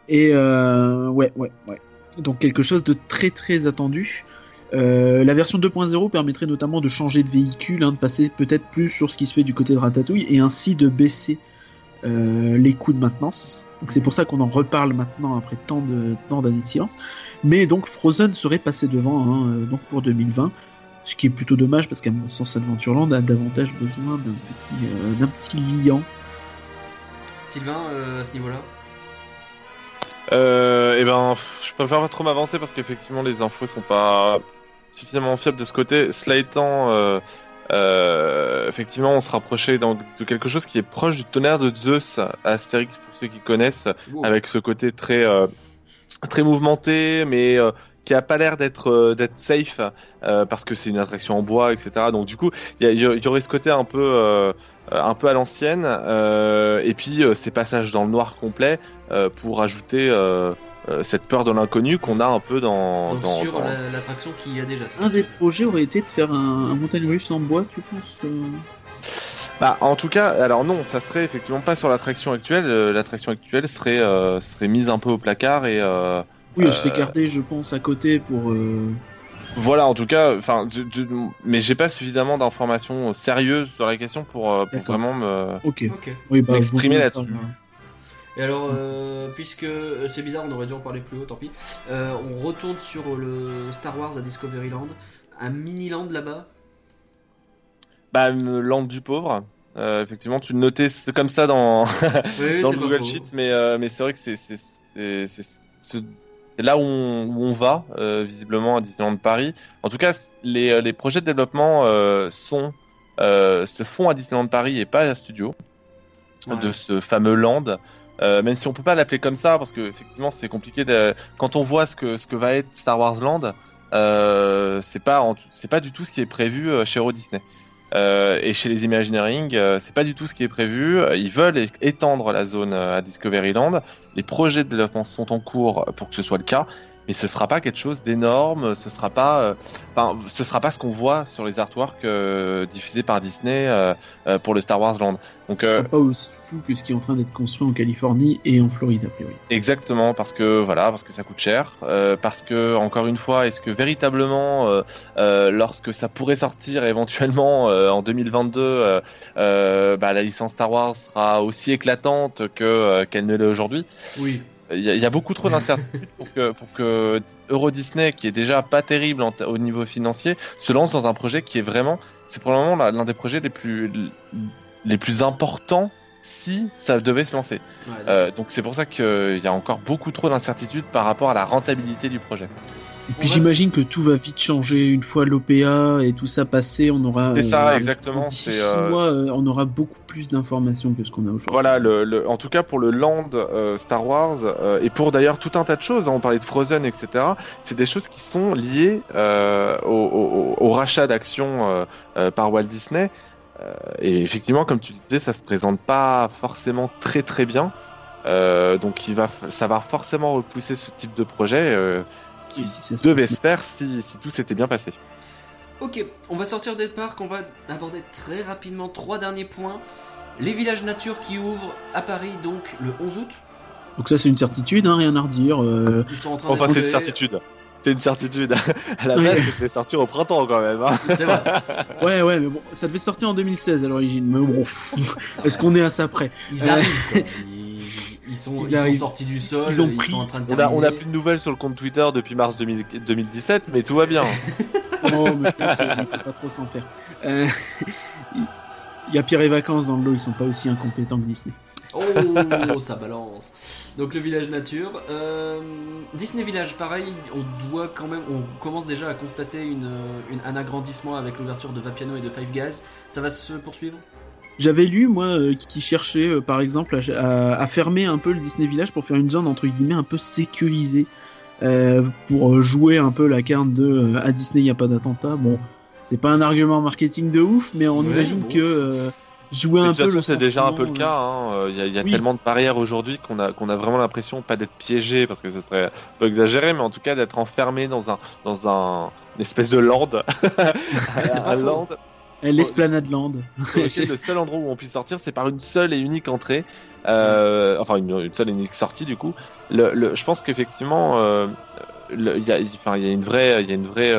Et euh, ouais, ouais, ouais. Donc quelque chose de très très attendu. Euh, la version 2.0 permettrait notamment de changer de véhicule, hein, de passer peut-être plus sur ce qui se fait du côté de Ratatouille et ainsi de baisser euh, les coûts de maintenance. Donc c'est pour ça qu'on en reparle maintenant après tant de tant d'années de silence. Mais donc Frozen serait passé devant hein, euh, donc pour 2020, ce qui est plutôt dommage parce qu'à mon sens Adventureland a davantage besoin d'un petit euh, d'un petit liant. Sylvain, euh, à ce niveau-là Euh, et ben, je préfère pas trop m'avancer parce qu'effectivement les infos sont pas suffisamment fiables de ce côté. Cela étant, euh, effectivement, on se rapprochait donc de quelque chose qui est proche du tonnerre de Zeus Astérix pour ceux qui connaissent, Wow. avec ce côté très euh, très mouvementé, mais euh, qui a pas l'air d'être euh, d'être safe euh, parce que c'est une attraction en bois, etc. Donc du coup, il y, y, aurait ce côté un peu euh, un peu à l'ancienne, et puis ces passages dans le noir complet pour ajouter cette peur de l'inconnu qu'on a un peu dans, Donc dans sur dans- l'attraction qu'il y a déjà. Un des projets aurait été de faire un, un montagne russe en bois, tu penses euh Bah, en tout cas, alors non, ça serait effectivement pas sur l'attraction actuelle. Euh, L'attraction actuelle serait euh, serait mise un peu au placard et euh, Oui, Euh, je t'ai gardé, je pense, à côté pour. euh, Voilà, en tout cas, enfin, mais j'ai pas suffisamment d'informations sérieuses sur la question pour, euh, vraiment me. Ok. Ok. Oui, bah, M'exprimer là-dessus. Et alors, euh, puisque euh, c'est bizarre, on aurait dû en parler plus haut, tant pis. Euh, on retourne sur le Star Wars à Discoveryland. Un mini-land là-bas. Bah, me land du pauvre. Euh, effectivement, tu le notais comme ça dans, Oui, dans c'est le pas Google. Sheet, mais, euh, mais c'est vrai que c'est là où on, où on va, euh, visiblement à Disneyland Paris. En tout cas, les, les projets de développement euh, sont, euh, se font à Disneyland Paris et pas à Studio. Ouais. de ce fameux land. Euh, même si on peut pas l'appeler comme ça parce que effectivement c'est compliqué de... quand on voit ce que ce que va être Star Wars Land euh, c'est pas c'est pas du tout ce qui est prévu euh, chez Euro Disney. Euh, et chez les Imagineering euh, c'est pas du tout ce qui est prévu. Euh, ils veulent étendre la zone à Discoveryland. Les projets de développement sont en cours pour que ce soit le cas mais ce sera pas quelque chose d'énorme ce sera pas euh, enfin ce sera pas ce qu'on voit sur les artworks euh, diffusés par Disney euh, euh, pour le Star Wars Land donc Ce euh, sera pas aussi fou que ce qui est en train d'être construit en Californie et en Floride, a priori. Exactement, parce que voilà, parce que ça coûte cher, euh, parce que encore une fois, est-ce que véritablement, euh, euh, lorsque ça pourrait sortir éventuellement euh, en 2022, euh, euh, bah, la licence Star Wars sera aussi éclatante que euh, qu'elle ne l'est aujourd'hui? Oui. Il y, a- il y a beaucoup trop d'incertitudes pour que pour que Euro Disney, qui est déjà pas terrible en au niveau financier, se lance dans un projet qui est vraiment, c'est probablement l'un l'un des projets les plus les plus importants si ça devait se lancer. Ouais, Euh, donc c'est pour ça qu'il y a encore beaucoup trop d'incertitudes par rapport à la rentabilité du projet. Et puis j'imagine que tout va vite changer une fois l'OPA et tout ça passé. On aura. C'est ça, euh, exactement, D'ici six euh, mois, euh, on aura beaucoup plus d'informations que ce qu'on a aujourd'hui. Voilà, le, le- en tout cas pour le land euh, Star Wars et pour d'ailleurs tout un tas de choses, hein, on parlait de Frozen, etc. C'est des choses qui sont liées au, au- au rachat d'actions par Walt Disney. Et effectivement, comme tu disais, ça se présente pas forcément très très bien. Donc il va, f- ça va forcément repousser ce type de projet qui Et si ça se devait se faire si, si tout s'était bien passé. Ok, on va sortir des parcs, on va aborder très rapidement trois derniers points. Les villages nature qui ouvrent à Paris donc le 11 août. Donc ça c'est une certitude, hein, rien à redire. euh, Ils sont en train Enfin, c'est une certitude. C'est une certitude. à la base, ça devait sortir au printemps quand même. hein. C'est vrai. Ouais ouais mais bon, ça devait sortir en 2016 à l'origine. Mais bon, est-ce qu'on est à ça près? Ils Euh, arrivent. quoi. Ils, sont, Ils ils sont arrivent. sortis du sol. Ils ont ils pris- sont en train de On a, terminer. on a plus de nouvelles sur le compte Twitter depuis mars 2000 2017, mais tout va bien. Non, mais je pense qu'on peut pas trop s'en faire. Euh, Il y a Pierre et Vacances dans le lot, ils sont pas aussi incompétents que Disney. Oh, ça balance. Donc le village nature. Euh, Disney Village, pareil, on doit quand même, on commence déjà à constater une, une- un agrandissement avec l'ouverture de Vapiano et de Five Guys. Ça va se poursuivre? J'avais lu, moi, euh, qui cherchait, euh, par exemple, à, à- à fermer un peu le Disney Village pour faire une zone, entre guillemets, un peu sécurisée, euh, pour jouer un peu la carte de euh, à Disney, il n'y a pas d'attentat. Bon, c'est pas un argument marketing de ouf, mais on Ouais, imagine bon. que euh, jouer un de toute peu façon, le c'est déjà un peu le cas. hein. Il y a, il y a Oui. tellement de barrières aujourd'hui qu'on a, qu'on a vraiment l'impression pas d'être piégé, parce que ce serait un peu exagéré, mais en tout cas d'être enfermé dans un, dans un une espèce de land. c'est pas un land l'Esplanade Land. le seul endroit où on puisse sortir, c'est par une seule et unique entrée. Euh, enfin, une, une seule et unique sortie, du coup. Le, le- je pense qu'effectivement, euh, il y a, enfin, il y a une vraie, il y a une vraie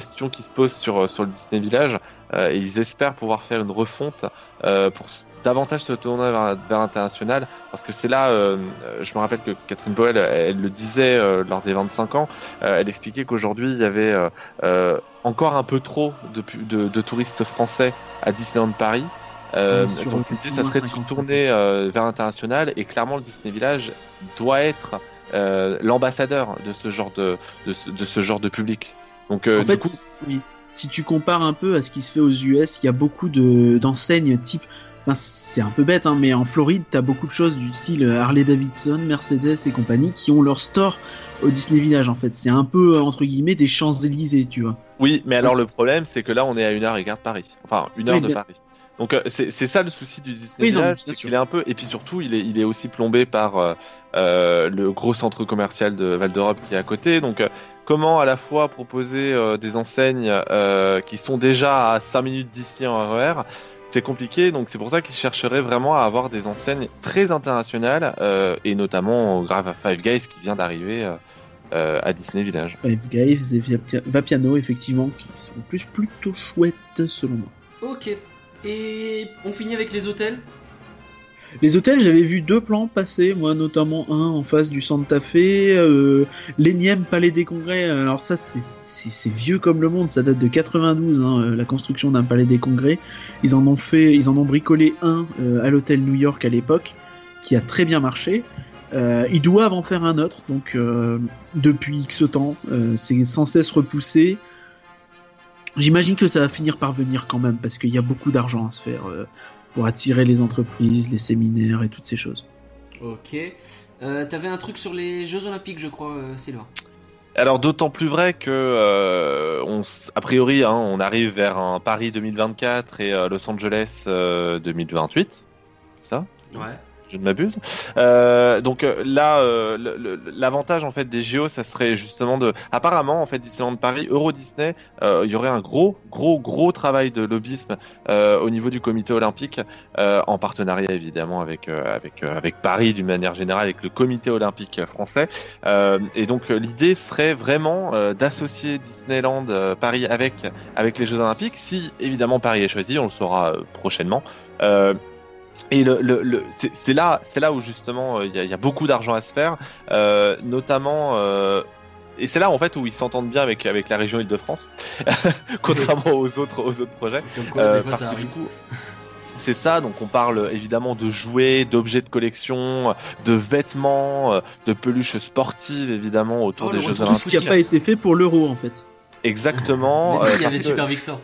euh, question qui se pose sur, sur le Disney Village. euh, et ils espèrent pouvoir faire une refonte euh, pour davantage se tourner vers, vers l'international. Parce que c'est là, euh, je me rappelle que Catherine Boel, elle, elle le disait euh, lors des 25 ans. euh, elle expliquait qu'aujourd'hui, il y avait euh, euh, encore un peu trop de, de, de touristes français à Disneyland Paris. Euh, donc l'idée, ça serait de se 50. tourner euh, vers l'international et clairement le Disney Village doit être euh, l'ambassadeur de ce genre de, de ce genre de public. Donc euh, en du fait, coup, c- oui. si tu compares un peu à ce qui se fait aux US, il y a beaucoup de d'enseignes type Enfin, c'est un peu bête, hein, mais en Floride, t'as beaucoup de choses du style Harley Davidson, Mercedes et compagnie qui ont leur store au Disney Village en fait. C'est un peu entre guillemets des Champs-Élysées, tu vois. Oui, mais alors le problème, c'est que là, on est à une heure et quart de Paris. Enfin, une heure Oui, de mais- Paris. Donc euh, c'est ça le souci du Disney Oui, Village, c'est qu'il est un peu et puis surtout il est il est aussi plombé par euh, euh, le gros centre commercial de Val d'Europe qui est à côté. Donc euh, comment à la fois proposer euh, des enseignes euh, qui sont déjà à 5 minutes d'ici en RER c'est compliqué, donc c'est pour ça qu'ils chercheraient vraiment à avoir des enseignes très internationales euh, et notamment grave à Five Guys qui vient d'arriver euh, à Disney Village. Five Guys et Via- Vapiano effectivement qui sont plus plutôt chouettes selon moi. Ok. Et on finit avec les hôtels Les hôtels, j'avais vu deux plans passer, moi notamment un en face du Santa Fe, euh, l'énième palais des congrès. Alors ça, c'est- c'est vieux comme le monde, ça date de 92, hein, euh, la construction d'un palais des congrès. Ils en ont fait, ils en ont bricolé un euh, à l'hôtel New York à l'époque, qui a très bien marché. Euh, ils doivent en faire un autre, donc depuis X temps, c'est sans cesse repoussé. J'imagine que ça va finir par venir quand même, parce qu'il y a beaucoup d'argent à se faire. euh, pour attirer les entreprises, les séminaires et toutes ces choses. Ok. Euh, T'avais un truc sur les Jeux Olympiques, je crois, euh, Sylvain. Alors d'autant plus vrai que euh, on, s- a priori hein, on arrive vers un Paris 2024 et euh, Los Angeles euh, 2028. Ça? Ouais. Je ne m'abuse. Euh, donc euh, là, euh, l'avantage en fait des JO, ça serait justement de, apparemment en fait Disneyland Paris, Euro Disney, euh, il y aurait un gros, gros, gros travail de lobbyisme euh, au niveau du Comité olympique, euh, en partenariat évidemment avec avec avec Paris d'une manière générale, avec le Comité olympique français. Et donc l'idée serait vraiment d'associer Disneyland Paris avec avec les Jeux Olympiques. Si évidemment Paris est choisi, on le saura prochainement. Et le, le, le- c'est là, c'est là où justement euh, il y, a, il y a beaucoup d'argent à se faire, euh, notamment. euh, et c'est là en fait où ils s'entendent bien avec avec la région Île-de-France, contrairement aux autres aux autres projets, Comme quoi, Euh, des fois, parce que arrive. du coup. C'est ça, donc on parle évidemment de jouets, d'objets de collection, de vêtements, de peluches sportives évidemment autour Oh, des Jeux retour Tout Olympiques. ce qui n'a pas as. été fait pour l'euro en fait. Exactement. Mais si, euh, il y avait parce que- Super Victor.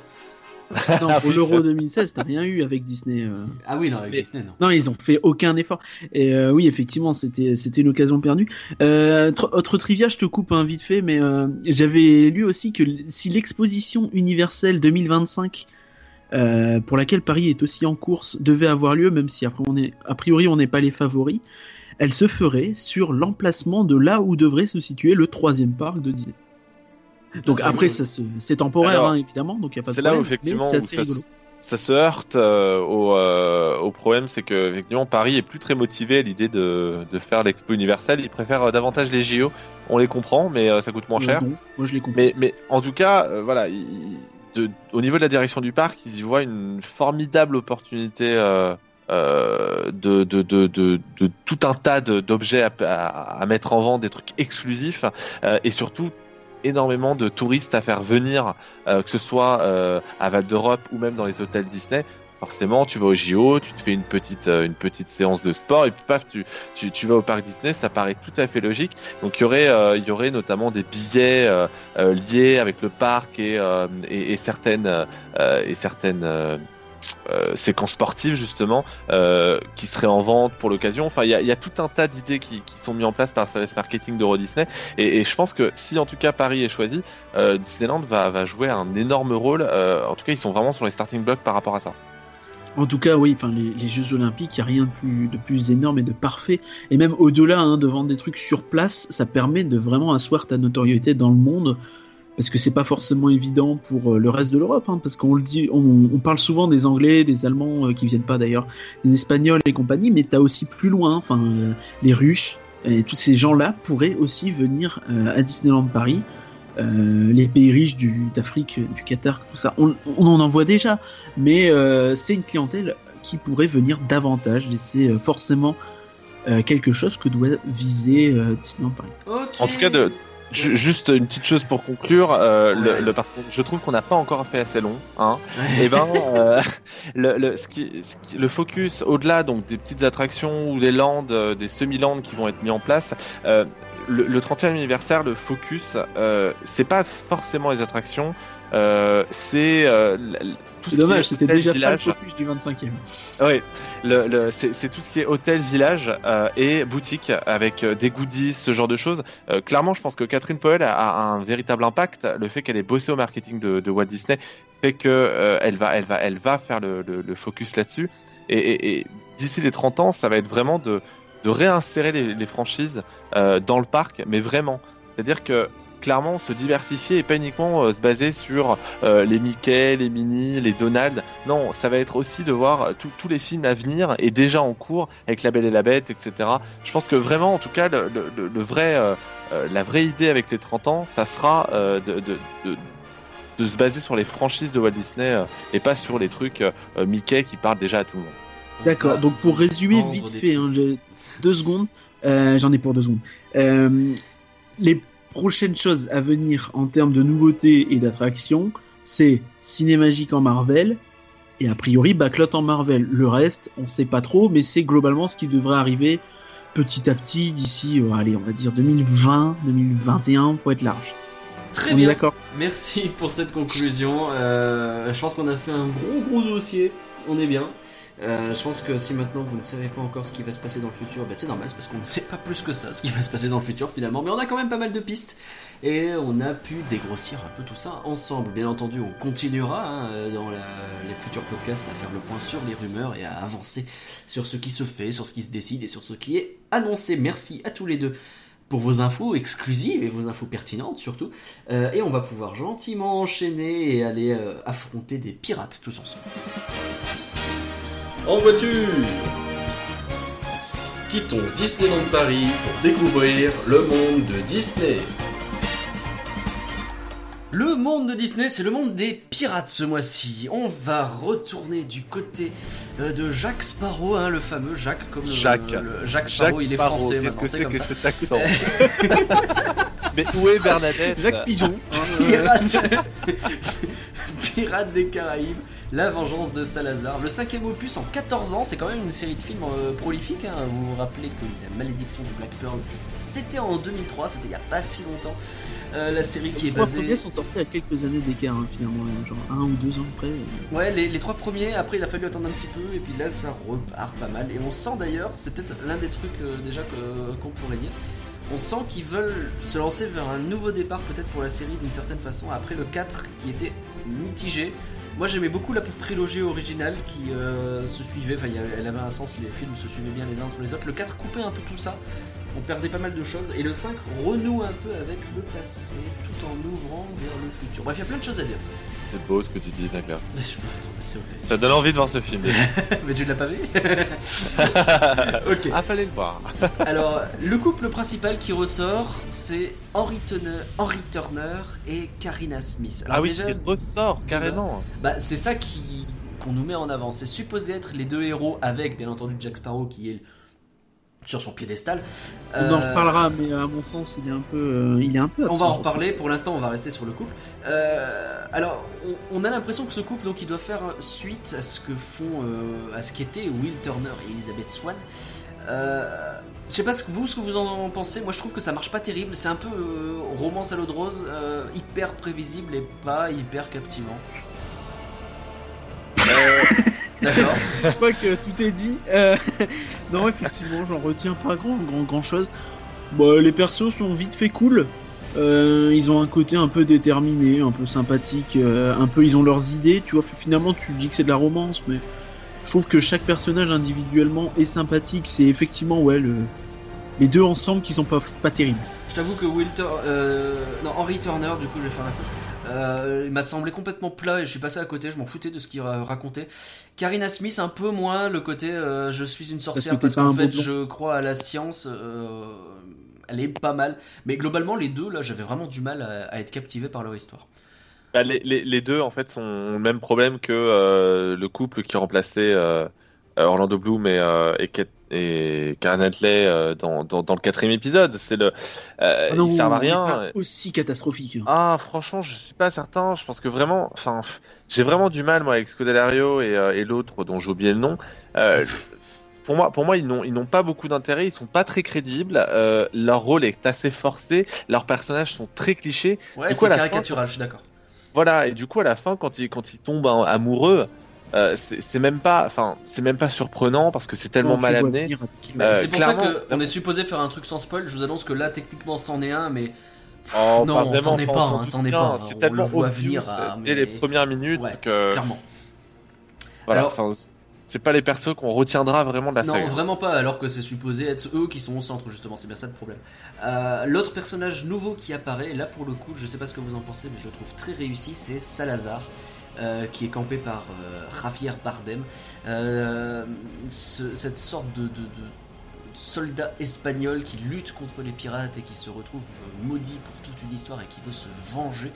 Non, Ah pour oui, l'euro ça- 2016, t'as rien eu avec Disney. euh. Ah oui, non, avec Mais- Disney, non. Non, ils ont fait aucun effort. Et euh, oui, effectivement, c'était c'était une occasion perdue. Euh, tr- autre trivia, je te coupe un vite fait, mais euh, j'avais lu aussi que si l'exposition universelle 2025, euh, pour laquelle Paris est aussi en course, devait avoir lieu, même si après on est a priori on n'est pas les favoris, elle se ferait sur l'emplacement de là où devrait se situer le troisième parc de Disney. Donc après, c'est temporaire, Alors, hein, évidemment, donc il y a pas de C'est là où problème, effectivement où ça, se- ça se heurte euh, au, euh, au problème, c'est que effectivement Paris est plus très motivé à l'idée de, de faire l'expo universelle. Ils préfèrent euh, davantage les JO. On les comprend, mais ça coûte moins cher. Moi je les comprends. Mais, mais en tout cas, voilà, de, au niveau de la direction du parc, ils y voient une formidable opportunité euh, de, de, de, de, tout un tas d'objets à, à, à mettre en vente, des trucs exclusifs, euh, et surtout énormément de touristes à faire venir, euh, que ce soit euh, à Val d'Europe ou même dans les hôtels Disney. Forcément, tu vas au JO, tu te fais une petite euh, une petite séance de sport et puis paf, tu, tu, tu vas au parc Disney. Ça paraît tout à fait logique. Donc il y aurait euh, il y aurait notamment des billets euh, euh, liés avec le parc et et, et certaines et certaines euh, séquences sportives justement euh, qui seraient en vente pour l'occasion. Enfin, il y a, tout un tas d'idées qui, sont mis en place par le service marketing d'Euro Disney. Et, je pense que si en tout cas Paris est choisi, euh, Disneyland va, jouer un énorme rôle. Euh, en tout cas, ils sont vraiment sur les starting blocks par rapport à ça. En tout cas, oui, enfin, les, Jeux Olympiques, il n'y a rien de plus, de plus énorme et de parfait. Et même au-delà hein, de vendre des trucs sur place, ça permet de vraiment asseoir ta notoriété dans le monde. Parce que c'est pas forcément évident pour euh, le reste de l'Europe, hein, parce qu'on le dit, on, on parle souvent des Anglais, des Allemands euh, qui viennent pas d'ailleurs, des Espagnols et compagnie, mais t'as aussi plus loin, enfin euh, les Russes et tous ces gens-là pourraient aussi venir euh, à Disneyland Paris, euh, les pays riches du d'Afrique, du Qatar, tout ça. On, on en envoie déjà, mais euh, c'est une clientèle qui pourrait venir davantage et c'est forcément euh, quelque chose que doit viser euh, Disneyland Paris. En tout cas, de, juste une petite chose pour conclure, euh, Ouais. le, le- parce que je trouve qu'on n'a pas encore fait assez long. Hein. Et ben, euh, le, le, ce qui, ce qui- le focus au-delà donc des petites attractions ou des landes, euh, des semi-landes qui vont être mis en place. euh, le, le 30e anniversaire, le focus, euh, c'est pas forcément les attractions, euh, c'est euh, ce C'est dommage, c'était déjà pas le village. focus du 25e. Oui, le, le- c'est tout ce qui est hôtel, village euh, et boutique avec euh, des goodies, ce genre de choses. Euh, clairement, je pense que Catherine Powell a, a un véritable impact. Le fait qu'elle ait bossé au marketing de, de Walt Disney fait que euh, elle va, elle va, elle va faire le, le- focus là-dessus. Et, et- et d'ici les 30 ans, ça va être vraiment de, de réinsérer les, les franchises dans le parc, mais vraiment. C'est-à-dire que clairement se diversifier et pas uniquement euh, se baser sur euh, les Mickey, les Minnie, les Donald. Non, ça va être aussi de voir euh, tous les films à venir et déjà en cours avec La Belle et la Bête, etc. Je pense que vraiment, en tout cas, le, le- le- le vrai, euh, la vraie idée avec les 30 ans, ça sera euh, de, de, de, de se baser sur les franchises de Walt Disney euh, et pas sur les trucs euh, Mickey qui parlent déjà à tout le monde. D'accord, donc pour résumer vite fait, hein, deux secondes, euh, j'en ai pour deux secondes. Euh, les prochaines choses à venir en termes de nouveautés et d'attractions, c'est Cinémagique en Marvel et a priori Backlot en Marvel. Le reste, on sait pas trop, mais c'est globalement ce qui devrait arriver petit à petit d'ici, euh, allez, on va dire 2020, 2021 pour être large. Très on bien. d'accord Merci pour cette conclusion. Euh, je pense qu'on a fait un gros gros dossier. On est bien. Euh, je pense que si maintenant vous ne savez pas encore ce qui va se passer dans le futur, bah c'est normal, c'est parce qu'on ne sait pas plus que ça ce qui va se passer dans le futur finalement. Mais on a quand même pas mal de pistes et on a pu dégrossir un peu tout ça ensemble. Bien entendu, on continuera hein, dans les futurs podcasts à faire le point sur les rumeurs et à avancer sur ce qui se fait, sur ce qui se décide et sur ce qui est annoncé. Merci à tous les deux pour vos infos exclusives et vos infos pertinentes surtout. Euh, et on va pouvoir gentiment enchaîner et aller euh, affronter des pirates tous ensemble. En voiture Quittons Disneyland Paris pour découvrir le monde de Disney. Le monde de Disney, c'est le monde des pirates ce mois-ci. On va retourner du côté euh, de Jacques Sparrow, hein, le fameux Jacques comme le- Jacques. le- Jacques Sparrow, Jacques il est Sparrow, français maintenant, c'est comme que ça. accent Mais où est Bernadette? Jacques Pigeon. euh, Pirates des Caraïbes, La vengeance de Salazar. Le cinquième opus en 14 ans, c'est quand même une série de films euh, prolifique. hein. Vous vous rappelez que La malédiction de Black Pearl, c'était en 2003, c'était il n'y a pas si longtemps. Euh, la série qui est Les trois basée. premiers sont sortis à quelques années d'écart, hein, finalement, genre un ou deux ans près. euh. Ouais, les, les trois premiers, après il a fallu attendre un petit peu, et puis là ça repart pas mal. Et on sent d'ailleurs, c'est peut-être l'un des trucs euh, déjà qu'on pourrait dire, on sent qu'ils veulent se lancer vers un nouveau départ peut-être pour la série d'une certaine façon, après le 4 qui était mitigé. Moi j'aimais beaucoup la trilogie originale qui euh, se suivait, enfin elle avait un sens, les films se suivaient bien les uns entre les autres. Le 4 coupait un peu tout ça, on perdait pas mal de choses, et le 5 renoue un peu avec le passé tout en ouvrant vers le futur. Bref, il y a plein de choses à dire. C'est beau ce que tu dis, Nagla. Mais je- attends, mais c'est vrai. Ça donne envie de voir ce film. Mais tu ne l'as pas vu Ok. ah, fallait le voir. Alors, le couple principal qui ressort, c'est Henry Turner, Henry Turner et Karina Smith. Alors ah oui, déjà, il ressort carrément. bah, c'est ça qui qu'on nous met en avant. C'est supposé être les deux héros avec, bien entendu, Jack Sparrow qui est sur son piédestal. On en Euh, reparlera, mais à mon sens, il est un peu, euh, il est un peu. On va en reparler. Pour l'instant, on va rester sur le couple. Euh, alors, on, on a l'impression que ce couple, donc, il doit faire suite à ce que font, euh, à ce qu'étaient Will Turner et Elizabeth Swan. Euh, je sais pas ce que vous, ce que vous en pensez. Moi, je trouve que ça marche pas terrible. C'est un peu euh, romance à l'eau de rose, euh, hyper prévisible et pas hyper captivant. D'accord. Je crois que tout est dit. Euh, non, effectivement, j'en retiens pas grand, grand, grand chose. Bah, les persos sont vite fait cool. Euh, ils ont un côté un peu déterminé, un peu sympathique, euh, un peu ils ont leurs idées. Tu vois, finalement, tu dis que c'est de la romance, mais je trouve que chaque personnage individuellement est sympathique. C'est effectivement, ouais, le... les deux ensemble qui sont pas, pas terribles. Je t'avoue que Will Tur- euh, non, Henry Turner, du coup, je vais faire la faute. Euh, il m'a semblé complètement plat et je suis passé à côté, je m'en foutais de ce qu'il ra- racontait. Karina Smith, un peu moins le côté euh, je suis une sorcière Parce qu'en fait je crois à la science. euh, elle est pas mal. Mais globalement, les deux, là, j'avais vraiment du mal à, à être captivé par leur histoire. Bah, les, les, les deux en fait sont ont le même problème que euh, le couple qui remplaçait Orlando Bloom et euh, et, Kate- et Karen Knightley euh, dans, dans, dans le quatrième épisode. C'est le euh, Ah non, ils servent à rien. pas aussi catastrophique. Ah, franchement, je suis pas certain. Je pense que vraiment, enfin, j'ai vraiment du mal moi avec Scodelario et, euh, et l'autre dont j'ai oublié le nom. Euh, pour moi, pour moi, ils n'ont, ils n'ont pas beaucoup d'intérêt. Ils sont pas très crédibles. Euh, leur rôle est assez forcé. Leurs personnages sont très clichés. Ouais, Du coup, c'est caricatural, fin, je suis d'accord. Voilà. Et du coup, à la fin, quand ils, quand ils tombent en- amoureux, euh, c'est, même pas, enfin, c'est même pas surprenant parce que c'est tellement mal amené. Euh, c'est pour ça qu'on est supposé faire un truc sans spoil. Je vous annonce que là, techniquement, c'en est un, mais. Oh, non, pas c'en est enfin, pas, on s'en hein, est pas. C'est tellement obvious venir, ah, dès mais- les premières minutes Ouais, que Clairement. voilà. Alors- enfin, c'est pas les persos qu'on retiendra vraiment de la Non, saga. vraiment pas, alors que c'est supposé être eux qui sont au centre, justement, c'est bien ça le problème. Euh, L'autre personnage nouveau qui apparaît, là pour le coup, je sais pas ce que vous en pensez, mais je le trouve très réussi, c'est Salazar, euh, qui est campé par euh, Javier Bardem. Euh, ce- cette sorte de, de- de soldat espagnol qui lutte contre les pirates et qui se retrouve maudit pour toute une histoire et qui veut se venger.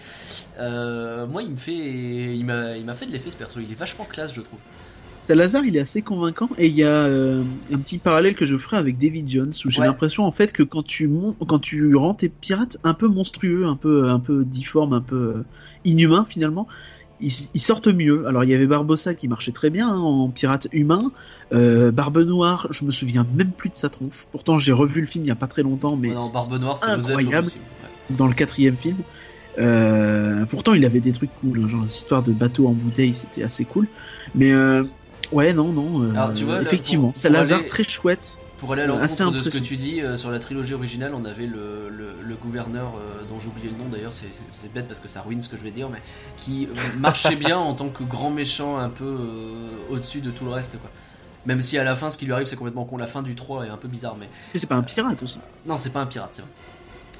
Euh, moi, il me fait, il m'a, fait de l'effet ce perso. Il est vachement classe, je trouve. Salazar, il est assez convaincant et il y a euh, un petit parallèle que je ferai avec David Jones où j'ai Ouais. l'impression en fait que quand tu quand tu rends tes pirates un peu monstrueux, un peu un peu difformes, un peu euh, inhumains finalement, ils, ils sortent mieux. Alors il y avait Barbossa qui marchait très bien hein, en pirate humain, euh, Barbe Noire, je me souviens même plus de sa tronche. Pourtant j'ai revu le film il y a pas très longtemps, mais non, c'est Barbe Noire, c'est incroyable. Ouais. dans le quatrième film. Euh, pourtant, il avait des trucs cool, hein, genre l'histoire de bateau en bouteille, c'était assez cool. Mais euh, ouais, non, non. Alors, tu vois, là, effectivement, pour aller- très chouette. Pour aller à l'encontre de ce que tu dis, euh, sur la trilogie originale, on avait le, le, le gouverneur, euh, dont j'ai oublié le nom d'ailleurs, c'est- bête parce que ça ruine ce que je vais dire, mais qui euh, marchait bien en tant que grand méchant un peu euh, au-dessus de tout le reste. quoi. Même si à la fin, ce qui lui arrive, c'est complètement con. La fin du 3 est un peu bizarre, mais. Et c'est pas un pirate aussi. Non, c'est pas un pirate, c'est vrai.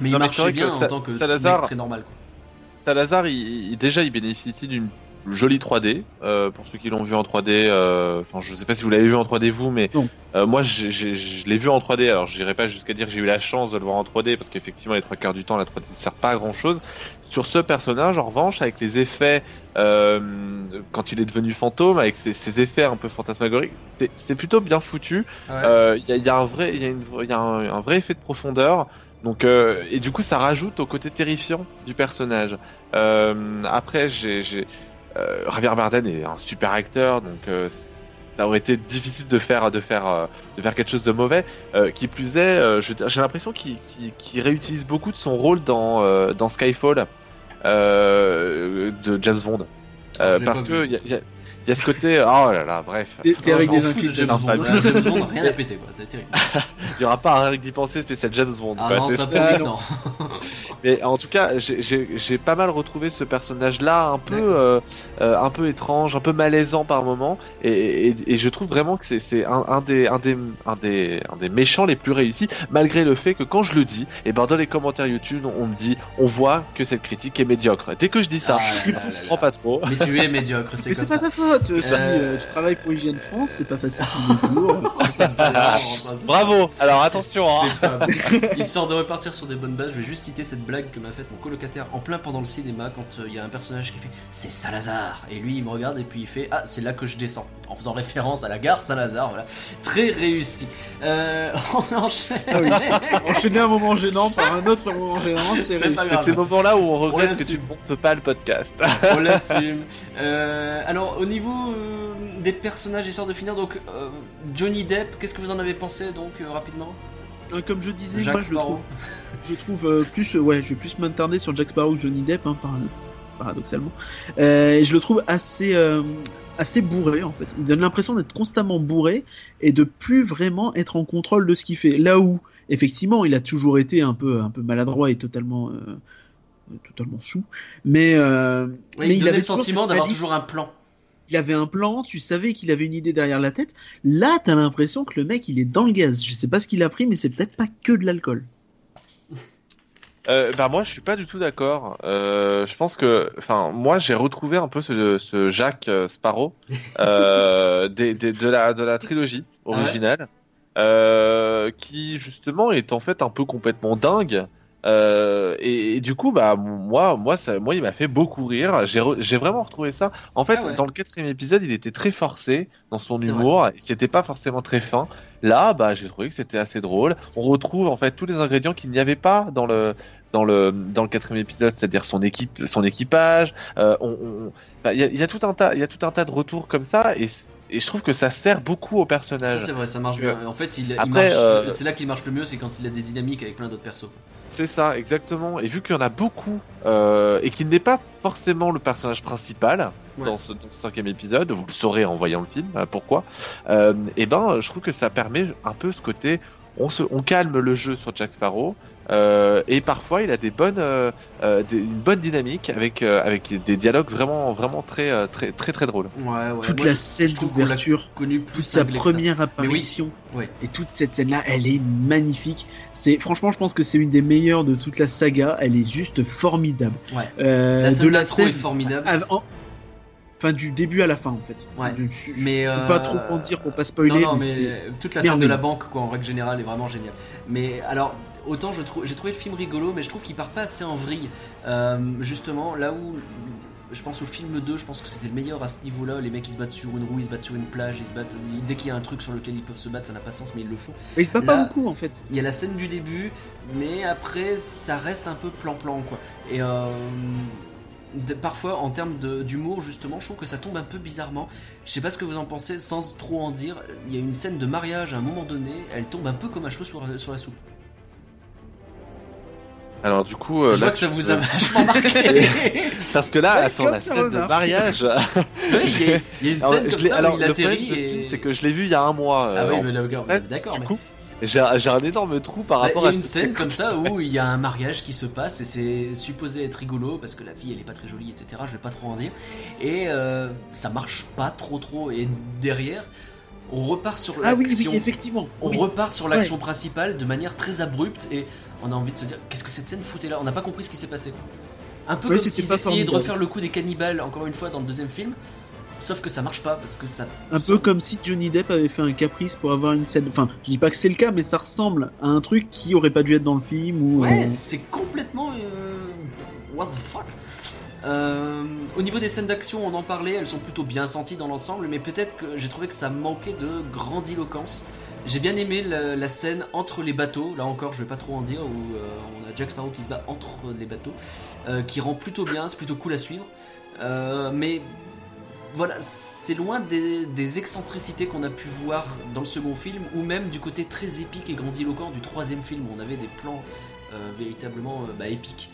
Mais Non, il mais marchait bien que en tant que Salazar- mec très normal. Quoi. Salazar, il, il- déjà, il bénéficie d'une jolie 3D. euh, pour ceux qui l'ont vu en 3D, euh, enfin, je sais pas si vous l'avez vu en 3D vous, mais euh, moi, j'ai- j'ai- je l'ai vu en 3D. Alors, j'irai pas jusqu'à dire que j'ai eu la chance de le voir en 3D, parce qu'effectivement, les trois quarts du temps, la 3D ne sert pas à grand chose. Sur ce personnage, en revanche, avec les effets, euh, quand il est devenu fantôme, avec ses, ses effets un peu fantasmagoriques, c'est- c'est plutôt bien foutu. Euh, Il y, a, il y a un vrai, il y a, une, il y a un, un vrai effet de profondeur. Donc euh, et du coup ça rajoute au côté terrifiant du personnage. Euh, après j'ai, j'ai Javier Bardem est un super acteur donc euh, ça aurait été difficile de faire de faire euh, de faire quelque chose de mauvais. Euh, qui plus est, euh, j'ai l'impression qu'il, réutilise beaucoup de son rôle dans euh, dans Skyfall euh, de James Bond. Euh, l'ai parce que a, y a- il y a ce côté oh là là bref. T'es avec des fous de James Bond. James Bond, rien à péter, quoi. C'est terrible. Il y aura pas un rien que d'y penser spécial James Bond. Ah quoi. non, C'est- ça peut non. Mais en tout cas, j'ai- j'ai j'ai pas mal retrouvé ce personnage-là un peu, euh, euh, un peu étrange, un peu malaisant par moment, et, et, et je trouve vraiment que c'est c'est un, un des, un des, un des, un des méchants les plus réussis, malgré le fait que quand je le dis, et ben dans les commentaires YouTube, on, me dit, on voit que cette critique est médiocre. Dès que je dis ça, Ah là je là comprends pas trop. Mais tu es médiocre, c'est comme ça. pas Si Euh, euh, tu travailles pour Hygiène France, c'est pas facile tous les jours. Ça, c'est- Bravo. Alors attention. Hein. Pas. Histoire de repartir sur des bonnes bases, je vais juste citer cette blague que m'a faite mon colocataire en plein pendant le cinéma quand euh, il y a un personnage qui fait c'est Salazar et lui il me regarde et puis il fait ah c'est là que je descends en faisant référence à la gare Salazar voilà très réussi. Euh, on enchaîne. Ah oui. Enchaîner un moment gênant par un autre moment gênant, c'est ces moments-là où on regrette que tu ne montes pas le podcast. on l'assume. Euh, alors, au niveau euh, des personnages, histoire de finir, donc euh, Johnny Depp, qu'est-ce que vous en avez pensé donc euh, rapidement? Comme je disais, Jack moi je trouve, je trouve euh, plus, euh, ouais, je vais plus m'attarder sur Jack Sparrow que Johnny Depp, hein, par- paradoxalement. Euh, je le trouve assez, euh, assez bourré en fait. Il donne l'impression d'être constamment bourré et de plus vraiment être en contrôle de ce qu'il fait. Là où, effectivement, il a toujours été un peu, un peu maladroit et totalement, euh, totalement sous. Mais, euh, Oui, mais il il avait le sentiment d'avoir toujours un plan. il avait un plan, tu savais qu'il avait une idée derrière la tête. Là, t'as l'impression que le mec, il est dans le gaz. Je sais pas ce qu'il a pris, mais c'est peut-être pas que de l'alcool. Euh, bah moi je suis pas du tout d'accord. Euh, je pense que, enfin moi j'ai retrouvé un peu ce, ce Jacques euh, Sparrow euh, des, des- de la de la trilogie Ah ouais originale, euh, qui justement est en fait un peu complètement dingue. Euh, et, et du coup bah moi moi ça moi il m'a fait beaucoup rire. J'ai re- j'ai vraiment retrouvé ça. En fait Ah ouais. dans le quatrième épisode il était très forcé dans son C'est humour. C'était pas forcément très fin. Là bah j'ai trouvé que c'était assez drôle. On retrouve en fait tous les ingrédients qu'il n'y avait pas dans le dans le dans le quatrième épisode, c'est-à-dire son équipe, son équipage. Euh, on- on- enfin, Il y, a, il y a tout un tas, il y a tout un tas de retours comme ça, et, et je trouve que ça sert beaucoup au Ça personnage. c'est vrai, ça marche bien. En fait, il, il après, marche- euh, c'est là qu'il marche le mieux, c'est quand il a des dynamiques avec plein d'autres persos. C'est ça, exactement. Et vu qu'il y en a beaucoup, euh, et qu'il n'est pas forcément le personnage principal Ouais. dans, ce, dans ce cinquième épisode, vous le saurez en voyant le film, euh, pourquoi, euh, et ben je trouve que ça permet un peu ce côté, on, se, on calme le jeu sur Jack Sparrow, euh, et parfois il a des bonnes, euh, euh, des- une bonne dynamique avec, euh, avec des dialogues vraiment, vraiment très, très, très, très drôles. Ouais, ouais. Toute moi, la scène l'a d'ouverture, connu plus toute sa première apparition, oui. et toute cette scène-là, elle est magnifique. C'est franchement, je pense que c'est une des meilleures de toute la saga. Elle est juste formidable. Ouais. Euh, La de scène la d'intro scène, est formidable. en- enfin du début à la fin en fait. Ouais. Je, je- je Mais, peux euh, pas trop en dire pour pas spoiler. Non, non, mais mais toute la scène de la banque, quoi, en règle générale, est vraiment géniale. Mais alors, autant je trouve, j'ai trouvé le film rigolo, mais je trouve qu'il part pas assez en vrille. Euh, justement, là où je pense au film 2, je pense que c'était le meilleur à ce niveau-là. Les mecs ils se battent sur une roue, ils se battent sur une plage, ils se battent. Dès qu'il y a un truc sur lequel ils peuvent se battre, ça n'a pas de sens, mais ils le font. mais il se bat là- pas beaucoup en fait. Il y a la scène du début, mais après ça reste un peu plan-plan quoi. Et euh, parfois en termes d'humour justement, je trouve que ça tombe un peu bizarrement. Je sais pas ce que vous en pensez, sans trop en dire. Il y a une scène de mariage à un moment donné, elle tombe un peu comme un cheveu sur, sur la soupe. Alors du coup, euh, je là, vois que ça tu- vous a vachement marqué. parce que là, Ouais, attends, la scène de mariage. Oui, il, y a, il y a une scène comme ça alors, où il le problème atterrit et... c'est que je l'ai vu il y a un mois. Ah euh, oui, mais d'accord. Du mais- coup, j'ai j'ai un énorme trou par Bah, rapport il y à a une scène comme ça où il y a un mariage qui se passe et c'est supposé être rigolo parce que la fille elle est pas très jolie etc. Je vais pas trop en dire et euh, ça marche pas trop trop et derrière on repart sur Ah oui, l'action. oui, effectivement. on Oui. repart sur l'action principale de manière très abrupte et on a envie de se dire qu'est-ce que cette scène foutait là? On n'a pas compris ce qui s'est passé. Un peu Ouais, comme s'ils essayaient de refaire le coup des cannibales encore une fois dans le deuxième film. Sauf que ça marche pas parce que ça. Un peu comme si Johnny Depp avait fait un caprice pour avoir une scène. Enfin, je dis pas que c'est le cas, mais ça ressemble à un truc qui aurait pas dû être dans le film ou. Ouais, euh, c'est complètement. euh, What the fuck? Euh, Au niveau des scènes d'action, on en parlait, elles sont plutôt bien senties dans l'ensemble, mais peut-être que j'ai trouvé que ça manquait de grandiloquence. J'ai bien aimé la, scène entre les bateaux, là encore je vais pas trop en dire, où euh, on a Jack Sparrow qui se bat entre les bateaux, euh, qui rend plutôt bien, c'est plutôt cool à suivre. Euh, mais voilà, c'est loin des, excentricités qu'on a pu voir dans le second film, ou même du côté très épique et grandiloquent du troisième film, où on avait des plans véritablement bah, épiques.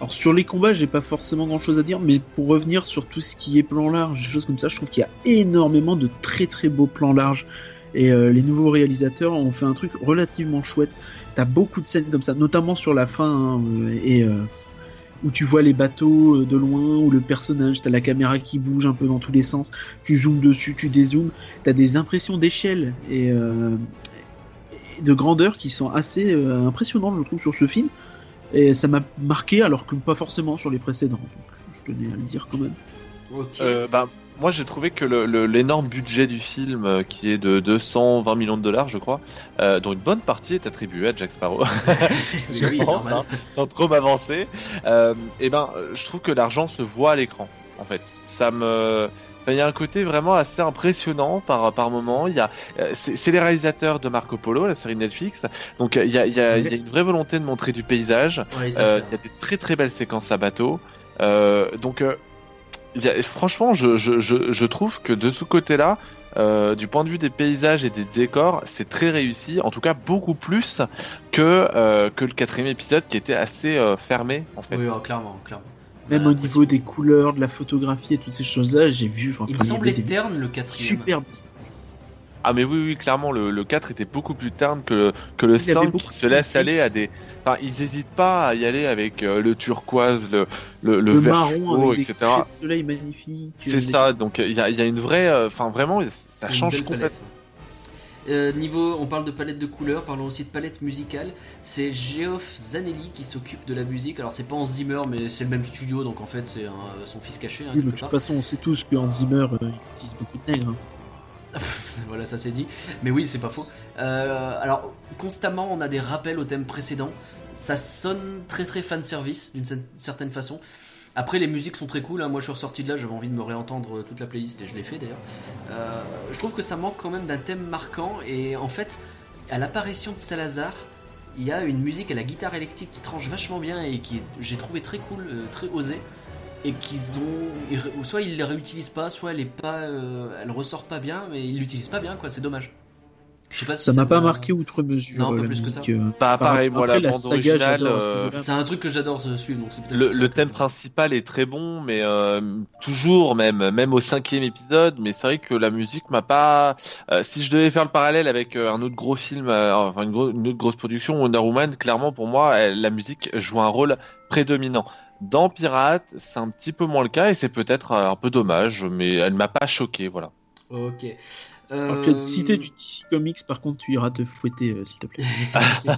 Alors sur les combats, j'ai pas forcément grand chose à dire, mais pour revenir sur tout ce qui est plan large, des choses comme ça, je trouve qu'il y a énormément de très très beaux plans larges. Et euh, les nouveaux réalisateurs ont fait un truc relativement chouette. T'as beaucoup de scènes comme ça, notamment sur la fin, hein, euh, et euh, où tu vois les bateaux de loin, où le personnage, t'as la caméra qui bouge un peu dans tous les sens, tu zoomes dessus, tu dézoomes, t'as des impressions d'échelle et, de grandeur qui sont assez impressionnantes, je trouve, sur ce film. Et ça m'a marqué, alors que pas forcément sur les précédents. Donc, je tenais à le dire quand même. Euh, bah, moi, j'ai trouvé que le- le- l'énorme budget du film, euh, qui est de 220 millions de dollars, je crois, euh, dont une bonne partie est attribuée à Jack Sparrow, je Oui, pense, normal. hein, sans trop m'avancer, euh, et ben, je trouve que l'argent se voit à l'écran, en fait. Ça me, il y a un côté vraiment assez impressionnant par par moment. Il y a, euh, c'est les réalisateurs de Marco Polo, la série Netflix, donc euh, il y a, il y a, il y a une vraie volonté de montrer du paysage. Ouais, Euh, Il y a des très très belles séquences à bateau. Euh, donc, il y a- franchement, je, je, je, je trouve que de ce côté-là, euh, du point de vue des paysages et des décors, c'est très réussi. En tout cas, beaucoup plus que, euh, que le quatrième épisode qui était assez euh, fermé en fait. Oui, ouais, clairement, clairement. Même au niveau des couleurs, de la photographie et toutes ces choses-là, j'ai vu. Enfin, Il me semblait terne le quatrième. superbes. Ah mais oui, oui, clairement, le, le 4 était beaucoup plus terne que le, que le Il y avait 5 beaucoup qui se laisse plus. aller à des... Enfin, ils hésitent pas à y aller avec euh, le turquoise, le, le, le Le, vert marron fluo, avec des etc. de soleil magnifiques. C'est des- ça, donc il y a, il y a une vraie... euh, Enfin, vraiment, ça Une change complètement. Euh, niveau, on parle de palette de couleurs, parlons aussi de palette musicale. C'est Geoff Zanelli qui s'occupe de la musique. Alors c'est pas en Zimmer, mais c'est le même studio, donc en fait c'est son fils caché hein, Oui, de toute part. façon, on sait tous que Hans Zimmer euh, il utilise beaucoup de nègres. hein. voilà, ça c'est dit. Mais oui, c'est pas faux. Euh, alors, constamment, on a des rappels au thème précédent. Ça sonne très très fan service d'une cer- certaine façon. Après, les musiques sont très cool. hein. Moi, je suis ressorti de là, j'avais envie de me réentendre toute la playlist et je l'ai fait d'ailleurs. Euh, je trouve que ça manque quand même d'un thème marquant. Et en fait, à l'apparition de Salazar, il y a une musique à la guitare électrique qui tranche vachement bien et qui j'ai trouvé très cool, euh, très osé. et qu'ils ont, soit ils les réutilisent pas, soit elle est pas, euh, elle ressort pas bien, mais ils l'utilisent pas bien, quoi. C'est dommage. Je sais pas si ça m'a pas marqué outre mesure. Non, pas plus que ça. Pas pareil, moi la bande originale. C'est un truc que j'adore suivre, donc Le, le thème principal est très bon, mais toujours même, même au cinquième épisode. Mais c'est vrai que la musique m'a pas. si je devais faire le parallèle avec un autre gros film, enfin une, une, autre grosse production, Wonder Woman, clairement pour moi, la musique joue un rôle prédominant. Dans Pirate, c'est un petit peu moins le cas et c'est peut-être un peu dommage, mais elle m'a pas choqué, voilà. Ok. Euh... Alors, citer du DC Comics, par contre, tu iras te fouetter, euh, s'il te plaît.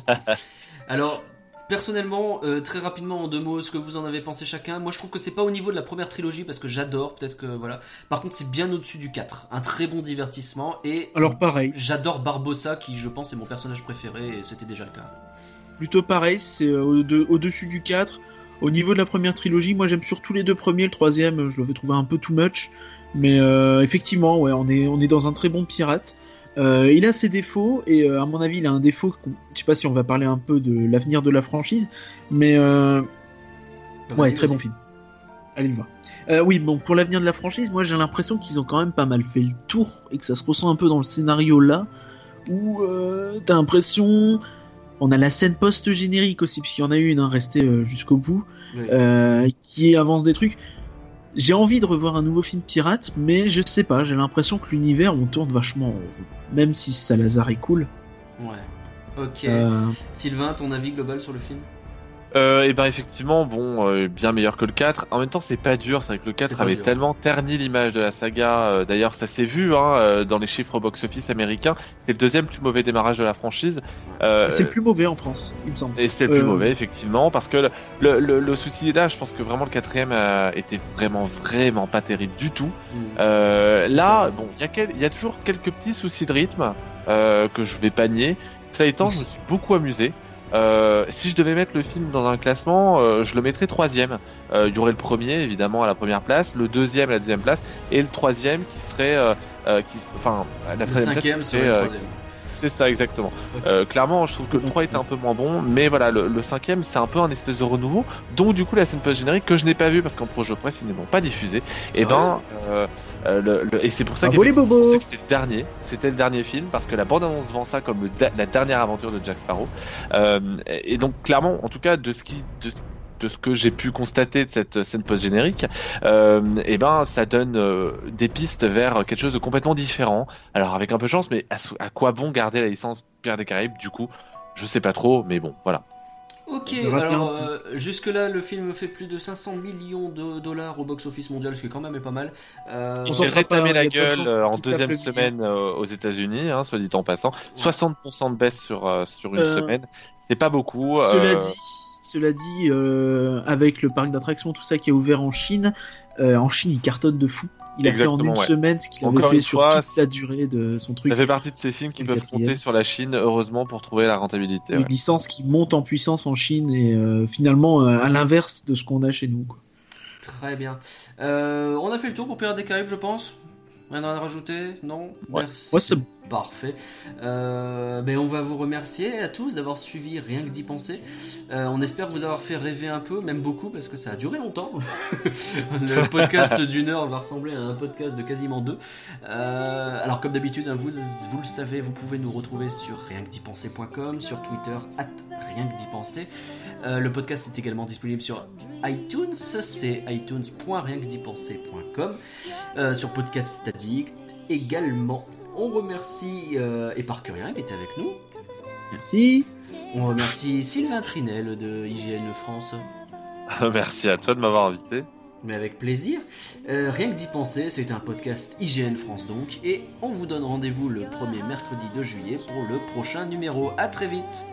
Alors, personnellement, euh, très rapidement en deux mots, ce que vous en avez pensé chacun. Moi, je trouve que c'est pas au niveau de la première trilogie parce que j'adore, peut-être que voilà. Par contre, c'est bien au-dessus du 4. Un très bon divertissement et. Alors, pareil. J'adore Barbossa qui, je pense, est mon personnage préféré et c'était déjà le cas. Plutôt pareil, c'est euh, au-dessus du 4. Au niveau de la première trilogie, moi j'aime surtout les deux premiers, le troisième je l'avais trouvé un peu too much, mais euh, effectivement, ouais, on est, on est dans un très bon pirate. Euh, il a ses défauts, et euh, à mon avis, il a un défaut, je sais pas si on va parler un peu de l'avenir de la franchise, mais euh... ouais, très bon film. Allez le voir. Oui, bon, pour l'avenir de la franchise, moi j'ai l'impression qu'ils ont quand même pas mal fait le tour, et que ça se ressent un peu dans le scénario là, où t'as l'impression on a la scène post-générique aussi, puisqu'il y en a une, hein, restée jusqu'au bout, oui. qui avance des trucs. J'ai envie de revoir un nouveau film pirate, mais je sais pas, j'ai l'impression que l'univers, on tourne vachement en rond. Même si Salazar est cool. Ouais. Ok. Euh... Sylvain, ton avis global sur le film? Euh, et ben effectivement, bon, euh, bien meilleur que le 4. En même temps, c'est pas dur, c'est que le 4 avait dur. tellement terni l'image de la saga. Euh, D'ailleurs, ça s'est vu hein, euh, dans les chiffres box-office américains. C'est le deuxième plus mauvais démarrage de la franchise. c'est le plus mauvais en France, il me semble. Et c'est le plus mauvais, effectivement, parce que le, le, le, souci est là. Je pense que vraiment le quatrième était vraiment, vraiment pas terrible du tout. Mmh. là, bon, il y, quel... y, a toujours quelques petits soucis de rythme que je vais pas nier. Cela étant, je me suis beaucoup amusé. Euh, si je devais mettre le film dans un classement, euh, je le mettrais troisième. Euh, il y aurait le premier évidemment à la première place, le deuxième à la deuxième place, et le troisième qui serait, euh, qui, enfin, la troisième place serait, le troisième. C'est ça exactement. Okay. clairement, je trouve que le 3 était un peu moins bon, mais voilà, le, le cinquième c'est un peu un espèce de renouveau. Donc du coup la scène post générique que je n'ai pas vue parce qu'en projet presse ils ne l'ont pas diffusé. Et ben, le, le, et c'est pour ça que c'était le dernier. C'était le dernier film parce que la bande annonce vend ça comme la dernière aventure de Jack Sparrow. Euh, et donc clairement, en tout cas, de ce qui, de, de ce que j'ai pu constater de cette scène post générique, euh, et ben ça donne euh, des pistes vers quelque chose de complètement différent. Alors avec un peu de chance, mais à, à quoi bon garder la licence Pierre des Caraïbes? Du coup, je sais pas trop, mais bon, voilà. Ok, alors euh, jusque là le film fait plus de 500 millions de dollars au box-office mondial, ce qui quand même est pas mal. Euh... Il s'est rétamé la gueule en deuxième semaine euh, aux États-Unis, hein, soit dit en passant. Ouais. 60% de baisse sur euh, sur une semaine, c'est pas beaucoup. Cela dit, cela dit, avec le parc d'attractions, tout ça qui est ouvert en Chine, en Chine il cartonne de fou. Il a Exactement, fait en une ouais. semaine ce qu'il avait Encore fait sur fois, toute la durée de son truc. Ça fait partie de ces films qui peuvent compter sur la Chine, heureusement, pour trouver la rentabilité. Une ouais. licence qui monte en puissance en Chine et euh, finalement euh, à l'inverse de ce qu'on a chez nous. Quoi. Très bien. Euh, on a fait le tour pour Pirates des Caraïbes, je pense. Rien à rajouter Non? Ouais. Merci. Ouais, c'est bon. Parfait. Euh, ben on va vous remercier à tous d'avoir suivi Rien que d'y penser. Euh, on espère vous avoir fait rêver un peu, même beaucoup, parce que ça a duré longtemps. le podcast d'une heure va ressembler à un podcast de quasiment deux. Euh, alors comme d'habitude, hein, vous, vous le savez, vous pouvez nous retrouver sur rienquedipenser.com, sur Twitter, at rien que d'y penser. Le podcast est également disponible sur iTunes, c'est itunes.rienquedipenser.com, sur Podcast Addict également. On remercie euh, Éparcurien qui était avec nous. Merci. On remercie Sylvain Trinel de IGN France. Merci à toi de m'avoir invité. Mais avec plaisir. Euh, rien que d'y penser, c'est un podcast IGN France donc. Et on vous donne rendez-vous le premier mercredi de juillet pour le prochain numéro. A très vite